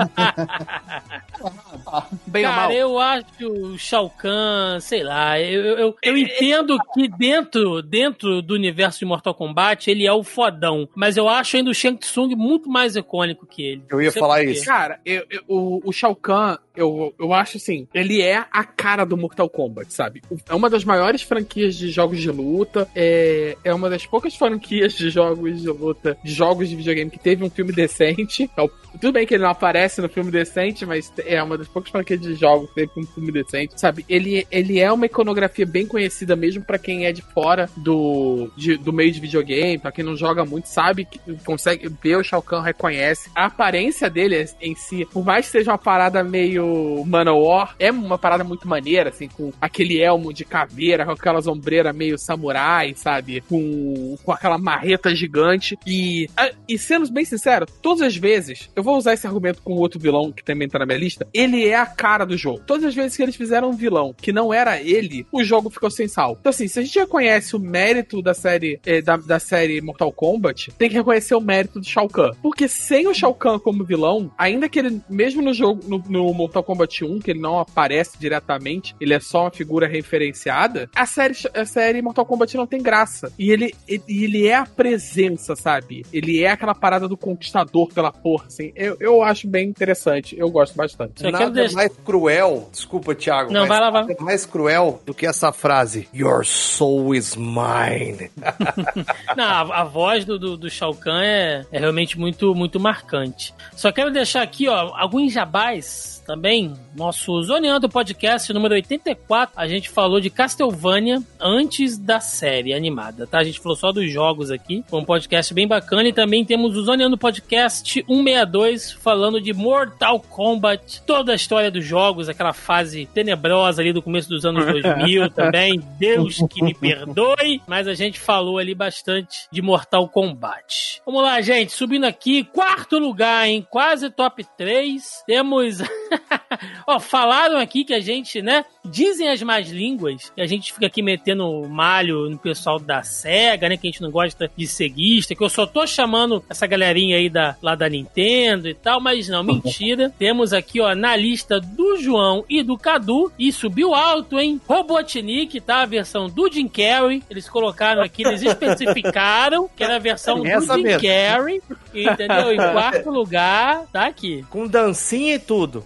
Bem Cara, eu acho o Shao Kahn, sei lá, eu, eu, eu entendo que dentro, dentro do universo de Mortal Kombat ele é o fodão, mas eu acho ainda o Shang Tsung muito mais icônico que ele. Eu ia falar isso. Cara, eu, eu, o, o Shao Kahn, eu, eu acho assim, ele é a cara do Mortal Kombat, sabe? É uma das maiores franquias de jogos de luta, é, é uma das poucas franquias de jogos de luta, de jogos de videogame que teve um filme decente. É tudo bem que ele não aparece no filme decente, mas é uma das poucas franquias de jogos que teve um filme decente, sabe? Ele, ele é uma iconografia bem conhecida mesmo para quem é de fora do, de, do meio de videogame, para quem não joga muito, sabe, que consegue ver o Shao Kahn, reconhece. A aparência dele em si, por mais que seja uma parada meio Manowar, é uma parada muito maneira, assim, com aquele elmo de caveira, com aquela ombreiras meio samurai, sabe? Com, com aquela marreta gigante. E, e sendo bem sincero, todas as vezes, eu vou usar esse argumento com outro vilão que também tá na minha lista, ele é a cara do jogo. Todas as vezes que eles fizeram um vilão que não era ele, o jogo ficou sem sal. Então, assim, se a gente já conhece o mérito da série, eh, da, da série Mortal Kombat, tem que reconhecer o mérito do Shao Kahn. Porque sem o Shao Kahn como vilão, ainda que ele, mesmo no jogo, no, no Mortal Kombat 1, que ele não aparece diretamente, ele é só uma figura referenciada, a série, a série Mortal Kombat não tem graça. E ele, ele, ele é a presença, sabe? Ele é aquela parada do conquistador pela porra, assim. Eu, eu acho bem interessante. Eu gosto bastante. Você nada deixar... mais cruel, desculpa, Thiago. Não, vai lá, vai. mais cruel do que essa frase: Your soul is mine. Não, a, a, voz do, do, do Shao Kahn é, é realmente muito, muito marcante. Só quero deixar aqui, ó, alguns jabás também, nosso Zoneando Podcast número 84, a gente falou de Castlevania antes da série animada, tá? A gente falou só dos jogos aqui, foi um podcast bem bacana e também temos o Zoneando Podcast 162 falando de Mortal Kombat, toda a história dos jogos, aquela fase tenebrosa ali do começo dos anos 2000 também, Deus que me perdoe, mas a gente falou ali bastante de Mortal Kombat. Vamos lá, gente, subindo aqui, quarto lugar, hein? Quase top 3. Temos Ó, falaram aqui que a gente, né? Dizem as más línguas que a gente fica aqui metendo malho no pessoal da SEGA, né? Que a gente não gosta de seguista, que eu só tô chamando essa galerinha aí da, lá da Nintendo e tal, mas não, mentira. Temos aqui, ó, na lista do João e do Cadu, e subiu alto, hein? Robotnik, tá? A versão do Jim Carrey. Eles colocaram aqui, eles especificaram que era a versão Essa do Jim mesmo. Carrey, entendeu? Em quarto lugar, tá aqui. Com dancinha e tudo.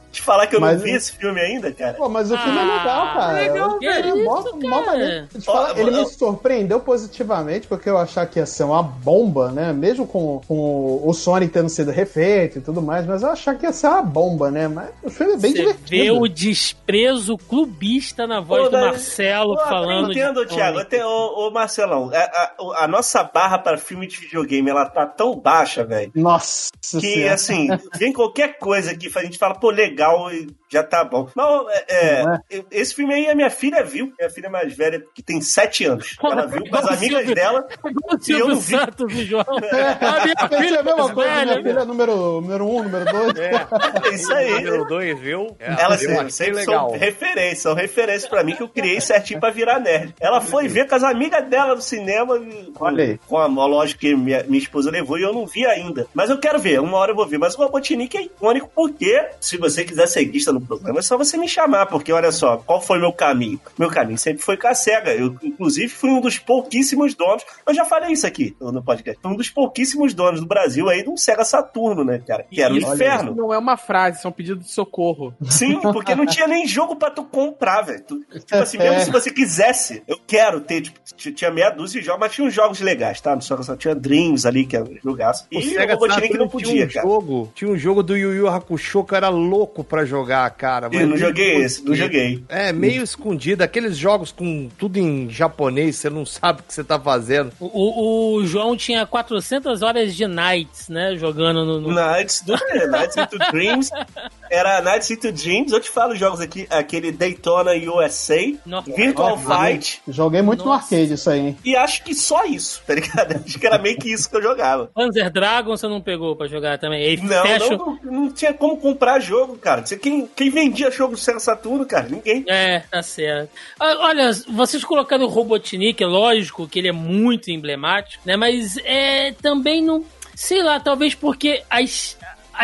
Te falar que eu mas, não vi esse filme ainda, cara. Pô, mas o filme ah, é legal, cara. Legal. É, mó, mó Falar, ele me surpreendeu positivamente, porque eu achava que ia ser uma bomba, né? Mesmo com, com o Sonic tendo sido refeito e tudo mais, mas eu achava que ia ser uma bomba, né? Mas o filme é bem Você divertido. vê o desprezo clubista na voz Pô, do Marcelo pô, falando. Eu entendo, de Thiago. Tenho, ô, ô, Marcelão, a, a, a, nossa barra para filme de videogame, ela tá tão baixa, velho. Nossa Que, senhora. assim, vem qualquer coisa que a gente fala, pô, legal legal e já tá bom. Não, é, é, Não esse filme aí a minha filha viu, minha filha mais velha, que tem sete anos. Ela viu com as amigas Silvio- dela. E eu não vi. Santos e João. A minha filha a mesma coisa, velha, minha filha é número, número um, número dois. É isso aí. Número 2, viu? É, Elas eu sempre, sempre legal. são referências, são referências pra mim que eu criei certinho pra virar nerd. Ela foi ver com as amigas dela no cinema, com, Olha aí. com a lógica que minha, minha esposa levou e eu não vi ainda. Mas eu quero ver, uma hora eu vou ver. Mas o Robotnik é icônico porque, se você quiser ser guista no programa, é só você me chamar, porque olha só, qual foi meu caminho? Meu caminho sempre foi com a SEGA. Eu, inclusive, fui um dos pouquíssimos donos. Eu já falei isso aqui no podcast. Fui um dos pouquíssimos donos do Brasil aí de um Sega Saturno, né, cara? Que era um Isso inferno. não é uma frase, isso é um pedido de socorro. Sim, porque não tinha nem jogo pra tu comprar, velho. Tipo assim, mesmo se você quisesse, eu quero ter, tipo, tinha meia dúzia de jogos, mas tinha uns jogos legais, tá? Só que só tinha Dreams ali, que era um jogaço. E O o Sega Robotnik Saturn não podia, tinha um cara. jogo, tinha um jogo do Yu Yu Hakusho que eu era louco pra jogar, cara. Eu não joguei esse, não joguei. É, meio escondido. Aqueles jogos com tudo em japonês, você não sabe o que você tá fazendo. O, o- João tinha 400 horas de Nights, né? Jogando no. no- Nights, do, Nights into Dreams. Era Nights into Dreams. Eu te falo os jogos aqui, aquele Daytona USA, Nossa. Virtual Nossa, Fight. Joguei muito no Nossa. arcade isso aí, hein? E acho que só isso, tá ligado? Acho que era meio que isso que eu jogava. Panzer Dragon você não pegou pra jogar também. Não, não, não, não tinha como comprar jogo, cara. Você- Quem, quem vendia jogo do Sega Saturno, cara? Ninguém. É, tá certo. Ah, Olha, vocês colocaram o Robotnik, é lógico que ele é muito emblemático, né? Mas é também não. Sei lá, talvez porque as.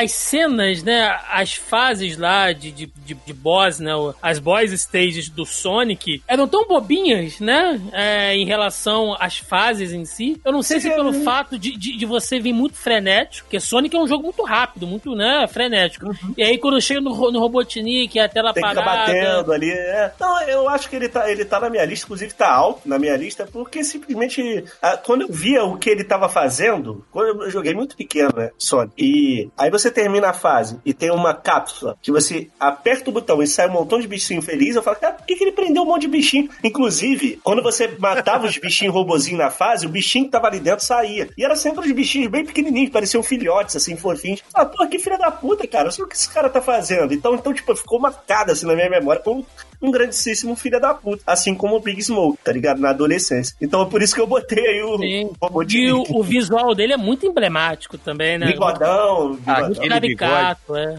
As cenas, né? As fases lá de, de, de, de boss, né? As boss stages do Sonic eram tão bobinhas, né? é, em relação às fases em si. Eu não sei se Sim, pelo é. fato de, de, de você vir muito frenético, porque Sonic é um jogo muito rápido, muito, né? Frenético. E aí quando chega no, no Robotnik, a tela Uhum. Tem parada. batendo ali. É. Não, eu acho que ele tá, ele tá na minha lista, inclusive tá alto na minha lista, porque simplesmente ah, quando eu via o que ele tava fazendo, quando eu joguei muito pequeno, né, Sonic, e aí você termina a fase e tem uma cápsula que você aperta o botão e sai um montão de bichinho feliz, eu falo, cara, por que, que ele prendeu um monte de bichinho? Inclusive, quando você matava os bichinhos robozinhos na fase, o bichinho que tava ali dentro saía. E era sempre os bichinhos bem pequenininhos, pareciam filhotes, assim, fofinhos. Ah, pô, que filha da puta, cara, eu sei o que esse cara tá fazendo. Então, então tipo, ficou marcado assim na minha memória como um grandíssimo filho da puta. Assim como o Big Smoke, tá ligado? Na adolescência. Então é por isso que eu botei aí o Sim. Robotnik. E o, o visual dele é muito emblemático também, né? Bigodão, Ah, bigodão. Muito caricato, é.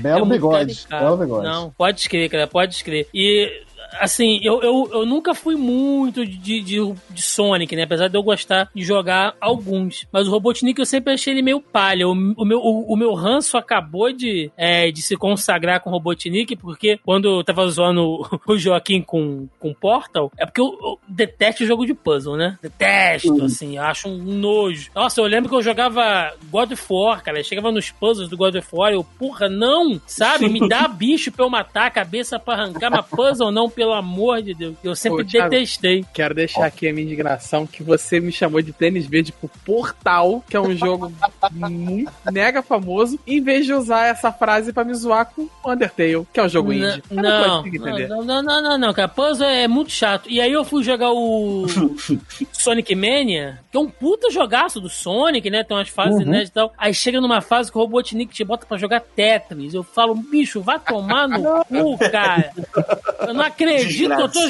Belo É bigode. caricato. Belo bigode. Não, pode escrever, cara, pode escrever. E, assim, eu, eu, eu nunca fui muito de, de, de Sonic, né? Apesar de eu gostar de jogar alguns. Mas o Robotnik eu sempre achei ele meio palha. O, o meu, o, o meu ranço acabou de, é, de se consagrar com o Robotnik, porque quando eu tava zoando o- o Joaquim com, com Portal, é porque eu, eu detesto jogo de puzzle, né? Detesto, assim, acho um nojo. Nossa, eu lembro que eu jogava God of War, cara. Eu chegava nos puzzles do God of War e eu, porra, não, sabe? Me dá bicho pra eu matar, cabeça pra arrancar, mas puzzle não, pelo amor de Deus. Eu sempre Ô, Thiago. detestei. Quero deixar aqui a minha indignação que você me chamou de tênis verde por Portal, que é um jogo muito mega famoso, em vez de usar essa frase pra me zoar com Undertale, que é um jogo N- indie. Eu Não, não, não, não, não, não, cara. Puzzle é muito chato. E aí eu fui jogar o Sonic Mania, que é um puta jogaço do Sonic, né? Tem umas fases Uhum. inéditas e tal. Aí chega numa fase que o Robotnik te bota pra jogar Tetris. Eu falo, bicho, vai tomar no cu, cara. Eu não acredito que eu tô.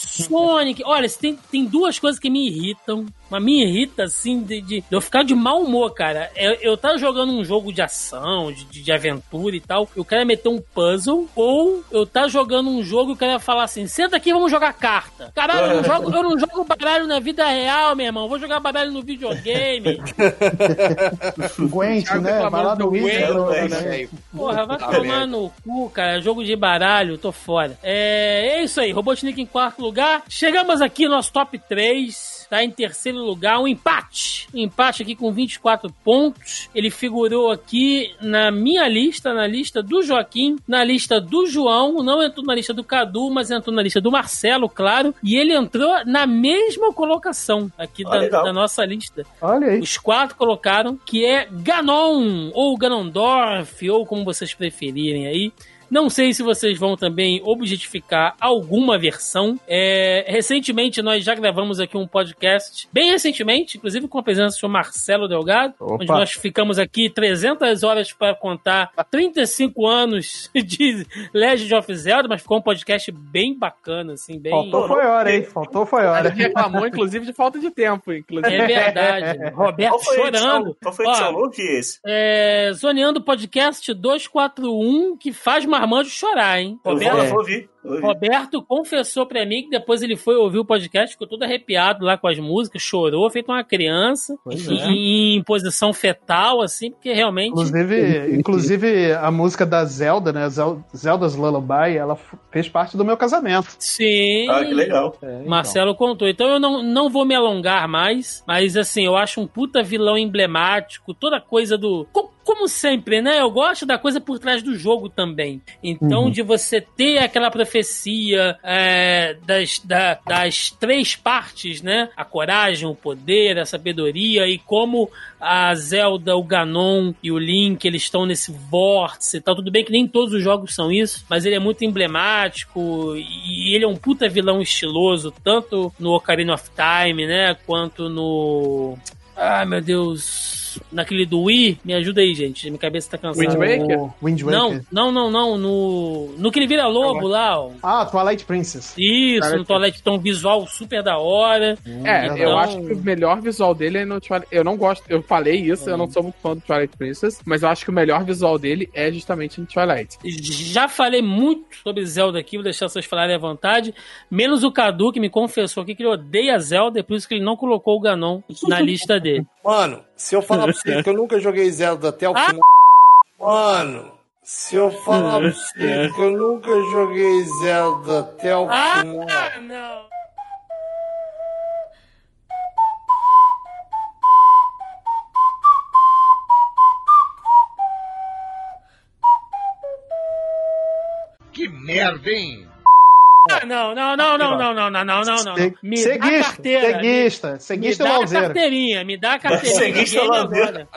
Sonic, olha, tem, tem duas coisas que me irritam. Mas me irrita, assim, de, de- de eu ficar de mau humor, cara. Eu, eu tava jogando um jogo de ação, de, de, de aventura e tal. Eu quero meter um puzzle. Ou eu tá jogando um jogo e eu quero falar assim: senta aqui, vamos jogar carta. Caralho, eu não jogo, eu não jogo baralho na vida real, meu irmão. Eu Vou jogar baralho no videogame. Gwent, né? Vai lá. Gwent, pro- né? Porra, vai Tá tomar no cu, cara. Jogo de baralho, tô fora. É, é isso aí, Robotnik em quarto lugar. Chegamos aqui no nosso top 3. Tá em terceiro lugar, um empate. Um empate aqui com 24 pontos. Ele figurou aqui na minha lista, na lista do Joaquim, na lista do João. Não entrou na lista do Cadu, mas entrou na lista do Marcelo, claro. E ele entrou na mesma colocação aqui Ah, da, da nossa lista. Olha aí. Os quatro colocaram que é Ganon, ou Ganondorf, ou como vocês preferirem aí. Não sei se vocês vão também objetificar alguma versão. É, recentemente nós já gravamos aqui um podcast, bem recentemente, inclusive com a presença do Marcelo Delgado, Opa. onde nós ficamos aqui 300 horas para contar 35 anos de Legend of Zelda, mas ficou um podcast bem bacana, assim, bem. Faltou foi hora, hein? Faltou foi A hora. gente reclamou, inclusive, de falta de tempo, inclusive. É verdade. Roberto Qual a chorando. Qual foi a Não ouvi esse. é, Zoneando Podcast 241, que faz marmanjo chorar, hein? Eu vou, eu vou ouvir. Ouvi. Roberto confessou pra mim que depois ele foi ouvir o podcast, ficou todo arrepiado lá com as músicas, chorou, feito uma criança, em, é. em posição fetal, assim, porque realmente. Inclusive, inclusive, a música da Zelda, né? Zel- Zelda's Lullaby, ela fez parte do meu casamento. Sim. Ah, que legal. É, então. Marcelo contou. Então eu não, não vou me alongar mais, mas assim, eu acho um puta vilão emblemático, toda coisa do. co- Como sempre, né? Eu gosto da coisa por trás do jogo também. Então, Uhum. de você ter aquela profecia é, das, da- das três partes, né? A coragem, o poder, a sabedoria e como a Zelda, o Ganon e o Link, eles estão nesse vórtice e tal. Tudo bem que nem todos os jogos são isso, mas ele é muito emblemático e ele é um puta vilão estiloso, tanto no Ocarina of Time, né, quanto no... Ai, meu Deus... Naquele do Wii, me ajuda aí, gente. Minha cabeça tá cansada. Wind Waker? O Wind Não, Waker. não, não, não. No, no que ele vira lobo lá, ó. Ah, Twilight Princess. Isso, Cara, no toalete tem um visual super da hora. É, Então- eu acho que o melhor visual dele é no Twilight. Eu não gosto, eu falei isso, eu não sou muito fã do Twilight Princess, mas eu acho que o melhor visual dele é justamente no Twilight. Já falei muito sobre Zelda aqui, vou deixar vocês falarem à vontade. Menos o Cadu, que me confessou aqui que ele odeia Zelda, é por isso que ele não colocou o Ganon na lista dele. Mano, se eu falar pra você que eu nunca joguei Zelda até o Ah! final. Mano, se eu falar pra você que eu nunca joguei Zelda até o final. Ah, não! Que merda, hein? Ah, não, não, não, não, não, não, não, não, não, não. Me dá a Seguista, carteira. seguista, Me seguista e dá a lauzeiro. carteirinha, me dá a carteirinha. Seguista agora.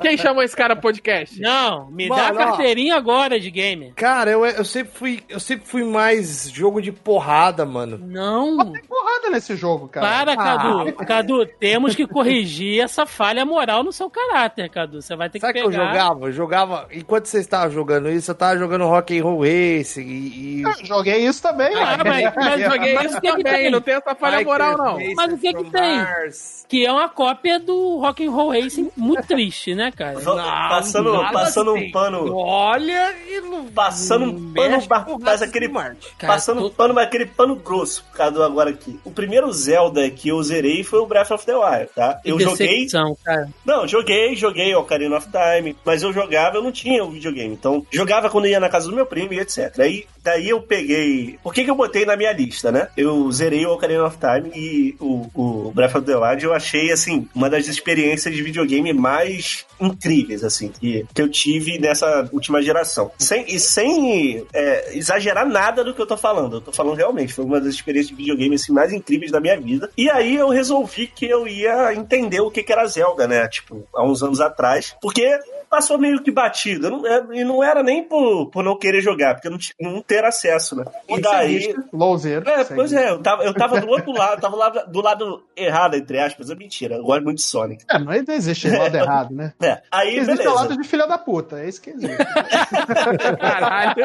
Quem chamou esse cara podcast? Não, me dá Mano, a ó. carteirinha agora de game. Cara, eu, eu sempre fui. Eu sempre fui mais jogo de porrada, mano. Não. Tem porrada nesse jogo, cara. Para, Ah, Cadu. Cadu, temos que corrigir essa falha moral no seu caráter, Cadu. Você vai ter que Sabe que pegar. eu jogava? Eu jogava. Enquanto você estava jogando isso, eu tava jogando Rock and Roll Racing e. e... Eu joguei isso também, Ah, ué. mas, mas joguei mas isso o que que também, tem? não tem essa falha moral, não. Mas o que que from tem? Mars. Que é uma cópia do Rock and Roll Racing muito triste, né, cara? passando nada passando assim. um pano. Olha e não. Passando um pano. Mas aquele. Cara, Passando tô- um pano, mas aquele pano grosso, Cadu, agora aqui. O primeiro Zelda que eu zerei foi o Breath of the Wild, tá? Eu Que joguei. cara. Não, joguei, joguei Ocarina of Time, mas eu jogava, eu não tinha o videogame. Então, jogava quando ia na casa do meu primo e etc. Aí, daí eu peguei. Por que, que eu botei na minha lista, né? Eu zerei o Ocarina of Time e o, o Breath of the Wild eu achei, assim, uma das experiências de videogame mais incríveis, assim, que, que eu tive nessa última geração. Sem, e sem é, exagerar nada do que eu tô falando. Eu tô falando realmente, foi uma das experiências de videogame assim, mais incríveis da minha vida. E aí eu resolvi que eu ia entender o que, que era Zelda, né? Tipo, há uns anos atrás. Porque passou meio que batido. Não- é, e não era nem por, por não querer jogar, porque não, não ter acesso, né? E daí. Seguista, Louzeiro. É, pois é, eu tava, eu tava do outro lado, tava lá do lado errado, entre aspas. É mentira, eu gosto muito de Sonic. É, mas não existe lado errado, né? É, aí Existe o beleza. lado de filha da puta, é isso que existe. Caralho.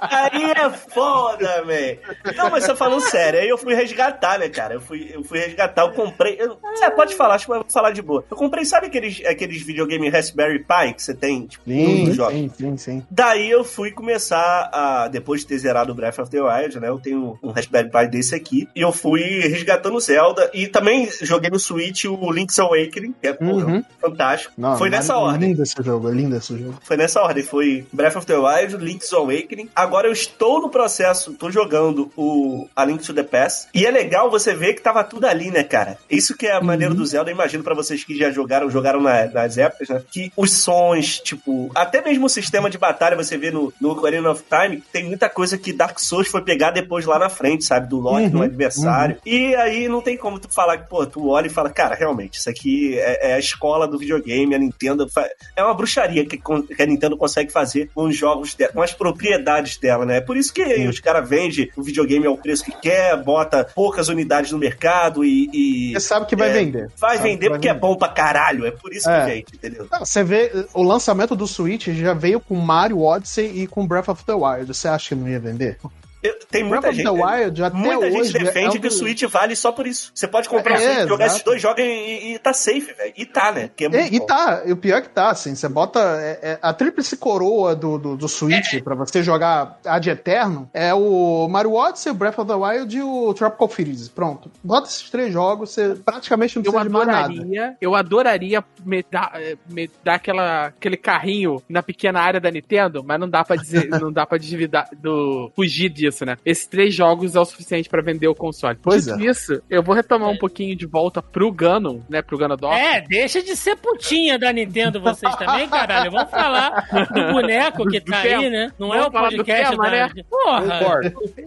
Aí é foda, velho. Não, mas você falando sério, aí eu fui resgatar, né, cara? Eu fui, eu fui resgatar, eu comprei. Eu, é, pode falar, acho que eu vou falar de boa. Eu comprei, sabe aqueles, aqueles videogame Raspberry Pi que você tem, tipo, Sim, nos jogos? sim, sim, sim. Daí eu fui começar a. Depois de ter zerado o Breath of the Wild, né? Eu tenho um Raspberry Pi desse aqui. E eu fui resgatando Zelda. E também joguei no Switch o Link's Awakening, que é porra, Uhum. fantástico. Não, Foi mas nessa é ordem. Lindo esse jogo, é lindo esse jogo. Foi nessa ordem. Foi Breath of the Wild, Link's Awakening. Agora eu estou no processo, tô jogando o A Link to the Past. E é legal você ver que tava tudo ali, né, cara? Isso que é a maneira do Zelda. Eu imagino pra vocês que já jogaram, jogaram na- nas épocas, né? Que os missões, tipo, até mesmo o sistema de batalha, você vê no, no Ocarina of Time, tem muita coisa que Dark Souls foi pegar depois lá na frente, sabe? Do lore do adversário. E aí não tem como tu falar que, pô, tu olha e fala, cara, realmente, isso aqui é, é a escola do videogame, a Nintendo. fa- É uma bruxaria que, que a Nintendo consegue fazer com os jogos dela, com as propriedades dela, né? É por isso que os caras vendem o videogame ao preço que quer, bota poucas unidades no mercado e. e Você sabe que vai é, vender. Vai Sabe vender vai porque é vender. bom pra caralho. É por isso É. que vende, entendeu? Não, Você vê, o lançamento do Switch já veio com Mario Odyssey e com Breath of the Wild. Você acha que não ia vender? Eu- tem Breath muita of gente. the Wild até Muita hoje gente defende é um que o Switch vale só por isso. Você pode comprar o É, Switch, jogar exato. esses dois jogos e, e- e tá safe, velho. E tá, né? Que é muito E, e bom. tá, e o pior é que tá, assim, você bota é, é, a tríplice coroa do, do, do Switch pra você jogar Ad Eterno é o Mario Odyssey, o Breath of the Wild e o Tropical Freeze. Pronto. Bota esses três jogos, você praticamente não Eu precisa de mais nada. adoraria, eu adoraria me dar, eh, me dar aquela, aquele carrinho na pequena área da Nintendo, mas não dá pra dizer, não dá para do fugir disso, né? Esses três jogos é o suficiente pra vender o console. Pois Dito é. isso, eu vou retomar um pouquinho de volta pro Ganon, né, pro Ganondorf. É, deixa de ser putinha da Nintendo vocês também, caralho. Vamos falar do boneco que tá aí, né? Não é Vamos o falar do podcast tema, da... né? Porra,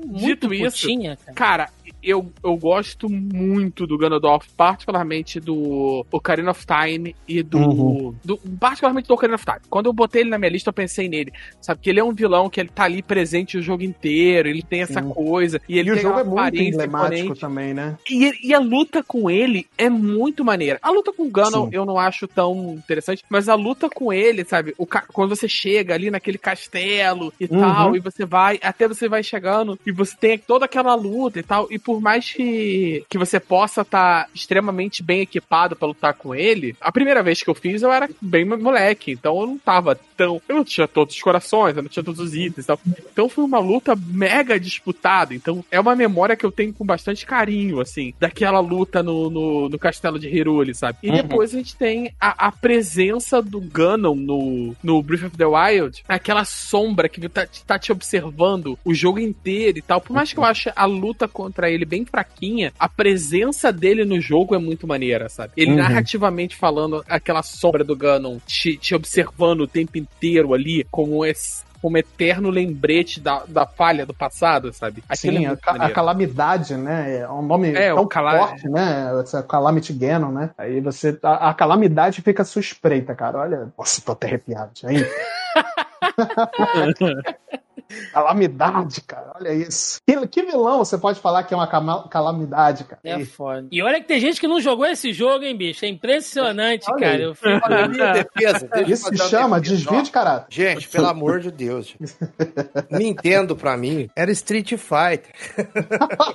Dito isso, putinha, cara. Cara, eu, eu gosto muito do Ganondorf, particularmente do Ocarina of Time e do, Uhum. do- Particularmente do Ocarina of Time. Quando eu botei ele na minha lista, eu pensei nele. Sabe? Que ele é um vilão que ele tá ali presente o jogo inteiro, ele tem essa Sim. coisa. E ele E o jogo uma é muito emblemático imponente. também, né? E, e a luta com ele é muito maneira. A luta com o Ganon Sim. eu não acho tão interessante, mas a luta com ele, sabe? O quando você chega ali naquele castelo e Uhum. tal, e você vai, até você vai chegando, e você tem toda aquela luta e tal, e por mais que, que você possa estar extremamente bem equipado pra lutar com ele, a primeira vez que eu fiz eu era bem moleque, então eu não tava tão. Eu não tinha todos os corações, eu não tinha todos os itens e tal. Então foi uma luta mega disputada. Então é uma memória que eu tenho com bastante carinho, assim, daquela luta no, no, no castelo de Hyrule, sabe? E Uhum. depois a gente tem a, a presença do Ganon no, no Breath of the Wild, aquela sombra que tá, tá te observando o jogo inteiro e tal. Por mais que eu ache a luta contra ele bem fraquinha, a presença dele no jogo é muito maneira, sabe? Ele Uhum. narrativamente falando, aquela sombra do Ganon te, te observando o tempo inteiro ali, como esse. Como eterno lembrete da, da falha do passado, sabe? Aquilo Sim, é a, a calamidade, né? É um nome É, tão cala- forte, né? Essa Calamity Ganon, né? Aí você. A, a calamidade fica à sua espreita, cara. Olha. Nossa, tô até arrepiado. Aí. calamidade, cara. Olha isso. Que, que vilão você pode falar que é uma calamidade, cara? É foda. E olha que tem gente que não jogou esse jogo, hein, bicho? É impressionante, Olha cara. aí. Eu fico... Defesa, Isso se chama defesa. desvio de caráter. Gente, pelo amor de Deus. Nintendo, pra mim, era Street Fighter.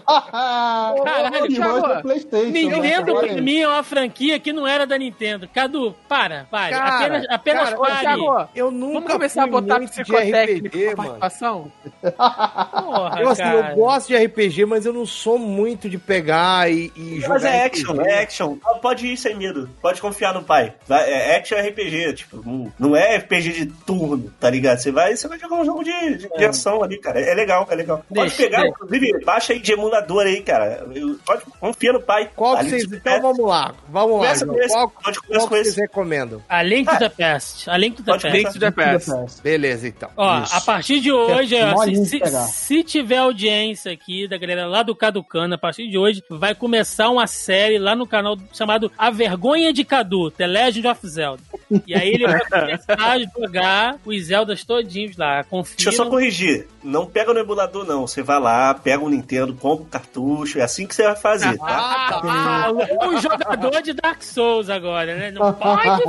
Caralho, Thiago, é PlayStation. Nintendo, né? pra mim, é uma franquia que não era da Nintendo. Cadu, para, para. Cara, apenas apenas cara, Ô, pare. Thiago, Eu nunca Vamos começar a fui botar muito de psicotécnico RPG, mano. participação? Porra, Eu, assim, cara. eu gosto de RPG, mas eu não sou muito de pegar e, e jogar Mas é RPG. action, é action. Ah, Pode ir sem medo. Pode confiar no pai. É action RPG, tipo, não, é RPG de turno, tá ligado? Você vai, você vai jogar um jogo de, de, de ação ali, cara. É, é legal, é legal. Pode Deixa, pegar, deixa. inclusive, baixa aí de emulador aí, cara. Eu- Pode, confia no pai. Qual que vocês... você Então vamos lá, vamos lá. Começa esse, Qual, pode qual começar com que vocês esse. recomendam? A Link to the Past. A Link to the Past. Link to the Past. Beleza, então. Ó, Isso. a partir de hoje, É ó, se, se, se tiver audiência aqui da galera lá do Caducana, a partir de hoje vai começar uma série lá no canal chamado A Vergonha de Cadu, The Legend of Zelda. E aí ele vai começar a jogar os Zeldas todinhos lá. Confia. Deixa eu só corrigir. Não pega no emulador, não. Você vai lá, pega o Nintendo, compra o cartucho. É assim que você vai fazer, tá? Ah, ah, o jogador de Dark Souls agora, né? Não pode,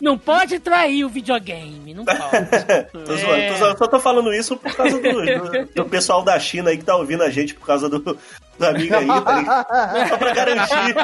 não pode trair o videogame, não pode. Tô zoando, tô zoando. Só tô falando isso por causa do, do- do pessoal da China aí que tá ouvindo a gente por causa do, do amigo aí, tá ligado? Só pra garantir.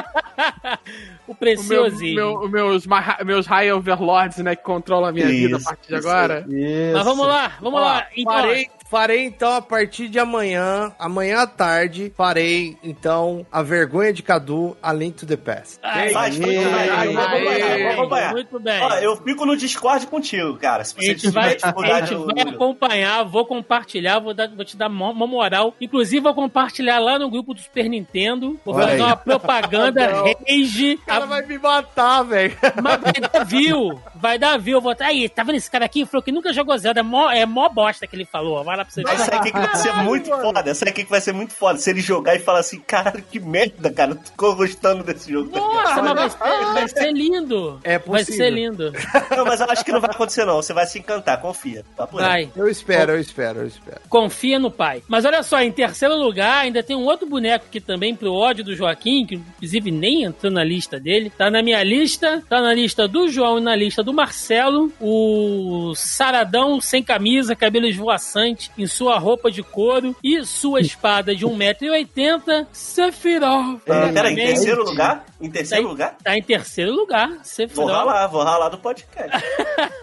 O O meu, preciosinho. meu, o meus, meus High Overlords, né, que controlam a minha vida a Isso, partir de isso agora. Isso. Mas vamos lá, vamos Ó, lá. Então, parei, Farei então a partir de amanhã, amanhã à tarde, farei então a vergonha de Cadu, A Link to the Past. Ai, Faz, faz, faz, vou acompanhar, vou acompanhar. Muito bem. Ó, eu fico no Discord contigo, cara. Se A você gente tiver vai, a dificuldade gente no- vai acompanhar, vou compartilhar, vou, dar, vou te dar uma uma moral. Inclusive, vou compartilhar lá no grupo do Super Nintendo. Vou Olha fazer aí. uma propaganda rage. O cara vai me matar, velho. Mas vai dar view. Vai dar view. Eu Vou... Aí, tá vendo esse cara aqui? Ele falou que nunca jogou Zelda. É mó, é mó bosta que ele falou. Vai lá pra você ver. Essa aqui que vai ser muito foda. Essa aqui que vai ser muito foda. Se ele jogar e falar assim, caralho, que merda, cara. Eu tô gostando desse jogo. Nossa, mas vai ser, vai ser lindo. É Vai possível. ser lindo. Não, mas eu acho que não vai acontecer, não. Você vai se encantar, confia. Tá por. Vai. Eu espero, eu espero, eu espero. Confia no pai. Mas olha só, em terceiro lugar, ainda tem um outro boneco que também, pro ódio do Joaquim, que inclusive nem entrou na lista dele. Tá na minha lista, tá na lista do João e na lista do Marcelo. O Saradão sem camisa, cabelo esvoaçante, em sua roupa de couro e sua espada de 1,80m, Sephiroth. Ah, pera, em terceiro lugar? Em terceiro Tá em- lugar? Tá em terceiro lugar, Vou Sephiroth. ralar, vou ralar do podcast.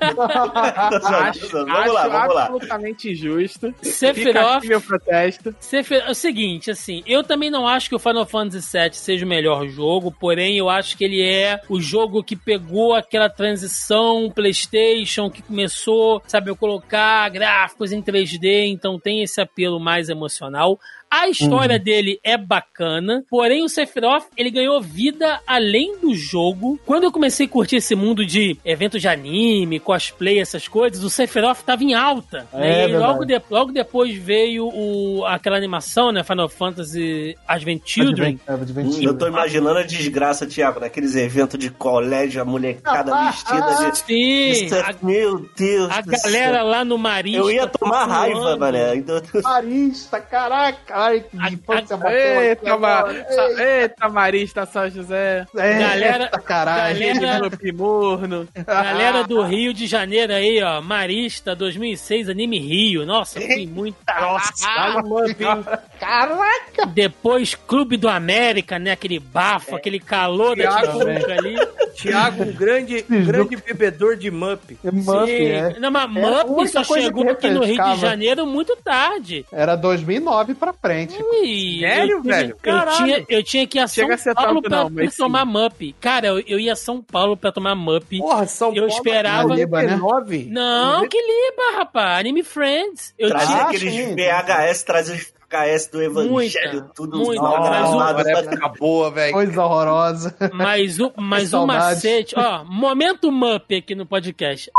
Acho, vamos acho lá, vamos lá. absolutamente justo. Sephiroth meu protesto. Sephiroth- É o seguinte, assim, eu também não acho que o Final Fantasy VII seja o melhor jogo, porém eu acho que ele é o jogo que pegou aquela transição PlayStation que começou, sabe, a colocar gráficos em 3D, então tem esse apelo mais emocional. A história dele é bacana, porém o Sephiroth, ele ganhou vida além do jogo. Quando eu comecei a curtir esse mundo de eventos de anime, cosplay, essas coisas, o Sephiroth tava em alta. É né? E verdade. logo, de- logo depois veio o, aquela animação, né? Final Fantasy Advent Children. Advent- Eu tô imaginando a desgraça, Thiago, naqueles eventos de colégio, a molecada vestida de. Sim, Isso é- a, Meu Deus a galera céu. lá no Marista. Eu ia tomar raiva, mané. Marista, caraca. Ai, que infância. Eita, ma... Eita, Marista São José. É, Galera- eita, caralho. galera- Menino Pimurno. Galera do Rio de Janeiro aí, ó. Marista 2006, Anime Rio. Nossa, eu fui muito. Nossa, Caraca. Depois, Clube do América, né? Aquele bafo, aquele calor da Thiago, Tijuca ali. Thiago, um grande, um grande bebedor de Mup. Mup, Sim. é. Não, mas É Mup só chegou aqui no Rio de. Janeiro muito tarde. Era 2009 pra frente. Ui, Sério, eu velho? Eu tinha, eu tinha que ir a São Chega a Paulo tanto pra, não, pra tomar Mup. Cara, eu, eu ia a São Paulo pra tomar Mup. Porra, São Eu Paulo. esperava- Liba, né? 99? Não, que liba, rapaz. Anime Friends. Eu trazia tinha... aqueles. VHS, trazia os VHS do Evangelho, Muita, tudo muita. mal Mas Agora pra- época boa, velho. Coisa horrorosa. Mas o, mas o saudade. macete, ó, momento Mup aqui no podcast.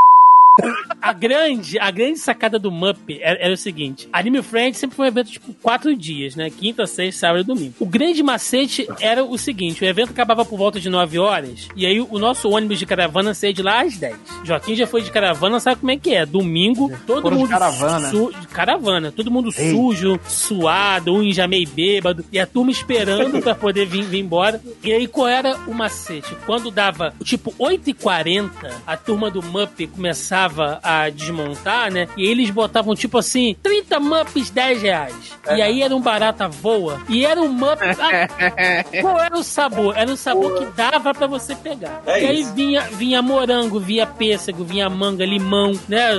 A grande, a grande sacada do Mup era, era o seguinte: Anime Friends sempre foi um evento tipo quatro dias, né? Quinta, sexta, sábado e domingo. O grande macete era o seguinte: o evento acabava por volta de 9 horas, e aí o nosso ônibus de caravana saía de lá às 10. Joaquim já foi de caravana, sabe como é que é? Domingo, todo Foram de mundo. caravana. su- de caravana, todo mundo sujo, suado, um já meio bêbado, e a turma esperando pra poder vir, vir embora. E aí, qual era o macete? Quando dava tipo 8h40, a turma do Mup começava a desmontar, né? E eles botavam tipo assim: 30 Mups, 10 reais. E aí era um barata voa. E era um Mup. Ah, qual era o sabor? Era o sabor que dava pra você pegar. É e aí isso. vinha, vinha morango, vinha pêssego, vinha manga, limão, né?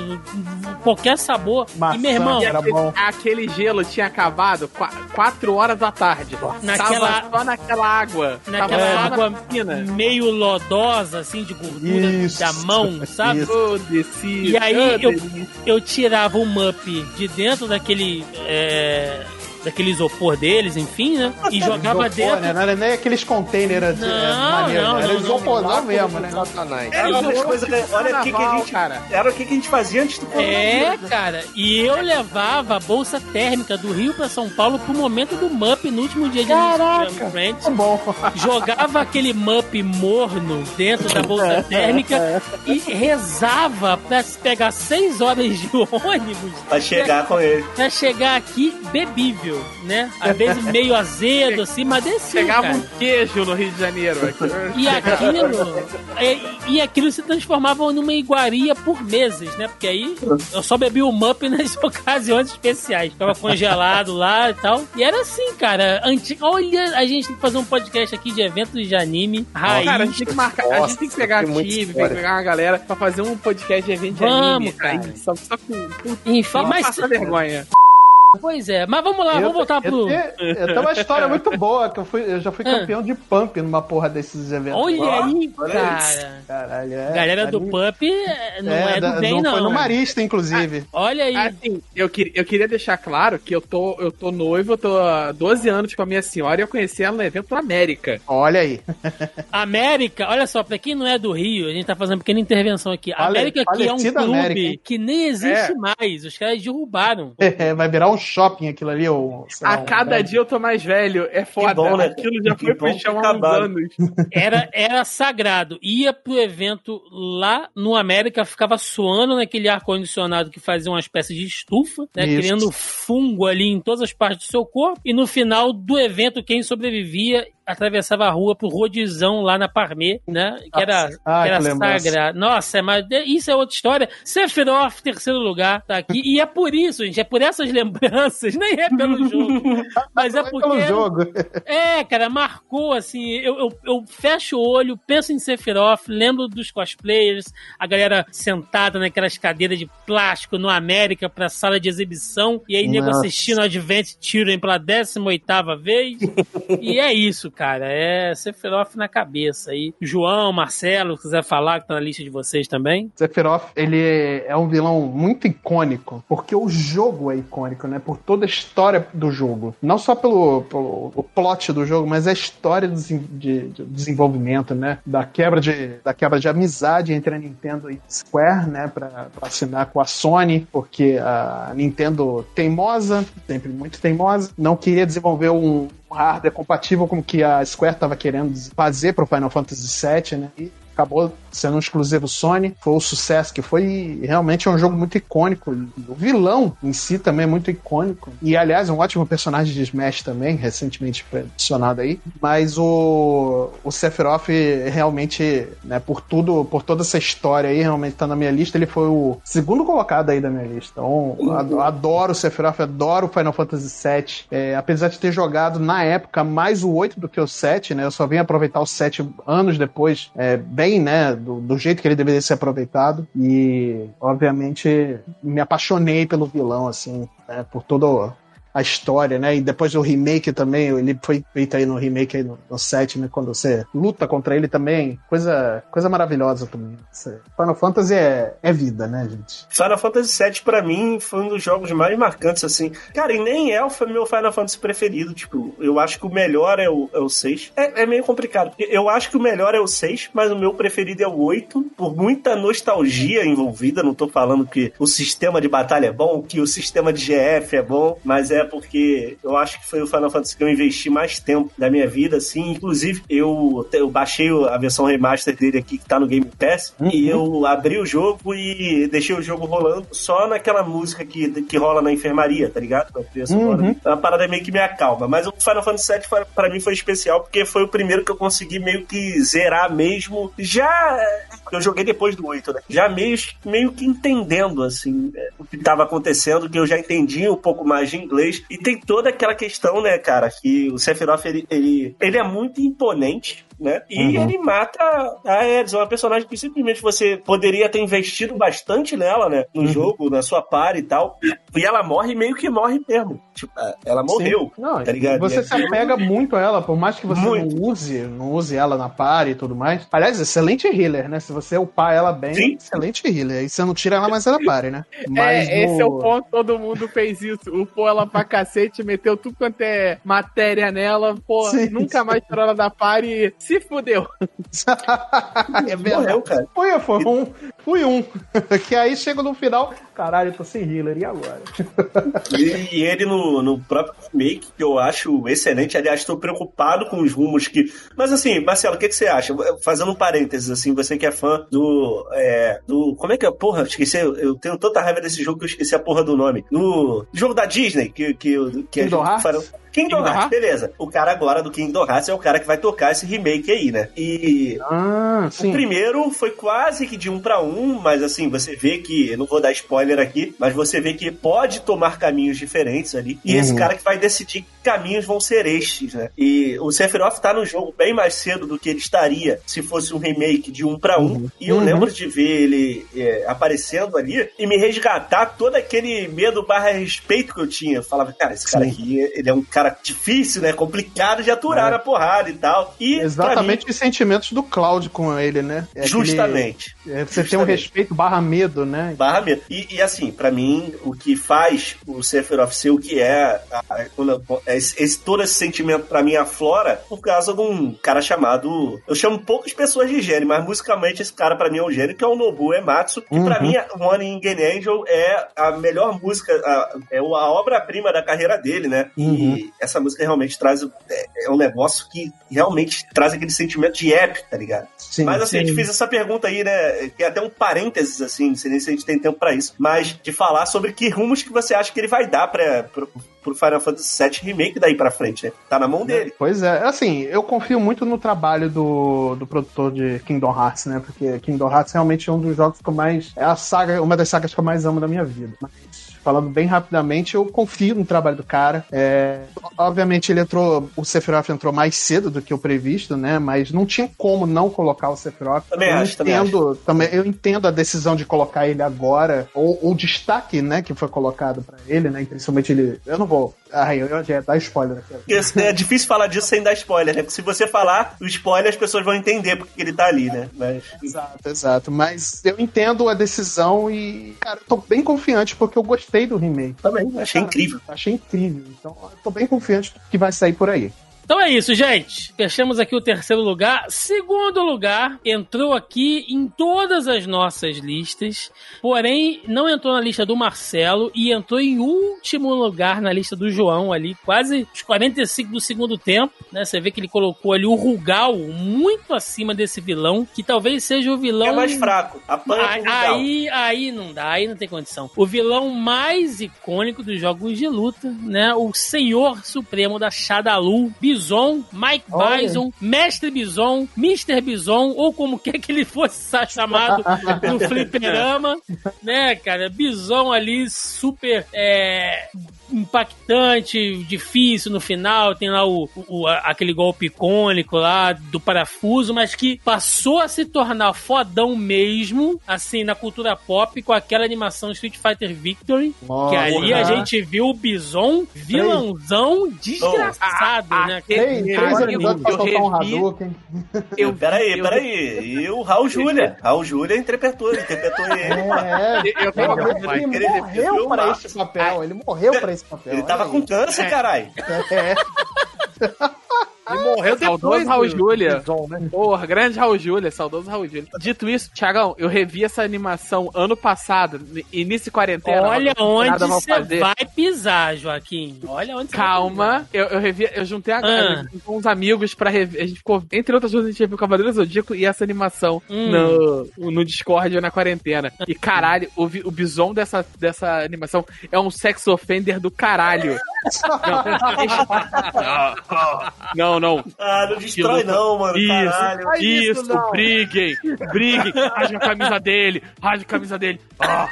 Qualquer sabor. Maçã, e meu irmão, Era bom. Aquele gelo tinha acabado 4 horas da tarde. Naquela- Tava só naquela água. naquela água na meio lodosa, assim, de gordura Isso, da mão, sabe? isso. E aí Ô, eu, eu tirava o Mup de dentro daquele. É, daquele isopor deles, enfim, né? E jogava Isopor, dentro. né? Não era nem aqueles containers de, Não, é, maneiro, não, né? Era não, isoporzão não. mesmo, né? Satanás. Era uma das Era coisas. que- Olha o que, que a gente. cara. Era o que, que a gente fazia antes do É, coronavírus. cara. E eu levava a bolsa térmica do Rio pra São Paulo pro momento do Mup no último dia de Caraca! Friends. Tá bom. jogava aquele mup morno dentro da bolsa térmica e rezava pra se pegar seis horas de ônibus Pra chegar com ele. pra chegar aqui bebível, né? Às vezes meio azedo, assim, mas descia, Chegava cara. um queijo no Rio de Janeiro. E aquilo, e, e aquilo se transformava numa iguaria por meses, né? Porque aí eu só bebi o Mup nas ocasiões especiais. Ficava congelado lá e tal. E era assim, cara. Anti... Olha, a gente tem que fazer um podcast aqui de eventos de anime. Raiz. Cara, a gente tem que marcar, a gente tem que pegar muita time, tem que pegar uma galera pra fazer um podcast de evento de Vamos, anime. cara. Aí, Só, só com, com Enfim, mas passar vergonha. Pois é, mas vamos lá, Eu- vamos voltar eu pro. Eu tenho uma história muito boa, que eu, fui, eu já fui Ah. campeão de pump numa porra desses eventos. Olha aí, cara. Caralho, é. Galera do Pump é, não é, da- do bem, não. Foi no Marista, inclusive. Olha aí. Assim, eu, que- eu queria deixar claro que eu tô, eu tô noivo, eu tô há 12 anos com a minha senhora e eu conheci ela no evento América. Olha aí. América, olha só, pra quem não é do Rio, a gente tá fazendo uma pequena intervenção aqui. América aqui é um clube América. que nem existe É. mais. Os caras derrubaram. Vai virar um shopping aquilo ali, ou. sei lá, A um- cada dia eu tô mais velho, é foda. bom, né? Aquilo já Que foi bom pro chão que há uns anos. Era, era sagrado. Ia pro evento lá no América, ficava suando naquele ar-condicionado que fazia uma espécie de estufa, né? Isso. Criando fungo ali em todas as partes do seu corpo. E no final do evento, quem sobrevivia atravessava a rua pro rodizão lá na Parmê, né? Que era, Ah, que era que sagrado. Nossa, mas isso é outra história. Sephiroth, terceiro lugar, tá aqui. E é por isso, gente. É por essas lembranças. Nem é pelo jogo. Mas é Foi porque pelo jogo. é, cara, marcou assim. Eu, eu, eu fecho o olho, penso em Sephiroth, lembro dos cosplayers, a galera sentada naquelas cadeiras de plástico no América pra sala de exibição, e aí nego assistindo Advent Children pela 18 vez. e é isso, cara. É Sephiroth na cabeça aí. João, Marcelo, se quiser falar, que tá na lista de vocês também. Sephiroth, ele é um vilão muito icônico, porque o jogo é icônico, né? Por toda a história do jogo. Não só pelo, pelo o plot do jogo, mas a história do de, de desenvolvimento, né? Da quebra de, da quebra de amizade entre a Nintendo e Square, né? Pra, pra assinar com a Sony, porque a Nintendo teimosa, sempre muito teimosa, não queria desenvolver um hardware compatível com o que a Square estava querendo fazer para o Final Fantasy VII, né? E acabou sendo um exclusivo Sony, foi o sucesso que foi e realmente é um jogo muito icônico. O vilão em si também é muito icônico. E aliás, é um ótimo personagem de Smash também, recentemente adicionado aí. Mas o, o Sephiroth realmente, né, por tudo, por toda essa história aí, realmente tá na minha lista. Ele foi o segundo colocado aí da minha lista. Então, adoro o Sephiroth, adoro o Final Fantasy VII. É, apesar de ter jogado na época mais o 8 do que o 7, né? Eu só vim aproveitar o 7 anos depois, é, bem, né? Do, do jeito que ele deveria ser aproveitado. E, obviamente, me apaixonei pelo vilão, assim, né? Por todo a história, né? E depois o remake também, ele foi feito aí no remake aí no, no 7, né? Quando você luta contra ele também, coisa, coisa maravilhosa também. Final Fantasy é, é vida, né, gente? Final Fantasy VII, pra mim, foi um dos jogos mais marcantes, assim. Cara, e nem é o meu Final Fantasy preferido. Tipo, eu acho que o melhor é o, é o 6. É, é meio complicado. Eu acho que o melhor é o 6, mas o meu preferido é o 8. Por muita nostalgia envolvida. Não tô falando que o sistema de batalha é bom, que o sistema de GF é bom, mas é porque eu acho que foi o Final Fantasy que eu investi mais tempo da minha vida, assim. Inclusive, eu, eu baixei a versão remaster dele aqui, que tá no Game Pass, e eu abri o jogo e deixei o jogo rolando só naquela música que, que rola na enfermaria, tá ligado? Uhum. É uma parada meio que me acalma. Mas o Final Fantasy VII pra mim foi especial porque foi o primeiro que eu consegui meio que zerar mesmo. Já. Eu joguei depois do 8, né? Já meio, meio que entendendo, assim, é, o que tava acontecendo, que eu já entendi um pouco mais de inglês. E tem toda aquela questão, né, cara, que o Sephiroth, ele, ele, ele é muito imponente, né? E Uhum. ele mata a Ares, é uma personagem que simplesmente você poderia ter investido bastante nela, né? No jogo, na sua par e tal. E ela morre meio que morre mesmo. Tipo, ela morreu. Não, tá ligado? Você E se apega muito a ela, por mais que você Muito. não use, não use ela na par e tudo mais. Aliás, excelente healer, né? Se você upar ela bem, Sim. excelente healer. Aí você não tira ela, mas ela pare, né? Mas é, esse é o no- ponto, todo mundo fez isso. Upou ela pra cacete, meteu tudo quanto é matéria nela, pô, Sim, nunca mais tirou ela da par e se fudeu. é verdade. Morreu, cara. Fui, foi um. Fui um. que aí chega no final. Caralho, eu tô sem healer, e agora? E, e ele no, no próprio remake, que eu acho excelente. Aliás, estou preocupado com os rumos que. Mas assim, Marcelo, o que, que você acha? Fazendo um parênteses, assim, você que é fã do. é, do como é que é? Porra, esqueci. Eu, eu tenho tanta raiva desse jogo que eu esqueci a porra do nome. No jogo da Disney, que, que, que a Kingdom gente Hearts? Kingdom Hearts, Hearts? beleza. O cara agora do Kingdom Hearts é o cara que vai tocar esse remake aí, né? E Ah, o primeiro foi quase que de um pra um, mas assim, você vê que, eu não vou dar spoiler aqui, mas você vê que pode tomar caminhos diferentes ali. E esse Uhum. cara que vai decidir que caminhos vão ser estes, né? E o Sephiroth tá no jogo bem mais cedo do que ele estaria se fosse um remake de um pra um. E eu Uhum. lembro de ver ele é, aparecendo ali e me resgatar todo aquele medo barra respeito que eu tinha. Eu falava, cara, esse cara Sim. aqui, ele é um cara difícil, né? Complicado de aturar É. na porrada e tal. E Exatamente os sentimentos do Cloud com ele, né? É mim, justamente. É, você tem um respeito barra medo, né? Barra medo. E, e, assim, pra mim, o que faz o Sephiroth ser o que é, a- a- quando- esse, todo esse sentimento pra mim aflora por causa de um cara chamado. Eu chamo poucas pessoas de gênio, mas musicalmente esse cara pra mim é um gênio, que é o Nobu Ematsu, que pra Uhum. mim, One in Game Angel é a melhor música, é a obra-prima da carreira dele, né? Uhum. E essa música realmente traz. É, é um negócio que realmente traz aquele sentimento de épico, tá ligado? Sim. Mas assim, a gente fez essa pergunta aí, né? Tem até um parênteses, assim, não sei nem se a gente tem tempo pra isso, mas de falar sobre que rumos que você acha que ele vai dar pra, pro, pro Final Fantasy VII Remake daí pra frente, né? Tá na mão dele. Pois é, assim, eu confio muito no trabalho do, do produtor de Kingdom Hearts, né? Porque Kingdom Hearts realmente é um dos jogos que eu mais. É a saga, uma das sagas que eu mais amo da minha vida. Mas, falando bem rapidamente, eu confio no trabalho do cara. É, obviamente, ele entrou. O Sephiroth entrou mais cedo do que o previsto, né? Mas não tinha como não colocar o Sephiroth. Também eu acho, também entendo, também Eu entendo a decisão de colocar ele agora, ou o destaque, né, que foi colocado pra ele, né? Principalmente ele. Eu não vou. Ai, eu, eu já dar spoiler aqui. É difícil falar disso sem dar spoiler, né? Porque se você falar o spoiler, as pessoas vão entender porque ele tá ali, né? Mas. Exato, exato. Mas eu entendo a decisão e, cara, eu tô bem confiante porque eu gostei do remake. Também, achei Cara, incrível. Achei incrível. Então, eu tô bem confiante que vai sair por aí. Então é isso, gente. Fechamos aqui o terceiro lugar. Segundo lugar, entrou aqui em todas as nossas listas, porém não entrou na lista do Marcelo e entrou em último lugar na lista do João ali, quase os 45 do segundo tempo, né? Você vê que ele colocou ali o Rugal muito acima desse vilão, que talvez seja o vilão É mais fraco. Apanha Aí, Vidal. aí, aí não dá, aí não tem condição. O vilão mais icônico dos jogos de luta, né? O Senhor Supremo da Shadalu, Bison, Mike Olha. Bison, Mestre Bison, Mr. Bison, ou como quer que ele fosse chamado no fliperama, né, cara? Bison ali super é, impactante, difícil no final, tem lá o, o- a- aquele golpe icônico lá do parafuso, mas que passou a se tornar fodão mesmo, assim, na cultura pop, com aquela animação Street Fighter Victory, que ali a gente viu o Bison vilãozão desgraçado, Oh, né? Três, Eu- três eu- episódios pra eu soltar um Hadouken. Eu, Peraí, eu- peraí. E o Raul Júlia? Raul Júlia interpretou, interpretou ele. É, Eu, Pô, eu, ele morreu pra esse papel. Ele morreu pra esse papel. Ele tava com câncer, caralho. É. Ele morreu Saudoso depois Raul do- Júlia. né? Porra, grande Raul Júlia, saudoso Raul Júlia. Dito isso, Thiagão, eu revi essa animação ano passado, início de quarentena. Olha onde você vai pisar, Joaquim. Olha onde você vai Calma, eu, eu revi, eu juntei a, Ah. com uns amigos pra rever. A gente ficou, entre outras coisas, a gente reviu Cavaleiro do Zodíaco e essa animação Hum. no, no Discord ou na quarentena. E caralho, o, o bison dessa, dessa animação é um sex offender do caralho. Não, não. não. Ah, não destrói não, mano. Isso, Caralho. Isso, isso, não. briguem, briguem, rasga a camisa dele, rasga a camisa dele. Ah,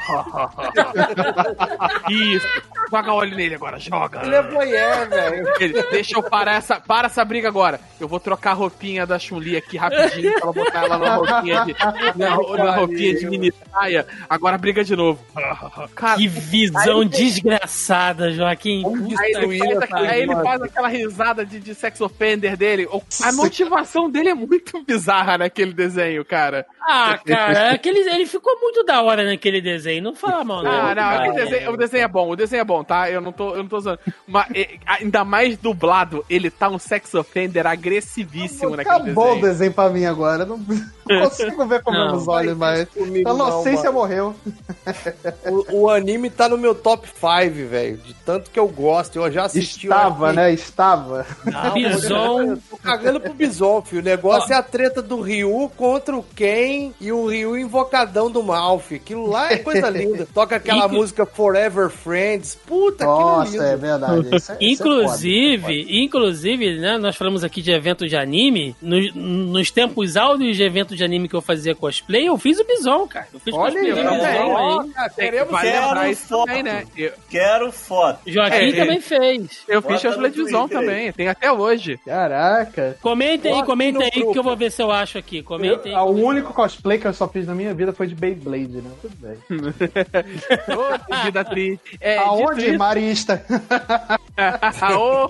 isso, joga óleo nele agora, joga. Ele é velho. Deixa eu parar essa, para essa briga agora. Eu vou trocar a roupinha da Chun-Li aqui rapidinho pra ela botar ela na roupinha de, na, na roupinha de mini saia. Agora briga de novo. Cara, Que visão desgraçada, Joaquim. Aí ele, faz, aqui- aí ele faz aquela risada de, de sex dele. O- A motivação dele é muito bizarra naquele desenho, cara. Ah, cara, aquele, ele ficou muito da hora naquele desenho. Não fala mal, não. Ah, não, aquele desenho, o desenho é bom, o desenho é bom, tá? Eu não tô, eu não tô usando. Mas é, ainda mais dublado, ele tá um sex offender agressivíssimo naquele Acabou o desenho. desenho pra mim agora. Não... Não consigo ver com Não. meus olhos, mas Comigo a não, inocência mano. morreu. O, o anime tá no meu top 5, velho. De tanto que eu gosto. Eu já assisti. Estava, que- né? Estava. Não, Bison. Eu tô cagando pro Bison, filho. O negócio é a treta do Ryu contra o Ken e o Ryu invocadão do Malf. Aquilo lá é coisa linda. Toca aquela Inclu- música Forever Friends. Puta, aquilo é Nossa, lindo. é verdade. Isso é- isso é Inclusive, inclusive, né, nós falamos aqui de evento de anime. Nos, nos tempos áureos de evento de anime que eu fazia cosplay, eu fiz o Bison, cara. Eu fiz Olha cosplay aí, Bison queremos vale quero lembrar isso foto. também, né? Eu, Quero foto. Joaquim É, também fez. eu Bota fiz cosplay de Bison também, tem até hoje. Caraca. Comenta aí, comenta aí grupo. que eu vou ver se eu acho aqui. Comenta aí. O único cosplay que eu só fiz na minha vida foi de Beyblade, né? Tudo bem. Ô, vida triste. É, Aonde? isso- Marista. Ô,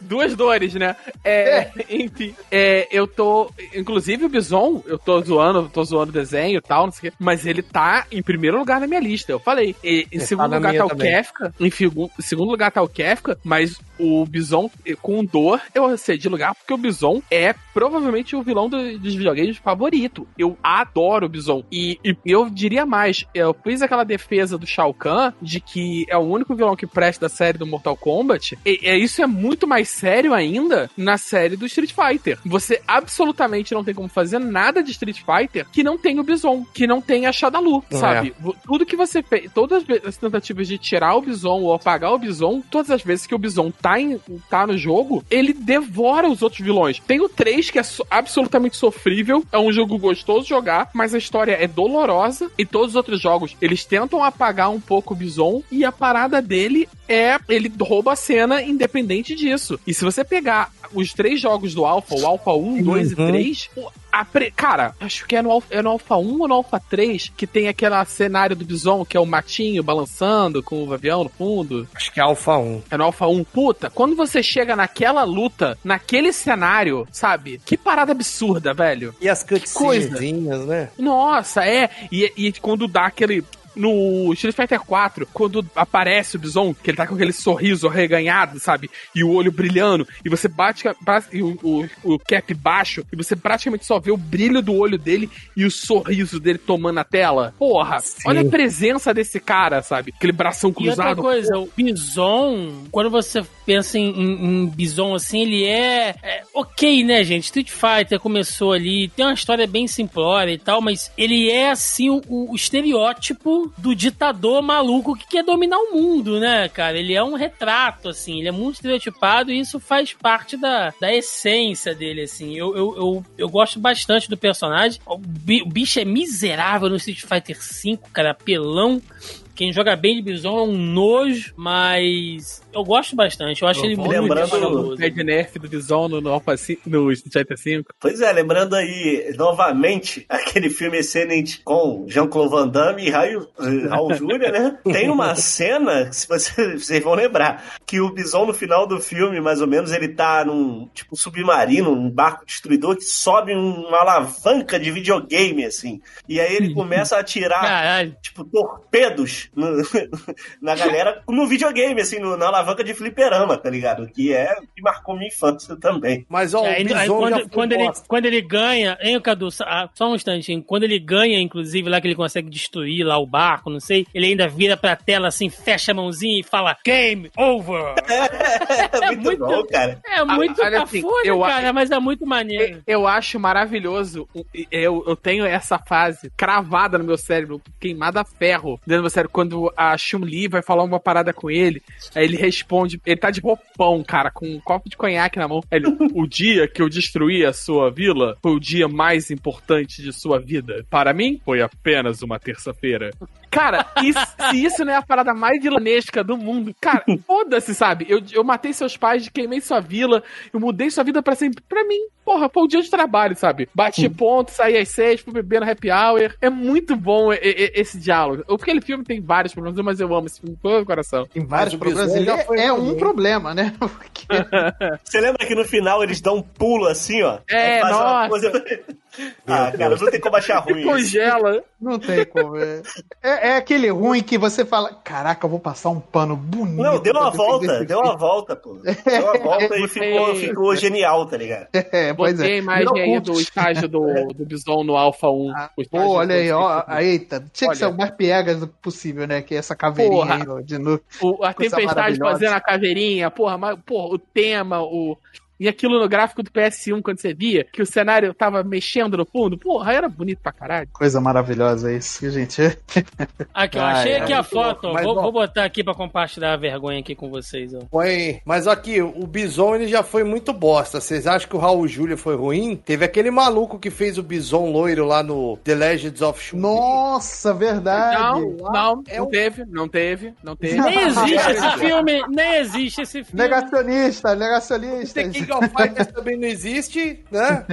duas dores, né? É, enfim, é, eu tô. Inclusive o Bison, eu tô zoando, tô zoando o desenho e tal, não sei o quê, mas ele tá em primeiro lugar na minha lista. Eu falei. E, em Ele segundo tá na lugar minha tá o. Kefka. Em segundo lugar tá o Kefka, mas o Bison, eh, com dor, eu cedi lugar porque o Bison é provavelmente o vilão do- dos videogames favorito. Eu adoro o Bison. E, e eu diria mais, eu fiz aquela defesa do Shao Kahn de que é o único vilão que presta da série do Mortal Kombat. E, e isso é muito mais sério ainda na série do Street Fighter. Você absolutamente não tem como fazer nada de Street Fighter que não tem o Bison, que não tem a Shadalu, É. sabe? Tudo que você fez, todas as tentativas de tirar o Bison ou apagar o Bison, todas as vezes que o Bison tá, em- tá no jogo, ele devora os outros vilões. Tem o 3, que é so- absolutamente sofrível, é um jogo gostoso de jogar, mas a história é dolorosa, e todos os outros jogos, eles tentam apagar um pouco o Bison, e a parada dele é, ele rouba a cena independente disso. E se você pegar os três jogos do Alpha, o Alpha 1, 2 Uhum. e 3, o- a pre- cara, acho que é no, Alpha, é no Alpha 1 ou no Alpha 3 que tem aquele cenário do Bison, que é o matinho balançando com o avião no fundo. Acho que é Alpha 1. É no Alpha 1. Puta, quando você chega naquela luta, naquele cenário, sabe? Que parada absurda, velho. E as cutscenes, né? Nossa, é. E, e quando dá aquele. No Street Fighter 4, quando aparece o Bison, que ele tá com aquele sorriso arreganhado, sabe? E o olho brilhando, e você bate e o, o, o cap baixo, e você praticamente só vê o brilho do olho dele e o sorriso dele tomando a tela. Porra, Sim. olha a presença desse cara, sabe? Aquele bração E outra cruzado. coisa, o Bison, quando você pensa em, em- em Bison assim, ele é, é ok, né, gente? Street Fighter começou ali, tem uma história bem simplória e tal, mas ele é assim o, o estereótipo do ditador maluco que quer dominar o mundo, né, cara? Ele é um retrato, assim, ele é muito estereotipado e isso faz parte da, da essência dele, assim. Eu, eu, eu, eu gosto bastante do personagem. O bi- o bicho é miserável no Street Fighter V, cara, pelão. Quem joga bem de Bison é um nojo, mas eu gosto bastante. Eu acho ele muito lembrando- vagabundo. Red Nerf do Bison no, no, Alpha, no Street Fighter 5. Pois é, lembrando aí novamente aquele filme excelente com Jean-Claude Van Damme e Raul, Raul Júlia, né? Tem uma cena, se você- vocês vão lembrar, que o Bison no final do filme, mais ou menos, ele tá num tipo submarino, um barco destruidor que sobe uma alavanca de videogame, assim. E aí ele começa a atirar Caralho. tipo, torpedos no- na galera no videogame, assim, no- na alavanca de fliperama, tá ligado? Que é que marcou minha infância também. Mas, ó, Aí, o aí, Bison já quando, quando ele, quando ele ganha, hein, Cadu? Só, ah, só um instantinho. Quando ele ganha, inclusive, lá que ele consegue destruir lá o barco, não sei, ele ainda vira pra tela assim, fecha a mãozinha e fala Game over! É muito, muito- bom, cara. É muito olha assim, cafona, eu a- cara, mas é muito maneiro. Eu acho maravilhoso. Eu, eu tenho essa fase cravada no meu cérebro, queimada a ferro dentro do meu cérebro. Quando a Chun-Li vai falar uma parada com ele, aí ele responde. Ele tá de roupão, cara, com um copo de conhaque na mão. Ele, o dia que eu destruí a sua vila foi o dia mais importante de sua vida. Para mim, foi apenas uma terça-feira. Cara, isso- se isso não é a parada mais vilanesca do mundo, cara, foda-se, sabe? Eu, eu matei seus pais, queimei sua vila, eu mudei sua vida pra sempre. Pra mim, porra, foi o dia de trabalho, sabe? Bati ponto, saí às seis, fui beber no happy hour. É muito bom e- e- esse diálogo. Aquele filme tem vários problemas, mas eu amo esse filme com todo o coração. Tem vários problemas. Ele é, é um problema, né? Porque Você lembra que no final eles dão um pulo assim, ó? É, uma nossa. coisa- ah, cara, não tem como achar ruim. Congela. não tem como. É, é, é, aquele ruim que você fala, caraca, eu vou passar um pano bonito. Não, deu uma volta, deu uma volta, pô. Deu uma volta e ficou, ficou genial, tá ligado? É, pois Botei a é. imagem Virou aí do estágio do, do Bison no Alpha 1. Ah, Pô, olha aí, ó. aí, Eita, tinha que ser Olha. o mais piegas possível, né? Que é essa caveirinha Porra. aí, ó, de novo. O, a tempestade fazendo a caveirinha, porra, mas, porra, o tema, o. E aquilo no gráfico do PS1, quando você via, que o cenário tava mexendo no fundo, porra, era bonito pra caralho. Coisa maravilhosa isso, gente. Aqui, ó, Ai, achei é aqui a muito foto. mas, Vou, ó. vou botar aqui pra compartilhar a vergonha aqui com vocês, ó. Foi. Mas aqui, o Bison ele já foi muito bosta. Vocês acham que o Raul Júlia foi ruim? Teve aquele maluco que fez o Bison loiro lá no The Legends of Chun. Nossa, verdade. Não, não, é não um- teve, não teve, não teve. Nem existe esse filme, nem existe esse filme. Negacionista, negacionista. King of Fighters também não existe, né?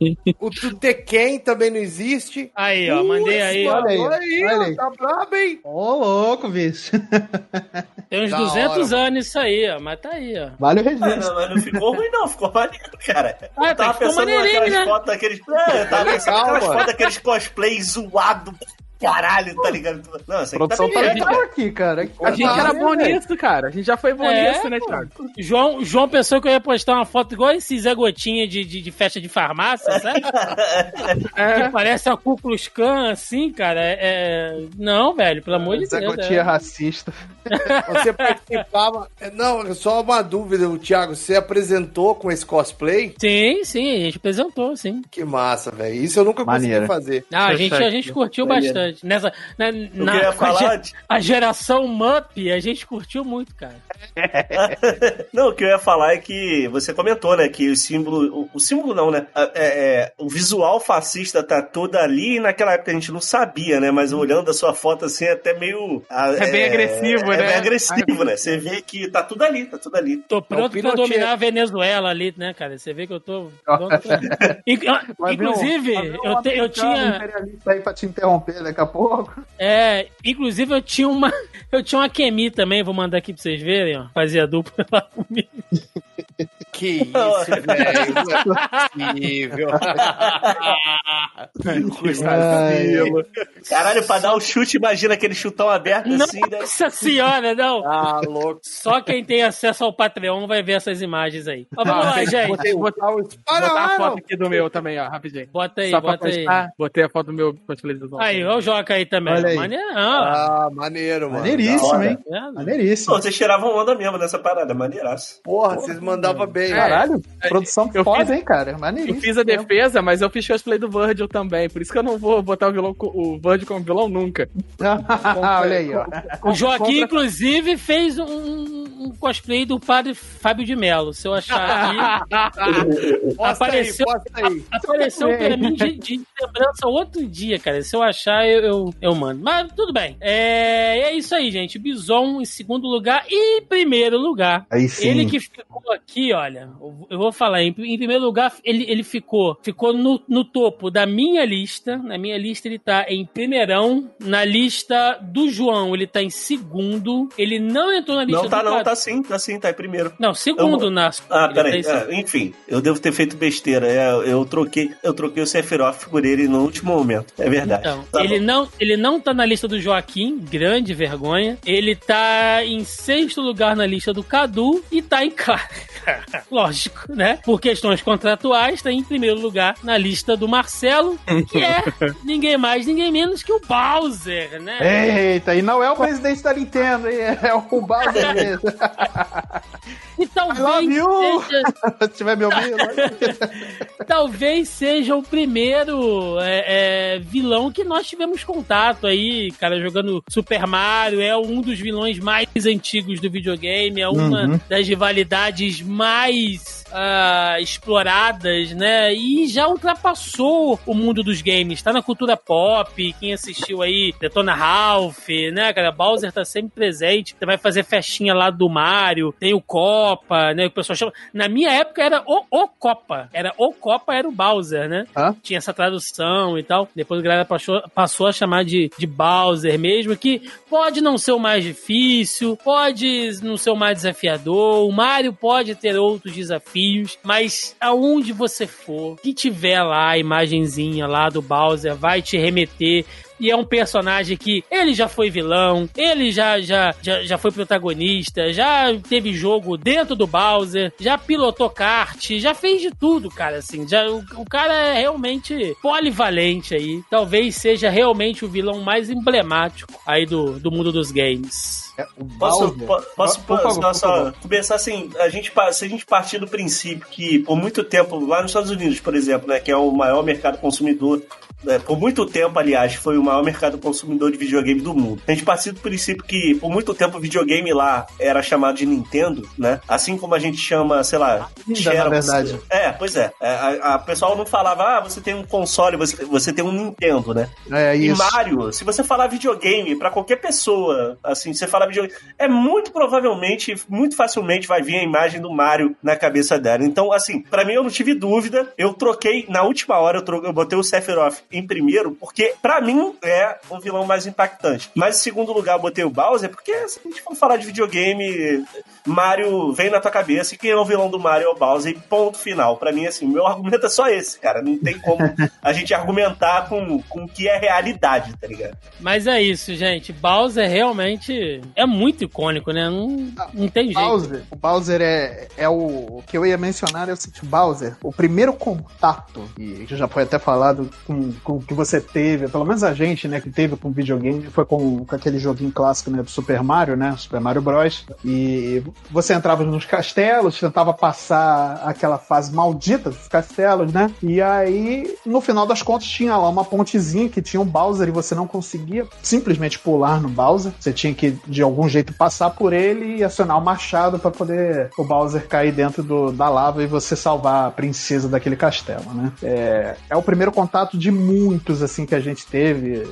o Tekken também não existe. Aí, ó, mandei aí, olha aí, Olha aí, olha ó, aí. tá brabo, hein? Ô, louco, bicho. Tem uns Da 200 hora, anos isso aí, ó. Mas tá aí, ó. Vale o Ah, registro. não, mas não ficou ruim, não, ficou maneiro, cara. Ah, eu tava ficou pensando naquelas né? fotos daqueles. É, eu tava pensando naquelas fotos daqueles cosplay zoado caralho, tá ligado? Não, isso A aqui tá produção tá legal aqui, cara. A gente era bom velho. nisso, cara. A gente já foi bom É, nisso, né. Thiago? João, João pensou que eu ia postar uma foto igual esse Zé Gotinha de, de, de festa de farmácia, sabe? É. que parece a Ku Klux Klan, assim, cara. É, é- Não, velho, pelo amor de Zé Deus. Gotinha é. racista. Você participava. Não, só uma dúvida, o Thiago. Você apresentou com esse cosplay? Sim, sim, a gente apresentou, sim. Que massa, velho. Isso eu nunca Maneiro. consegui fazer. Ah, a gente, a gente curtiu bastante. Nessa, na, Eu queria a, falar. ge- a geração Mup, a gente curtiu muito, cara. Não, o que eu ia falar é que você comentou, né? Que o símbolo. O, o símbolo não, né? É, é, o visual fascista tá todo ali e naquela época a gente não sabia, né? Mas olhando a sua foto assim, é até meio. É bem agressivo, é, né? É bem agressivo, né? Você vê que tá tudo ali, tá tudo ali. Tô pronto pra Pinochet. dominar a Venezuela ali, né, cara? Você vê que eu tô. pronto pra- Inclusive, um eu, te- eu tinha. imperialista aí pra te interromper daqui a pouco. É, inclusive eu tinha uma. Eu tinha uma Kemi também, vou mandar aqui pra vocês verem, ó. Fazia dupla lá comigo. Que isso, velho. Não é possível. Caralho, pra dar o chute, imagina aquele chutão aberto assim, né? Nossa senhora, não. Ah, louco. Só quem tem acesso ao Patreon vai ver essas imagens aí. Mas vamos lá, Ah, gente. Botei, botei, Ah, botar a não. foto aqui do meu também, ó, rapidinho. Bota aí, Só bota aí. postar, botei a foto do meu. Aí, ó o Joca aí também. Olha aí. Maneirão. Ah, maneiro, mano. Maneiríssimo, hein? Vendo? Pô, Maneiríssimo. vocês tiravam onda mesmo nessa parada, maneiraço. Porra, vocês mandavam bem. É. Caralho, produção eu foda, fiz- hein, cara? Eu Maneiríssimo. fiz a defesa, mas eu fiz cosplay do Virgil também. Por isso que eu não vou botar o, vilão, o Virgil como vilão nunca. Olha aí, ó. O Joaquim, inclusive, fez um, um cosplay do padre Fábio de Mello. Se eu achar aqui. Apareceu- aí, aí. Apareceu pra mim de, de lembrança outro dia, cara. Se eu achar, eu, eu, eu mando. Mas tudo bem. É, é isso aí, gente. Bison em segundo lugar e primeiro lugar. Aí sim. Ele que ficou aqui, olha, eu- eu vou falar, em, em primeiro lugar, ele, ele ficou, ficou no, no topo da minha lista. Na minha lista ele tá em primeirão. Na lista do João, ele tá em segundo. Ele não entrou na lista Não tá, do não, Cadu. tá sim, tá sim, tá em primeiro. Não, segundo Eu- na. Ah, ele peraí. tá Ah, enfim, eu devo ter feito besteira. É, eu troquei, eu troquei o Sephiroth por ele no último momento. É verdade. Então, Tá ele bom. não, ele não tá na lista do Joaquim, grande vergonha. Ele tá em sexto lugar na lista do Cadu e tá em claro. Lógico, né? Por questões contratuais, tá em primeiro lugar na lista do Marcelo, que é ninguém mais, ninguém menos que o Bowser, né? Eita, e não é o presidente da Nintendo? É o Bowser mesmo. E I love talvez you! seja, Se tiver me ouvindo. talvez seja o primeiro é, é, vilão que nós tivemos contato aí, cara, jogando Super Mario. É um dos vilões mais antigos do videogame, é uma Uhum. das rivalidades mais ah, exploradas, né? E já ultrapassou o mundo dos games. Tá na cultura pop. Quem assistiu aí Detona Ralph, né, cara? Bowser tá sempre presente. Você vai fazer festinha lá do Mario. Tem o Copa, né? O pessoal chama. Na minha época era o, o Copa. Era o Copa, era o Bowser, né? Hã? Tinha essa tradução e tal. Depois a galera passou, passou a chamar de, de Bowser mesmo, que pode não ser o mais difícil, pode não ser o mais desafiador. O Mario pode ter outros desafios, mas aonde você for, que tiver lá a imagenzinha lá do Bowser, vai te remeter E é um personagem que ele já foi vilão, ele já, já, já, já foi protagonista, já teve jogo dentro do Bowser, já pilotou kart, já fez de tudo, cara, assim. Já, o, o cara é realmente polivalente aí. Talvez seja realmente o vilão mais emblemático aí do, do mundo dos games. É, Posso, po- posso, Por favor, só, por favor. começar assim, a gente, se a gente partir do princípio que por muito tempo, lá nos Estados Unidos, por exemplo, né, que é o maior mercado consumidor, né, por muito tempo, aliás, foi o maior mercado consumidor de videogame do mundo. A gente partir do princípio que por muito tempo o videogame lá era chamado de Nintendo, né? Assim como a gente chama, sei lá, Ainda, na verdade. É, pois é. É, A, a pessoal não falava, ah, você tem um console, você, você tem um Nintendo, né? É E isso. Mario, se você falar videogame pra qualquer pessoa, assim, você fala videogame, é muito provavelmente, muito facilmente vai vir a imagem do Mario na cabeça dela. Então, assim, pra mim eu não tive dúvida. Eu troquei na última hora, eu, tro eu botei o Sephiroth em primeiro, porque pra mim é o vilão mais impactante. Mas em segundo lugar eu botei o Bowser, porque se a gente for falar de videogame, Mario vem na tua cabeça e quem é o vilão do Mario é o Bowser e ponto final. Pra mim, assim, meu argumento é só esse, cara. Não tem como a gente argumentar com, com o que é realidade, tá ligado? Mas é isso, gente. Bowser realmente é muito icônico, né? Não, não tem jeito. Bowser, o Bowser é, é o, o que eu ia mencionar é o seguinte, Bowser, o primeiro contato, e que já foi até falado com, com o que você teve, pelo menos a gente, né, que teve com videogame, foi com, com aquele joguinho clássico, né, do Super Mario, né, Super Mario Bros. E você entrava nos castelos, tentava passar aquela fase maldita dos castelos, né, e aí, no final das contas, tinha lá uma pontezinha que tinha um Bowser e você não conseguia simplesmente pular no Bowser, você tinha que, de algum jeito, passar por ele e acionar o machado para poder o Bowser cair dentro do- da lava e você salvar a princesa daquele castelo, né? É, é o primeiro contato de muitos, assim, que a gente teve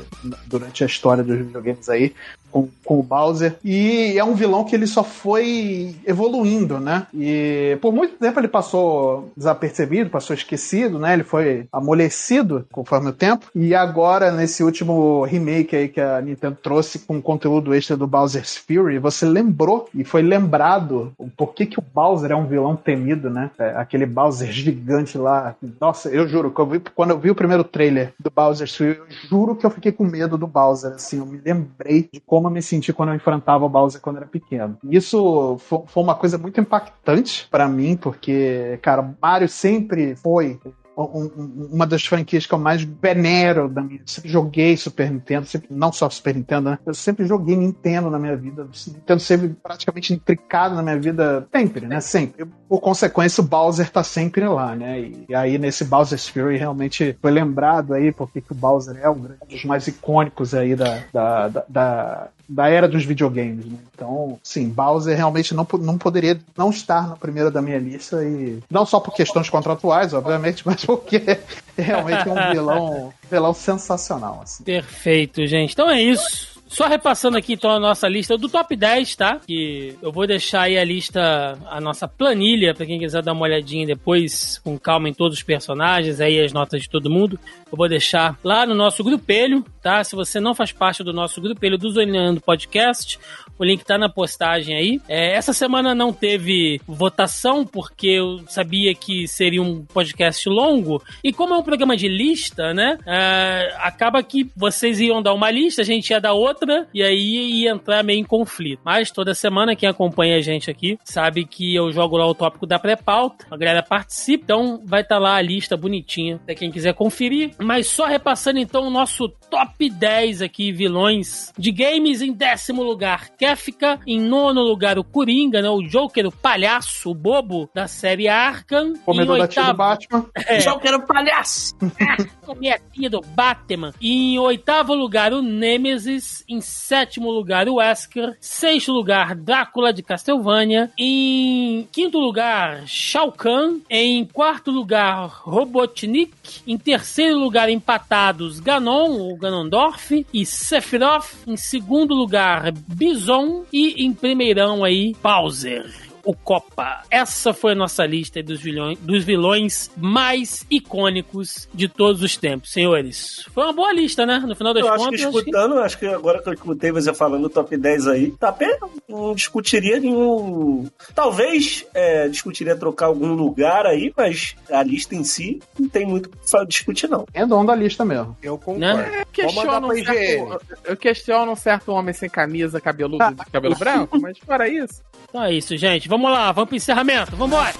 durante a história dos videogames aí com, com o Bowser. E é um vilão que ele só foi evoluindo, né? E por muito tempo ele passou desapercebido, passou esquecido, né? Ele foi amolecido conforme o tempo. E agora, nesse último remake aí que a Nintendo trouxe com conteúdo extra do Bowser's Fury, você lembrou e foi lembrado o porquê que o Bowser é um vilão temido, né? É, aquele Bowser gigante lá. Nossa, eu juro, que eu vi- quando eu vi o primeiro trailer do Bowser's Fury, eu juro que eu fiquei com medo do Bowser, assim, eu me lembrei de como eu me senti quando eu enfrentava o Bowser quando era pequeno. Isso fo- foi uma coisa muito impactante pra mim, porque, cara, Mario sempre foi um- um- uma das franquias que eu mais venero da minha. Sempre joguei Super Nintendo, sempre, não só Super Nintendo, né? Eu sempre joguei Nintendo na minha vida. Nintendo sempre praticamente intricado na minha vida, sempre, né? Sempre. Por consequência, o Bowser tá sempre lá, né? E, aí, nesse Bowser's Fury, realmente foi lembrado aí porque que o Bowser é um dos mais icônicos aí da, da, da, da- da era dos videogames, né? Então, sim, Bowser realmente não, não poderia não estar na primeira da minha lista e não só por questões contratuais, obviamente, mas porque realmente é um vilão, vilão sensacional, assim. Perfeito, gente. Então é isso. Só repassando aqui então a nossa lista do top 10, tá? Que eu vou deixar aí a lista, a nossa planilha, pra quem quiser dar uma olhadinha depois, com calma em todos os personagens, aí as notas de todo mundo. Eu vou deixar lá no nosso grupelho, tá? Se você não faz parte do nosso grupelho do Zoneando Podcast, o link tá na postagem aí. É, essa semana não teve votação, porque eu sabia que seria um podcast longo. E como é um programa de lista, né? é, acaba que vocês iam dar uma lista, a gente ia dar outra, e aí ia entrar meio em conflito. Mas toda semana, quem acompanha a gente aqui sabe que eu jogo lá o tópico da pré-pauta, a galera participa, então vai estar lá a lista bonitinha pra quem quiser conferir. Mas só repassando então o nosso top 10 aqui, vilões de games em décimo lugar. Kefka, em nono lugar o Coringa, né? O Joker, o palhaço, o bobo da série Arkham. Comedor em da tia do oitavo, Batman. é, Só quero palhaço! Cometinha do Batman. Em oitavo lugar, o Nemesis. Em sétimo lugar, Wesker. Sexto lugar, Drácula de Castlevania. Em quinto lugar, Shao Kahn. Em quarto lugar, Robotnik. Em terceiro lugar, empatados, Ganon, ou Ganondorf. E Sephiroth. Em segundo lugar, Bison. E em primeirão aí, Bowser o Copa. Essa foi a nossa lista dos vilões, dos vilões mais icônicos de todos os tempos, senhores. Foi uma boa lista, né? No final das Eu acho que contas, acho que- escutando, acho que agora que eu escutei você falando do top 10 aí, tá bem, não discutiria nenhum. Talvez é, discutiria trocar algum lugar aí, mas a lista em si não tem muito pra discutir, não. É dono da lista mesmo. Eu concordo. né? questiono, pra um certo, eu questiono um certo homem sem camisa, cabeludo, de cabelo branco, mas fora isso. Então é isso, gente. Vamos lá, vamos pro encerramento. Vambora!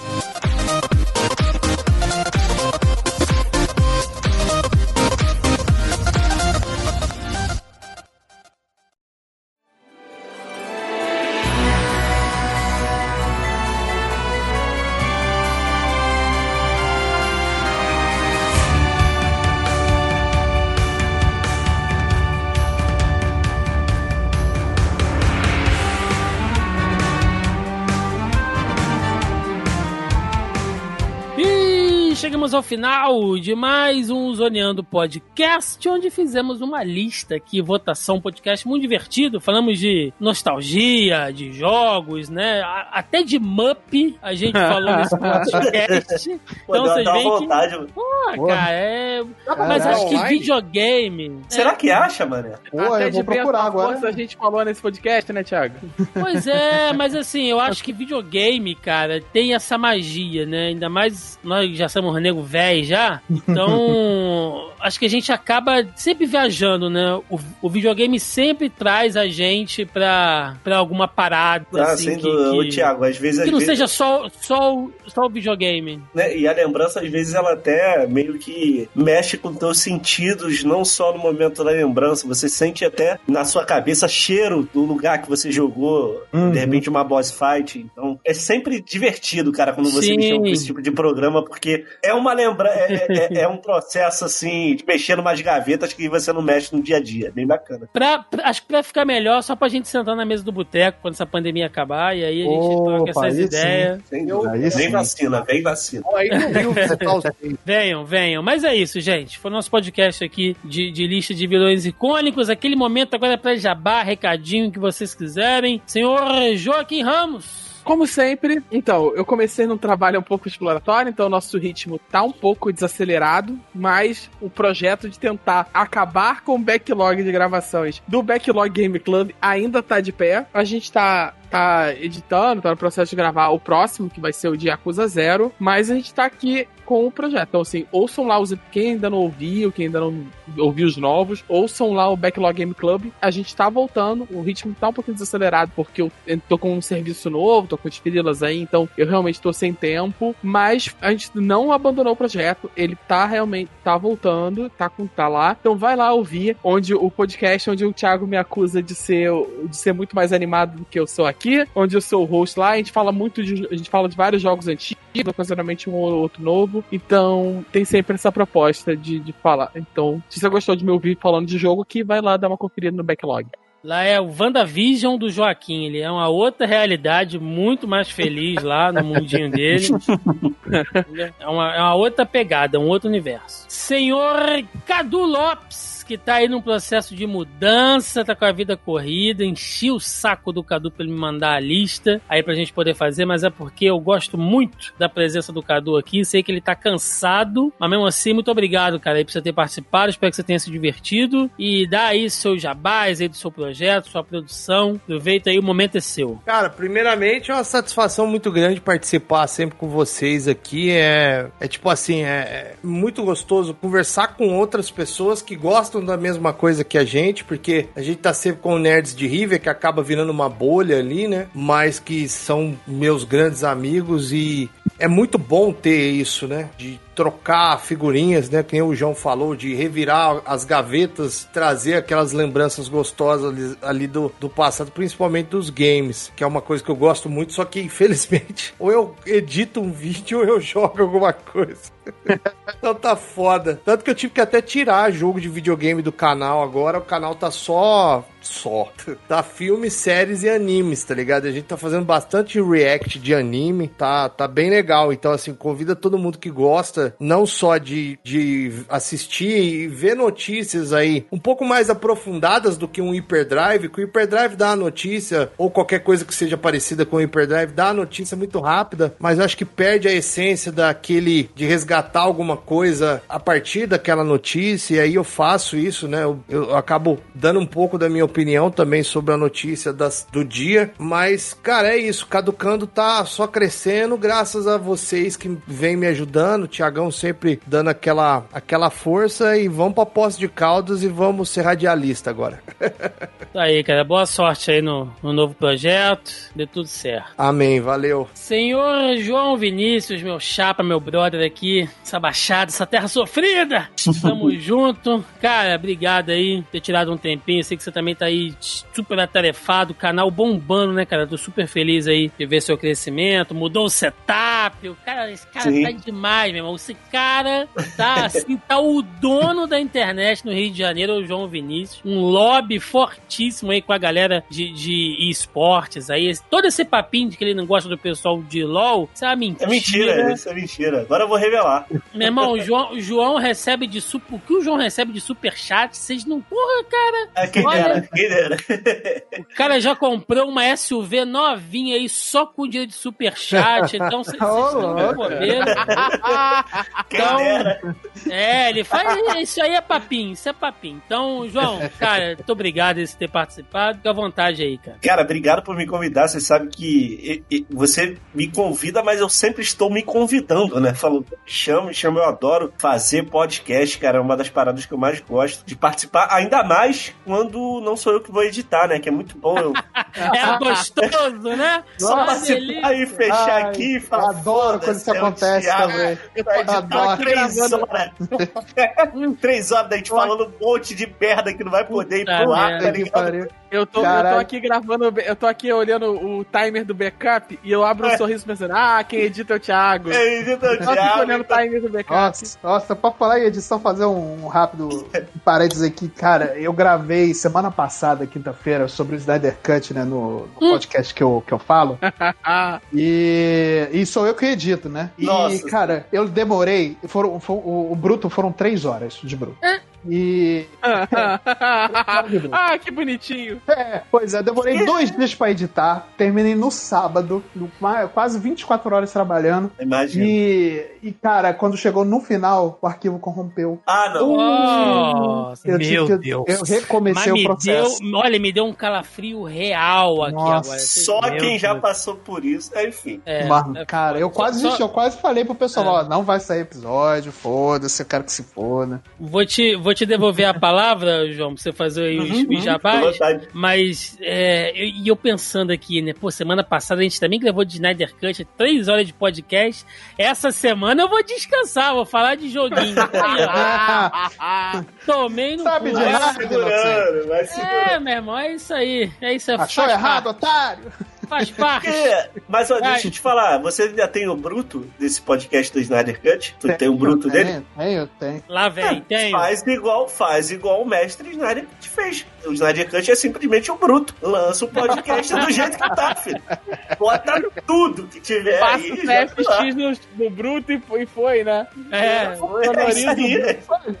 Ao final de mais um Zoneando Podcast, onde fizemos uma lista aqui, votação, podcast muito divertido. Falamos de nostalgia, de jogos, né? A- Até de Mup a gente falou nesse podcast. Pô, Então vocês veem que. vontade. mano. Pô, cara, é. Mas acho que videogame. Será que acha, mané? Pô, Até eu vou procurar agora. força a gente falou nesse podcast, né, Thiago? Pois é, mas assim, eu acho que videogame, cara, tem essa magia, né? Ainda mais nós já somos nego velho já. Então, acho que a gente acaba sempre viajando, né? O, o videogame sempre traz a gente pra, pra alguma parada. Ah, assim, sem que, dúvida. Ô, que, Thiago, às vezes. que às não vezes, seja só, só, o- só o videogame. né, E a lembrança, às vezes, ela até meio que mexe com teus sentidos, não só no momento da lembrança. Você sente até na sua cabeça cheiro do lugar que você jogou, Uhum. de repente, uma boss fight. Então, é sempre divertido, cara, quando você Sim. mexe com esse tipo de programa, porque é uma lembrança, é, é- é um processo assim, de mexer numas gavetas que você não mexe no dia a dia. Bem bacana. Pra, pra- acho que pra ficar melhor, só pra gente sentar na mesa do boteco quando essa pandemia acabar, e aí a gente Opa, troca essas ideias. Vem vacina, vem vacina. Aí não viu visitar os Venham, venham. Mas é isso, gente. Foi o nosso podcast aqui de, de lista de vilões icônicos. Aquele momento agora é pra jabá, recadinho que vocês quiserem. Senhor Joaquim Ramos. Como sempre, então, eu comecei num trabalho um pouco exploratório, então o nosso ritmo tá um pouco desacelerado, mas o projeto de tentar acabar com o backlog de gravações do Backlog Game Club ainda tá de pé. A gente tá, tá editando, tá no processo de gravar o próximo, que vai ser o de Yakuza Zero, mas a gente tá aqui com o projeto. Então, assim, ouçam lá os quem ainda não ouviu, quem ainda não ouviu os novos, ouçam lá o Backlog Game Club. A gente tá voltando, o ritmo tá um pouquinho desacelerado, porque eu tô com um serviço novo, tô com as frilas aí, então eu realmente tô sem tempo, mas a gente não abandonou o projeto, ele tá realmente, tá voltando, tá, com, tá lá. Então vai lá ouvir, onde o podcast, onde o Thiago me acusa de ser, de ser muito mais animado do que eu sou aqui, onde eu sou o host lá, a gente fala muito de, a gente fala de vários jogos antigos, ocasionalmente um ou outro novo, então tem sempre essa proposta de, de falar. Então, se você gostou de me ouvir falando de jogo aqui, vai lá dar uma conferida no backlog. Lá é o WandaVision do Joaquim. Ele é uma outra realidade muito mais feliz lá no mundinho dele. é, uma, é uma outra pegada, um outro universo. Senhor Cadu Lopes, que tá aí num processo de mudança, tá com a vida corrida, enchi o saco do Cadu pra ele me mandar a lista aí pra gente poder fazer, mas é porque eu gosto muito da presença do Cadu aqui, sei que ele tá cansado, mas mesmo assim, muito obrigado, cara, aí por você ter participado, espero que você tenha se divertido e dá aí seus jabás aí do seu projeto, sua produção, aproveita aí, o momento é seu. Cara, primeiramente é uma satisfação muito grande participar sempre com vocês aqui. É, é tipo assim, é, é muito gostoso conversar com outras pessoas que gostam da mesma coisa que a gente, porque a gente tá sempre com nerds de River que acaba virando uma bolha ali, né? Mas que são meus grandes amigos e é muito bom ter isso, né? De trocar figurinhas, né? Que nem o João falou, de revirar as gavetas, trazer aquelas lembranças gostosas ali, ali do, do passado, principalmente dos games, que é uma coisa que eu gosto muito, só que infelizmente ou eu edito um vídeo ou eu jogo alguma coisa. então tá foda. Tanto que eu tive que até tirar jogo de videogame do canal agora. O canal tá só. Só. Tá filmes, séries e animes, tá ligado? A gente tá fazendo bastante react de anime. Tá, tá bem legal. Então, assim, convida todo mundo que gosta, não só de, de assistir e ver notícias aí um pouco mais aprofundadas do que um Hyperdrive. Que o Hyperdrive dá a notícia, ou qualquer coisa que seja parecida com o Hyperdrive, dá a notícia muito rápida, mas acho que perde a essência daquele de resgatar alguma coisa a partir daquela notícia, e aí eu faço isso, né? Eu, eu acabo dando um pouco da minha opinião também sobre a notícia das, do dia, mas, cara, é isso. Caducando tá só crescendo, graças a vocês que vêm me ajudando, Tiagão Tiagão sempre dando aquela, aquela força e vamos pra Posse de Caldas e vamos ser radialista agora. Tá aí, cara. Boa sorte aí no, no novo projeto. Dê tudo certo. Amém, valeu. Senhor João Vinícius, meu chapa, meu brother aqui, essa baixada, essa terra sofrida. Tamo junto. Cara, obrigado aí por ter tirado um tempinho. Sei que você também tá aí super atarefado, canal bombando, né, cara? Tô super feliz aí de ver seu crescimento. Mudou o setup. O cara, esse cara Sim. tá demais, meu irmão. Esse cara tá assim, tá o dono da internet no Rio de Janeiro, o João Vinícius. Um lobby fortíssimo aí com a galera de, de esportes aí. Todo esse papinho de que ele não gosta do pessoal de LOL, isso é uma mentira. É mentira, isso é mentira. Agora eu vou revelar. Meu irmão, o João, o João recebe de super. O que o João recebe de superchat, vocês não. Porra, cara. Ah, quem Olha. Dera, quem dera. O cara já comprou uma SUV novinha aí só com dinheiro de superchat. Então vocês vocês estão. Quem Então. É, ele faz. Isso aí é papinho, isso é papinho. Então, João, cara, muito obrigado por ter participado. Fica à vontade aí, cara. Cara, obrigado por me convidar. Você sabe que você me convida, mas eu sempre estou me convidando, né? Falando, me chama, me chama, eu adoro fazer podcast, cara. É uma das paradas que eu mais gosto de participar, ainda mais quando não sou eu que vou editar, né? Que é muito bom eu É gostoso, né? só Uma participar delícia. e fechar Ai, aqui e Eu falar. adoro quando isso "Foda-se, é acontece Thiago, também. Adoro. três horas. três horas da gente falando um monte de merda que não vai poder ir pro ar, tá ligado? Eu tô, eu tô aqui gravando, eu tô aqui olhando o timer do backup e eu abro um É. sorriso pensando, ah, quem edita é o Thiago. É, edita o Eu fico Thiago, olhando o timer do backup. Nossa, nossa, pra falar em edição, fazer um rápido parênteses aqui, cara, eu gravei semana passada, quinta-feira, sobre o Snyder Cut, né, no, no podcast que eu, que eu falo, e, e sou eu que edito, né, e, Nossa. cara, eu demorei, foram, foi- o, o bruto foram três horas de bruto, e... ah, que bonitinho. É, pois é, demorei dois dias pra editar, terminei no sábado, no- quase 24 horas trabalhando, Imagina. e, e, cara, quando chegou no final, o arquivo corrompeu. Ah, não. Nossa, Eu meu que- Deus. Eu recomecei Mas o me deu, processo. olha, me deu um calafrio real aqui Nossa. agora. Só meu quem já Deus. passou por isso, é, enfim. É, Mano, é cara, eu quase, Só- eu quase falei pro pessoal, É. ó, não vai sair episódio, foda-se, eu quero que se foda. Vou te, vou te devolver a palavra, João, pra você fazer aí os, Uhum, os jabás. Mas, é, eu- e eu, pensando aqui, né? Pô, semana passada a gente também gravou de Snyder Cut, três horas de podcast. Essa semana eu vou descansar, vou falar de joguinho. Tomei no Sabe cu. de Vai nada, segurando, vai segurando. É, meu irmão, é isso aí. É isso aí. Achou faz errado, parte, otário? Faz parte. É, mas ó, deixa eu te falar, você ainda tem o bruto desse podcast do Snyder Cut? Tu tem o bruto dele? Tenho, tenho, tenho. Lá vem, tem. Faz igual, faz igual o mestre Snyder Cut fez. O Snyder Cut é simplesmente um bruto. Lança o podcast do jeito que tá, filho. Bota tudo que tiver Passa aí. o joga lá. TFX no, no bruto e foi, e foi, né? É, É isso aí.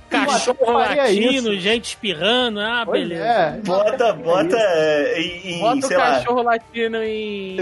cachorro latindo, isso. gente espirrando. Ah, Pois beleza. é. Bota, bota é, em, em, Bota o sei lá, cachorro latino em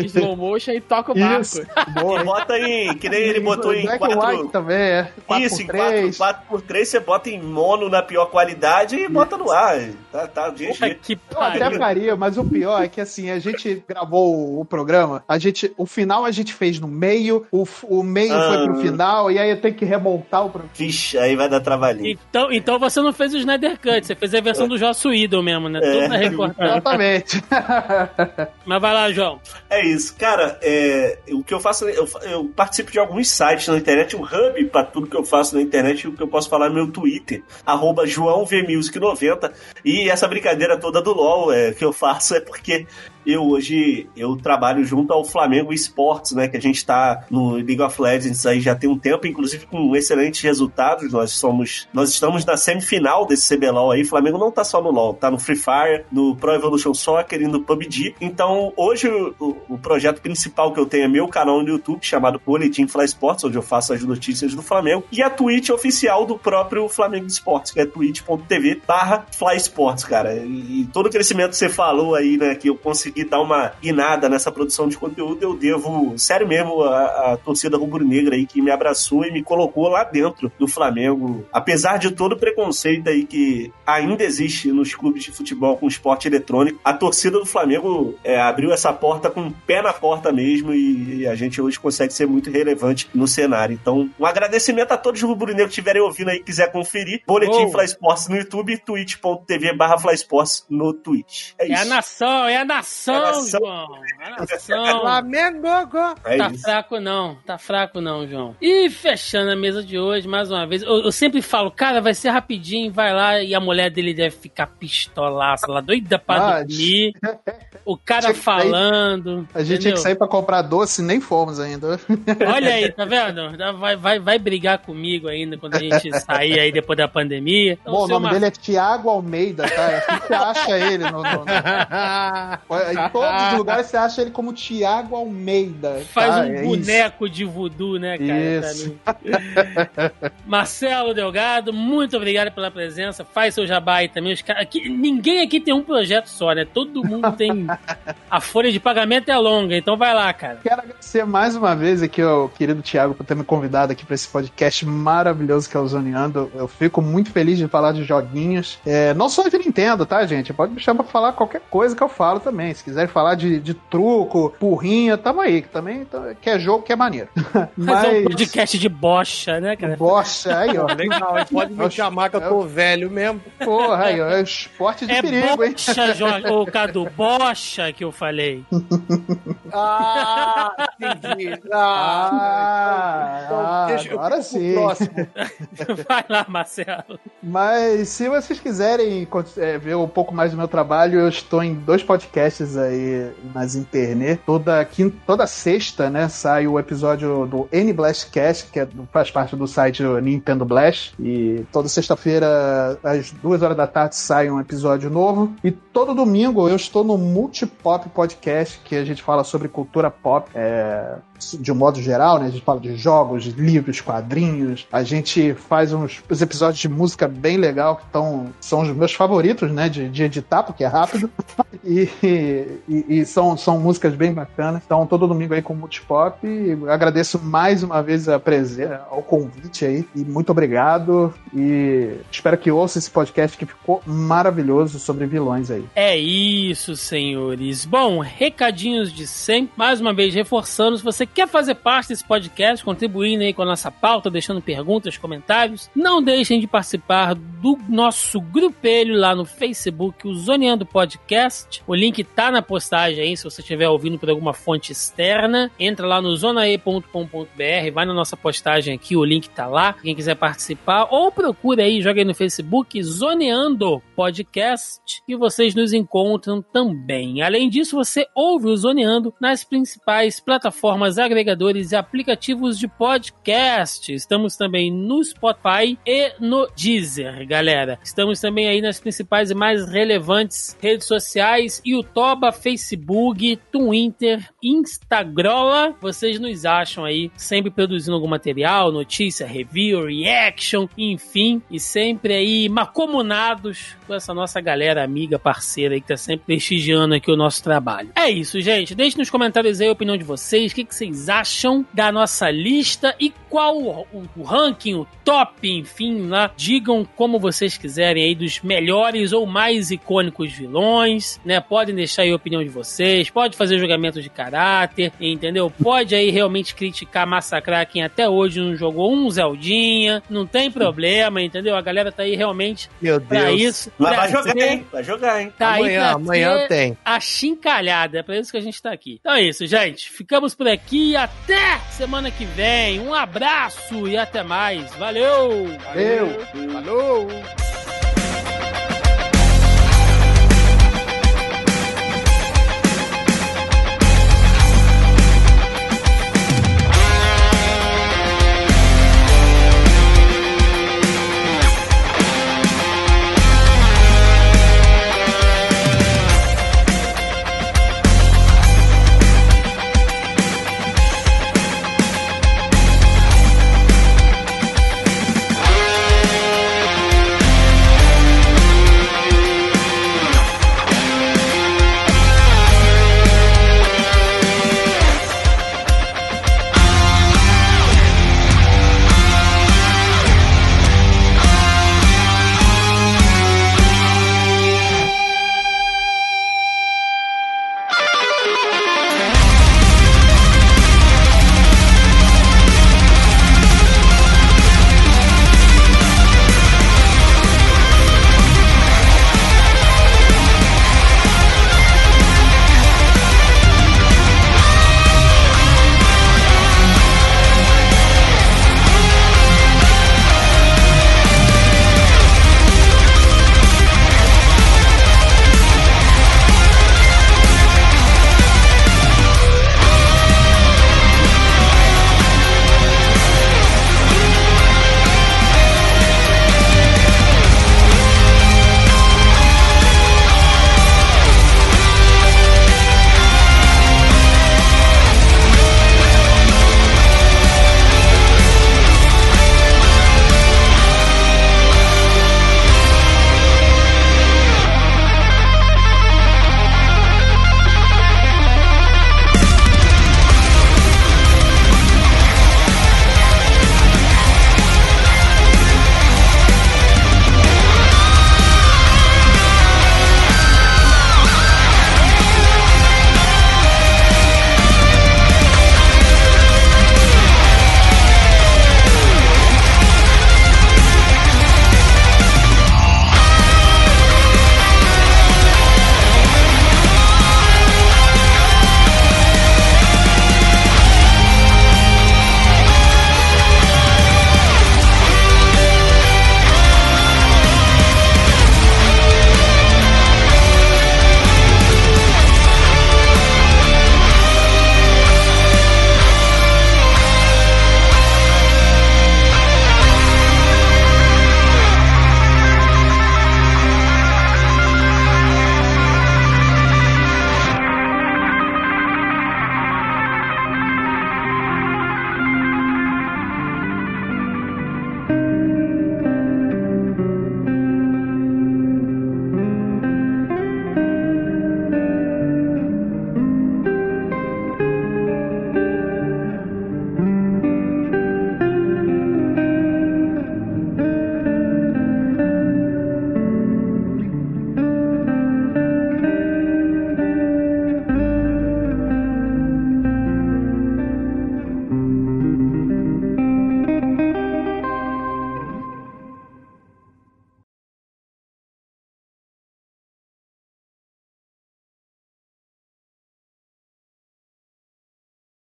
slow motion e toca o barco. Isso, boa. e bota em, que nem ele botou em Black and 4... White também, é. 4 Isso, em por 4, 3 4x3 você bota em mono na pior qualidade e bota no ar. Tá, tá, de Puta jeito. que Eu até faria, mas o pior é que assim, a gente gravou o programa, a gente, o final a gente fez no meio, o, o meio Ah. foi pro final, e aí eu tenho que remontar o programa. Vixe, aí vai dar trabalhinho. Então, então você não fez o Snyder Cut, você fez a versão do Joss Whedon mesmo, né? É. Toda recortada. Exatamente. Mas vai lá, João. É isso, cara. é, o que eu faço, eu, eu participo de alguns sites na internet, um hub pra tudo que eu faço na internet, o que eu posso falar no meu Twitter, arroba JoãoVMusic90. E essa brincadeira toda do LOL é, que eu faço é porque eu hoje eu trabalho junto ao Flamengo Esportes, né? Que a gente tá no League of Legends aí já tem um tempo, inclusive com excelentes resultados. Nós somos, nós estamos na semifinal desse CBLOL aí. O Flamengo não tá só no LoL, tá no Free Fire, no Pro Evolution Soccer e no PUBG. Então, hoje o, o- projeto principal que eu tenho é meu canal no YouTube chamado Boletim Fly Sports, onde eu faço as notícias do Flamengo, e a Twitch oficial do próprio Flamengo Esportes, que é twitch.tv barra Fly Sports, cara. E, e todo o crescimento que você falou aí, né, que eu consegui consegui dar uma guinada nessa produção de conteúdo, eu devo, sério mesmo, a, a torcida rubro-negra aí que me abraçou e me colocou lá dentro do Flamengo. Apesar de todo o preconceito aí que ainda existe nos clubes de futebol com esporte eletrônico, a torcida do Flamengo é, abriu essa porta com o pé na porta mesmo e, e a gente hoje consegue ser muito relevante no cenário. Então, um agradecimento a todos os rubro-negros que estiverem ouvindo aí quiser conferir. Boletim Oh. Fly Sports no YouTube, twitch.tv barra Fly Sports no Twitch. É É isso. é a nação, É a nação. João. É nação. Flamengo! É Tá isso. fraco não, tá fraco não, João. E fechando a mesa de hoje, mais uma vez, eu, eu sempre falo, cara, vai ser rapidinho, vai lá e a mulher dele deve ficar pistolaça lá, doida pra Ah, dormir. O cara que sair- falando. A gente tinha que sair pra comprar doce e nem fomos ainda. Olha aí, tá vendo? Vai, vai, vai brigar comigo ainda quando a gente sair aí depois da pandemia. Então, Bom, o nome Mar- dele é Tiago Almeida, tá? Assim que você acha ele. No, no- no- Em todos os lugares você acha ele como Tiago Almeida. Faz tá? um É isso. boneco de voodoo, né, cara? Isso. Marcelo Delgado, muito obrigado pela presença. Faz seu jabá aí também. Os caras aqui, ninguém aqui tem um projeto só, né? Todo mundo tem. A folha de pagamento é longa, então vai lá, cara. Quero agradecer mais uma vez aqui ao querido Thiago por ter me convidado aqui para esse podcast maravilhoso que é o Zoneando. Eu fico muito feliz de falar de joguinhos. É, não só de Nintendo, tá, gente? Pode me chamar pra falar qualquer coisa que eu falo também. Se quiserem falar de, de truco, porrinha, tamo aí. Que também então, que é jogo que é maneiro. Fazer um Mas. podcast de bocha, né, cara? Bocha, aí, ó. Legal, pode me chamar que eu tô velho mesmo. Porra, aí, ó. É esporte de É perigo, hein? bocha, Jorge. Ô, Cadu, bocha que eu falei. Ah, entendi. Ah, Ah, ah, deixa eu agora sim. próximo. Vai lá, Marcelo. Mas se vocês quiserem é, ver um pouco mais do meu trabalho, eu estou em dois podcasts aí nas internet. Toda quinta, toda sexta, né, sai o episódio do N Blastcast, que é, faz parte do site Nintendo Blast. E toda sexta-feira, às duas horas da tarde, sai um episódio novo. E todo domingo eu estou no Multipop Podcast, que a gente fala sobre cultura pop. É, de um modo geral, né? A gente fala de jogos, livros, quadrinhos. A gente faz uns, uns episódios de música bem legal que tão, são os meus favoritos, né? De, de editar, porque é rápido. e e, e são, são músicas bem bacanas. Então, todo domingo aí com o Multipop. Agradeço mais uma vez a presença, ao convite aí. E muito obrigado. E espero que ouça esse podcast que ficou maravilhoso sobre vilões aí. É isso, senhores. Bom, recadinhos de sempre. Mais uma vez, reforçando, se você quer fazer parte desse podcast, contribuindo aí com a nossa pauta, deixando perguntas, comentários, não deixem de participar do nosso grupelho lá no Facebook, o Zoneando Podcast. O link tá na postagem aí, se você estiver ouvindo por alguma fonte externa. Entra lá no zonae.com.br, vai na nossa postagem aqui, o link tá lá. Quem quiser participar, ou procura aí, joga aí no Facebook, Zoneando Podcast, e vocês nos encontram também. Além disso, você ouve o Zoneando nas principais plataformas agregadores e aplicativos de podcast. Estamos também no Spotify e no Deezer, galera. Estamos também aí nas principais e mais relevantes redes sociais: Facebook, Twitter, Instagram. Vocês nos acham aí sempre produzindo algum material, notícia, review, reaction, enfim, e sempre aí macomunados com essa nossa galera amiga, parceira aí que tá sempre prestigiando aqui o nosso trabalho. É isso, gente. Deixe nos comentários aí a opinião de vocês, o que, que vocês acham da nossa lista e qual o, o- o ranking, o top, enfim, lá. Digam como vocês quiserem aí dos melhores ou mais icônicos vilões, né? Podem deixar aí a opinião de vocês, pode fazer julgamento de caráter, entendeu? Pode aí realmente criticar, massacrar quem até hoje não jogou um Zeldinha, não tem problema, entendeu? A galera tá aí realmente Meu pra Deus. isso. Mas pra vai jogar, ser- hein? Vai jogar, hein? Tá amanhã, amanhã tem. a chincalhada. É pra isso que a gente tá aqui. Então é isso, gente. Ficamos por aqui e até semana que vem. Um abraço e até mais. Valeu! Valeu! Falou!